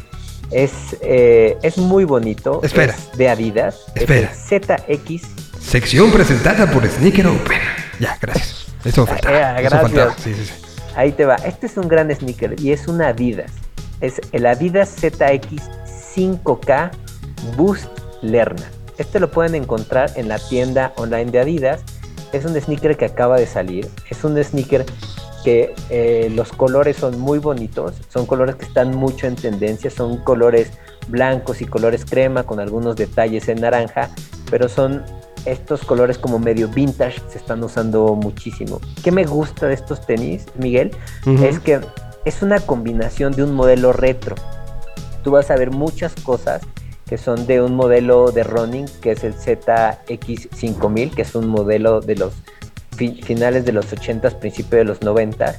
es, eh, es muy bonito. Espera. Es de Adidas. Espera. ZX. Sección presentada por Sneaker Open. Ya, gracias. Eso faltaba. Eh, eso gracias. faltaba. Sí, sí, sí. Ahí te va. Este es un gran sneaker y es un Adidas. Es el Adidas ZX 5K Boost Lerna. Este lo pueden encontrar en la tienda online de Adidas. Es un sneaker que acaba de salir. Es un sneaker que eh, los colores son muy bonitos. Son colores que están mucho en tendencia. Son colores blancos y colores crema con algunos detalles en naranja. Pero son estos colores como medio vintage. Se están usando muchísimo. ¿Qué me gusta de estos tenis, Miguel? Es que es una combinación de un modelo retro. Tú vas a ver muchas cosas que son de un modelo de running, que es el ZX5000, que es un modelo de los finales de los 80s, principios de los 90s,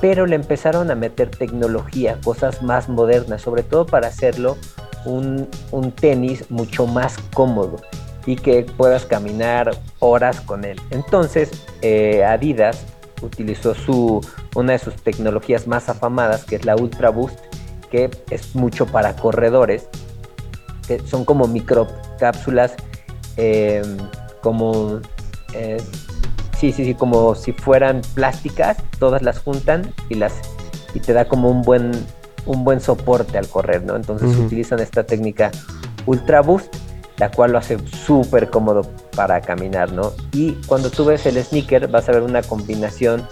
pero le empezaron a meter tecnología, cosas más modernas, sobre todo para hacerlo un, un tenis mucho más cómodo y que puedas caminar horas con él. Entonces, eh, Adidas utilizó su, una de sus tecnologías más afamadas, que es la Ultra Boost, que es mucho para corredores, que son como microcápsulas, eh, como, eh, sí, sí, sí, como si fueran plásticas, todas las juntan y las y te da como un buen, un buen soporte al correr, ¿no? Entonces utilizan esta técnica Ultra Boost, la cual lo hace súper cómodo para caminar, ¿no? Y cuando tú ves el sneaker vas a ver una combinación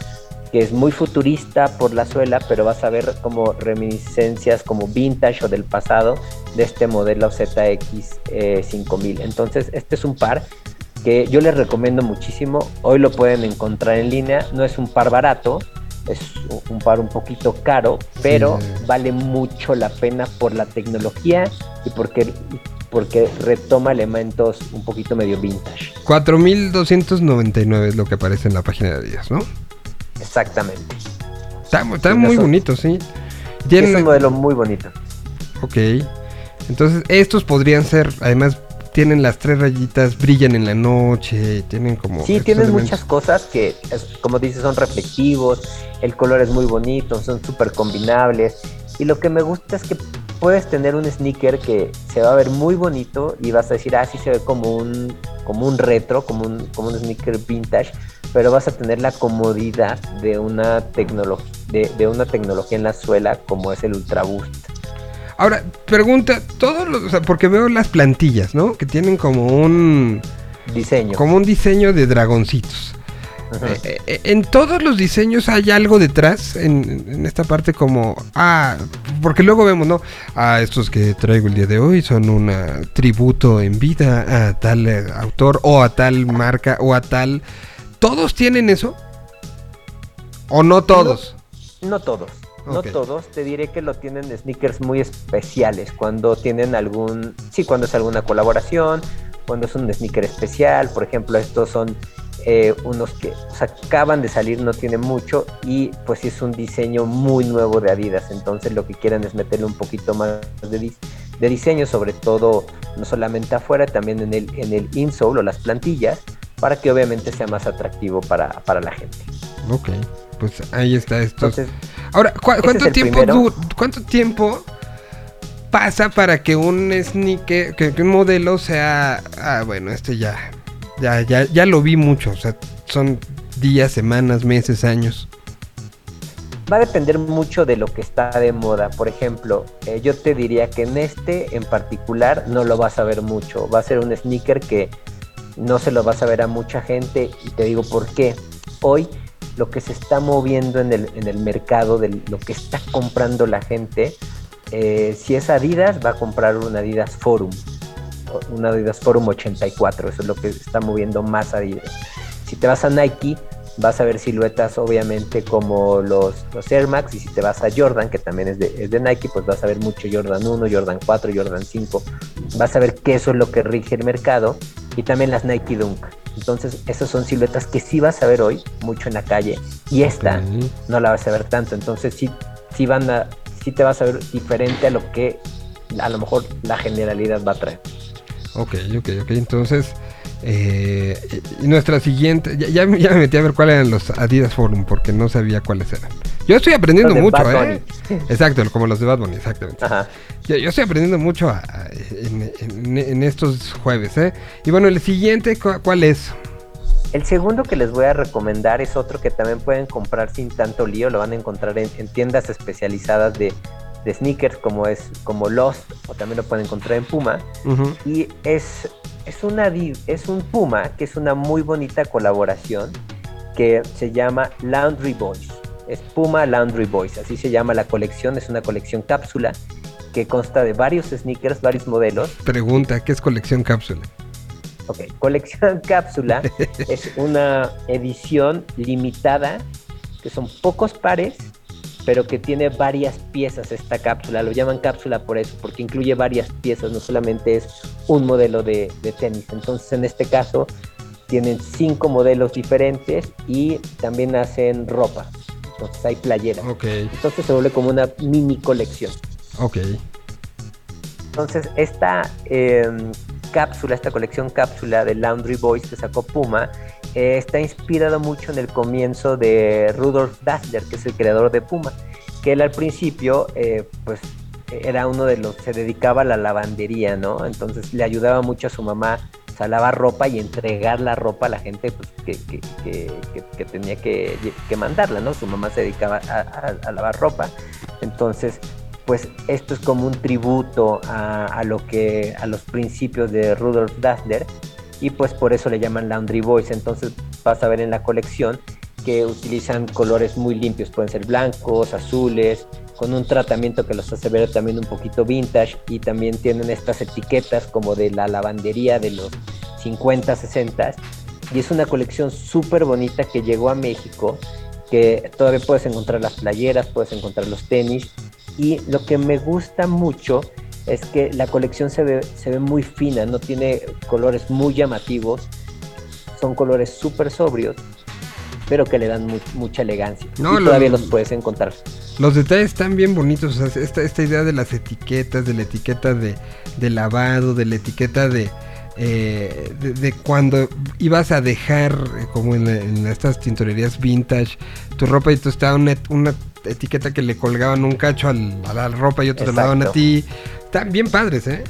que es muy futurista por la suela, pero vas a ver como reminiscencias como vintage o del pasado de este modelo ZX eh, 5000. Entonces, este es un par que yo les recomiendo muchísimo. Hoy lo pueden encontrar en línea. No es un par barato, es un par un poquito caro, pero Sí. vale mucho la pena por la tecnología y porque, porque retoma elementos un poquito medio vintage. 4.299 es lo que aparece en la página de Adidas, ¿no? Exactamente. Está, está Sí, no muy son- bonito, sí. Es un modelo muy bonito. Ok. Entonces, estos podrían ser, además, tienen las tres rayitas, brillan en la noche, tienen como... Sí, tienen elementos. muchas cosas que, como dices, son reflectivos, el color es muy bonito, son súper combinables. Y lo que me gusta es que puedes tener un sneaker que se va a ver muy bonito y vas a decir, ah, sí se ve como un, como un retro, como un, como un sneaker vintage, pero vas a tener la comodidad de una, de, de una tecnología en la suela como es el Ultra Boost. Ahora, pregunta, todos los, o sea, porque veo las plantillas, ¿no? Que tienen como un, Diseño. como un diseño de dragoncitos. Ujú. Eh, eh, en todos los diseños hay algo detrás, en, en esta parte como, ah, porque luego vemos, ¿no? Ah, estos que traigo el día de hoy son un tributo en vida a tal eh, autor o a tal marca o a tal... ¿Todos tienen eso? ¿O no todos? No todos. No todos, te diré que lo tienen sneakers muy especiales, cuando tienen algún, sí, cuando es alguna colaboración, cuando es un sneaker especial, por ejemplo, estos son eh, unos que o sea, acaban de salir, no tiene mucho, y pues sí es un diseño muy nuevo de Adidas, entonces lo que quieren es meterle un poquito más de, dis- de diseño, sobre todo no solamente afuera, también en el, en el insole o las plantillas, para que obviamente sea más atractivo para, para la gente. Ok, pues ahí está esto. Entonces, Ahora, ¿cu- ese ¿cuánto es tiempo cuánto tiempo pasa para que un sneaker, que, que un modelo sea, ah, bueno, este ya, ya, ya, ya lo vi mucho, o sea, son días, semanas, meses, años. Va a depender mucho de lo que está de moda. Por ejemplo, eh, yo te diría que en este en particular no lo vas a ver mucho. Va a ser un sneaker que no se lo vas a ver a mucha gente y te digo por qué. Hoy lo que se está moviendo en el, en el mercado, lo que está comprando la gente, eh, si es Adidas, va a comprar un Adidas Forum. o Un Adidas Forum 84, eso es lo que está moviendo más Adidas. Si te vas a Nike, vas a ver siluetas obviamente como los, los Air Max y si te vas a Jordan, que también es de, es de Nike, pues vas a ver mucho Jordan 1, Jordan 4, Jordan 5. Vas a ver que eso es lo que rige el mercado y también las Nike Dunk. Entonces, esas son siluetas que sí vas a ver hoy mucho en la calle y esta no la vas a ver tanto. Entonces, sí, sí van a, sí te vas a ver diferente a lo que a lo mejor la generalidad va a traer. Ok, ok, ok, entonces, eh, nuestra siguiente, ya, ya, me- metí a ver cuáles eran los Adidas Forum, porque no sabía cuáles eran. Yo estoy aprendiendo mucho, Bad ¿eh? Exacto, como los de Bad Bunny, exactamente. Ajá. Yo, yo estoy aprendiendo mucho a- a- en, en- en estos jueves, ¿eh? Y bueno, el siguiente, ¿cu- ¿cuál es? El segundo que les voy a recomendar es otro que también pueden comprar sin tanto lío, lo van a encontrar en, en tiendas especializadas de, de sneakers como es como Lost o también lo pueden encontrar en Puma y es es una es un Puma que es una muy bonita colaboración que se llama Laundry Boys. Es Puma Laundry Boys, así se llama la colección, es una colección cápsula que consta de varios sneakers, varios modelos Pregunta, ¿qué es colección cápsula? Ok, colección cápsula es una edición limitada, que son pocos pares, pero que tiene varias piezas esta cápsula. Lo llaman cápsula por eso, porque incluye varias piezas, no solamente es un modelo de, de tenis. Entonces, en este caso, tienen cinco modelos diferentes y también hacen ropa. Entonces, hay playeras. Ok, Entonces, se vuelve como una mini colección. ok. Entonces, esta eh, cápsula, esta colección cápsula de Laundry Boys que sacó Puma, eh, está inspirado mucho en el comienzo de Rudolf Dassler, que es el creador de Puma, que él al principio, eh, pues, era uno de los, se dedicaba a la lavandería, ¿no? Entonces le ayudaba mucho a su mamá a lavar ropa y entregar la ropa a la gente pues, que, que- que- tenía que, mandarla, ¿no? Su mamá se dedicaba a, lavar ropa. Entonces, pues esto es como un tributo a lo que a los principios de Rudolf Dassler y pues por eso le llaman Laundry Boys. Entonces vas a ver en la colección que utilizan colores muy limpios, pueden ser blancos, azules, con un tratamiento que los hace ver también un poquito vintage y también tienen estas etiquetas como de la lavandería de los 50, 60 y es una colección súper bonita que llegó a México que todavía puedes encontrar las playeras, puedes encontrar los tenis y lo que me gusta mucho es que la colección se ve, se ve muy fina, no tiene colores muy llamativos, son colores súper sobrios pero que le dan mu- mucha elegancia. No, y lo- todavía los puedes encontrar. Los detalles están bien bonitos, o sea, esta, esta idea de las etiquetas, de la etiqueta de, de lavado, de la etiqueta de, eh, de, de cuando ibas a dejar, eh, como en, estas tintorerías vintage, tu ropa y tú estaba una, una etiqueta que le colgaban un cacho al- a la ropa y otro te la daban a ti. Están bien padres, ¿eh?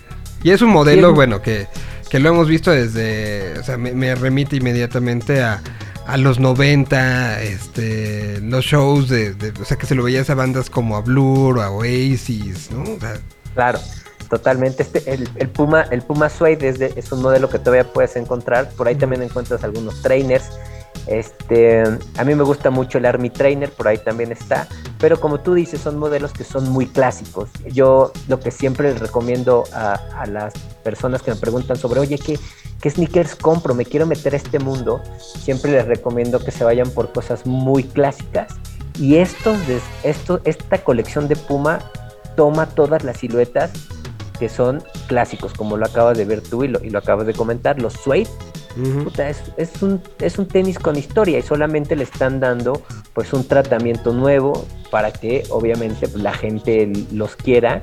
Y es un modelo, bueno, que, que lo hemos visto desde, o sea, me, me remite inmediatamente a, a los 90, este, los shows de, de- o sea, que se lo veías a bandas como a Blur o a Oasis, ¿no? O sea, Claro, totalmente. Este, el, el Puma, el Puma Suede es, de- es un modelo que todavía puedes encontrar. Por ahí también encuentras algunos trainers. Este, a mí me gusta mucho el Army Trainer, por ahí también está. Pero como tú dices, son modelos que son muy clásicos. Yo lo que siempre les recomiendo a, a las personas que me preguntan sobre, oye, ¿qué, ¿qué sneakers compro? Me quiero meter a este mundo. Siempre les recomiendo que se vayan por cosas muy clásicas. Y estos, esto, esta colección de Puma toma todas las siluetas que son clásicos, como lo acabas de ver tú y lo, y lo acabas de comentar. Los Suede, es, es un, es un tenis con historia y solamente le están dando pues un tratamiento nuevo para que obviamente pues, la gente los quiera.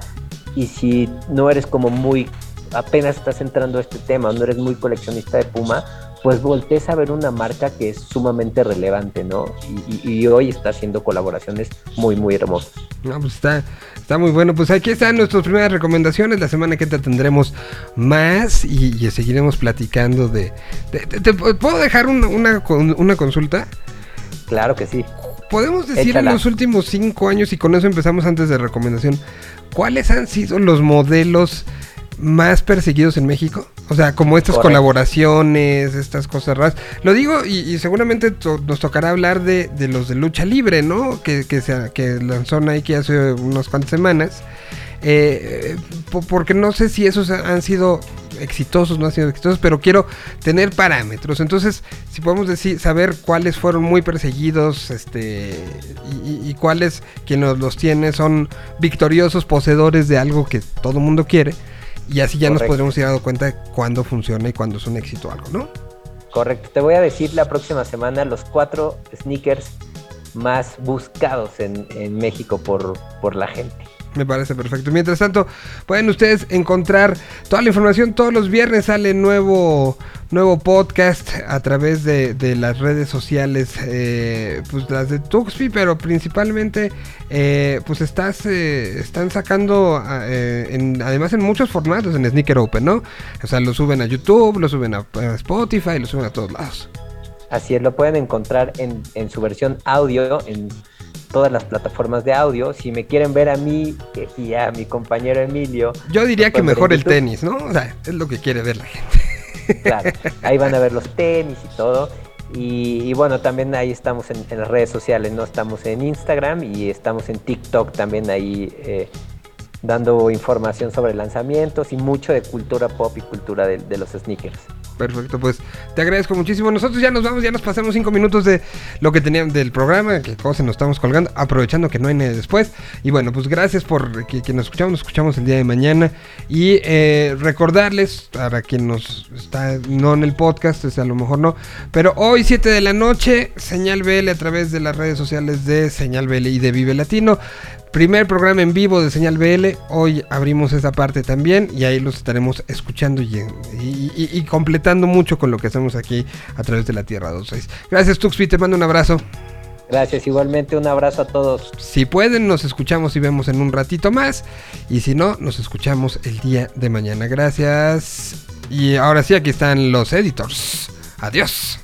Y si no eres como muy, apenas estás entrando a este tema, no eres muy coleccionista de Puma, pues voltees a ver una marca que es sumamente relevante, ¿no? Y, y- y hoy está haciendo colaboraciones muy, muy hermosas. No, pues está, está muy bueno. Pues aquí están nuestras primeras recomendaciones. La semana que entra tendremos más y, y seguiremos platicando de... de- de- ¿Te puedo dejar una, una, con- una consulta? Claro que sí. Podemos decir Échala. en los últimos cinco años, y con eso empezamos antes de recomendación, ¿cuáles han sido los modelos más perseguidos en México? O sea, como estas Correcto. colaboraciones, estas cosas raras. Lo digo y, y seguramente to- nos tocará hablar de, de los de lucha libre, ¿no? Que, que, se, que lanzó Nike hace unas cuantas semanas. Eh, po- porque no sé si esos han sido exitosos, no han sido exitosos, pero quiero tener parámetros. Entonces, si podemos decir, saber cuáles fueron muy perseguidos, este, y, y- y cuáles quienes los tiene son victoriosos poseedores de algo que todo mundo quiere. Y así ya nos podremos ir dando cuenta de cuándo funciona y cuándo es un éxito algo, ¿no? Correcto, te voy a decir la próxima semana los cuatro sneakers más buscados en, en México por, por la gente. Me parece perfecto. Mientras tanto, pueden ustedes encontrar toda la información. Todos los viernes sale nuevo, nuevo podcast a través de, de las redes sociales, eh, pues las de Tuxpi, pero principalmente, eh, pues estás, eh, están sacando, ah, eh, en- además en muchos formatos en Sneaker Open, ¿no? O sea, lo suben a YouTube, lo suben a, a Spotify, lo suben a todos lados. Así es, lo pueden encontrar en, en su versión audio, en todas las plataformas de audio. Si me quieren ver a mí y a mi compañero Emilio, Yo diría que mejor el tenis, ¿no? O sea, es lo que quiere ver la gente. Claro, ahí van a ver los tenis y todo. Y, y bueno, también ahí estamos en, en las redes sociales, ¿no? Estamos en Instagram y estamos en TikTok también ahí eh, dando información sobre lanzamientos y mucho de cultura pop y cultura de, de los sneakers. Perfecto, pues te agradezco muchísimo. Nosotros ya nos vamos, ya nos pasamos cinco minutos de lo que teníamos del programa, que cosa nos estamos colgando, aprovechando que no hay nadie después. Y bueno, pues gracias por que, nos escuchamos, nos escuchamos el día de mañana. Y eh, recordarles, para quien nos está no en el podcast, pues a lo mejor no, pero hoy 7 de la noche, Señal BL a través de las redes sociales de Señal BL y de Vive Latino. Primer programa en vivo de Señal BL. Hoy abrimos esa parte también y ahí los estaremos escuchando y, y- y- y completando mucho con lo que hacemos aquí a través de la Tierra 26. Gracias Tuxpi, te mando un abrazo. Gracias, igualmente un abrazo a todos. Si pueden, nos escuchamos y vemos en un ratito más. Y si no, nos escuchamos el día de mañana. Gracias. Y ahora sí, aquí están los editors. Adiós.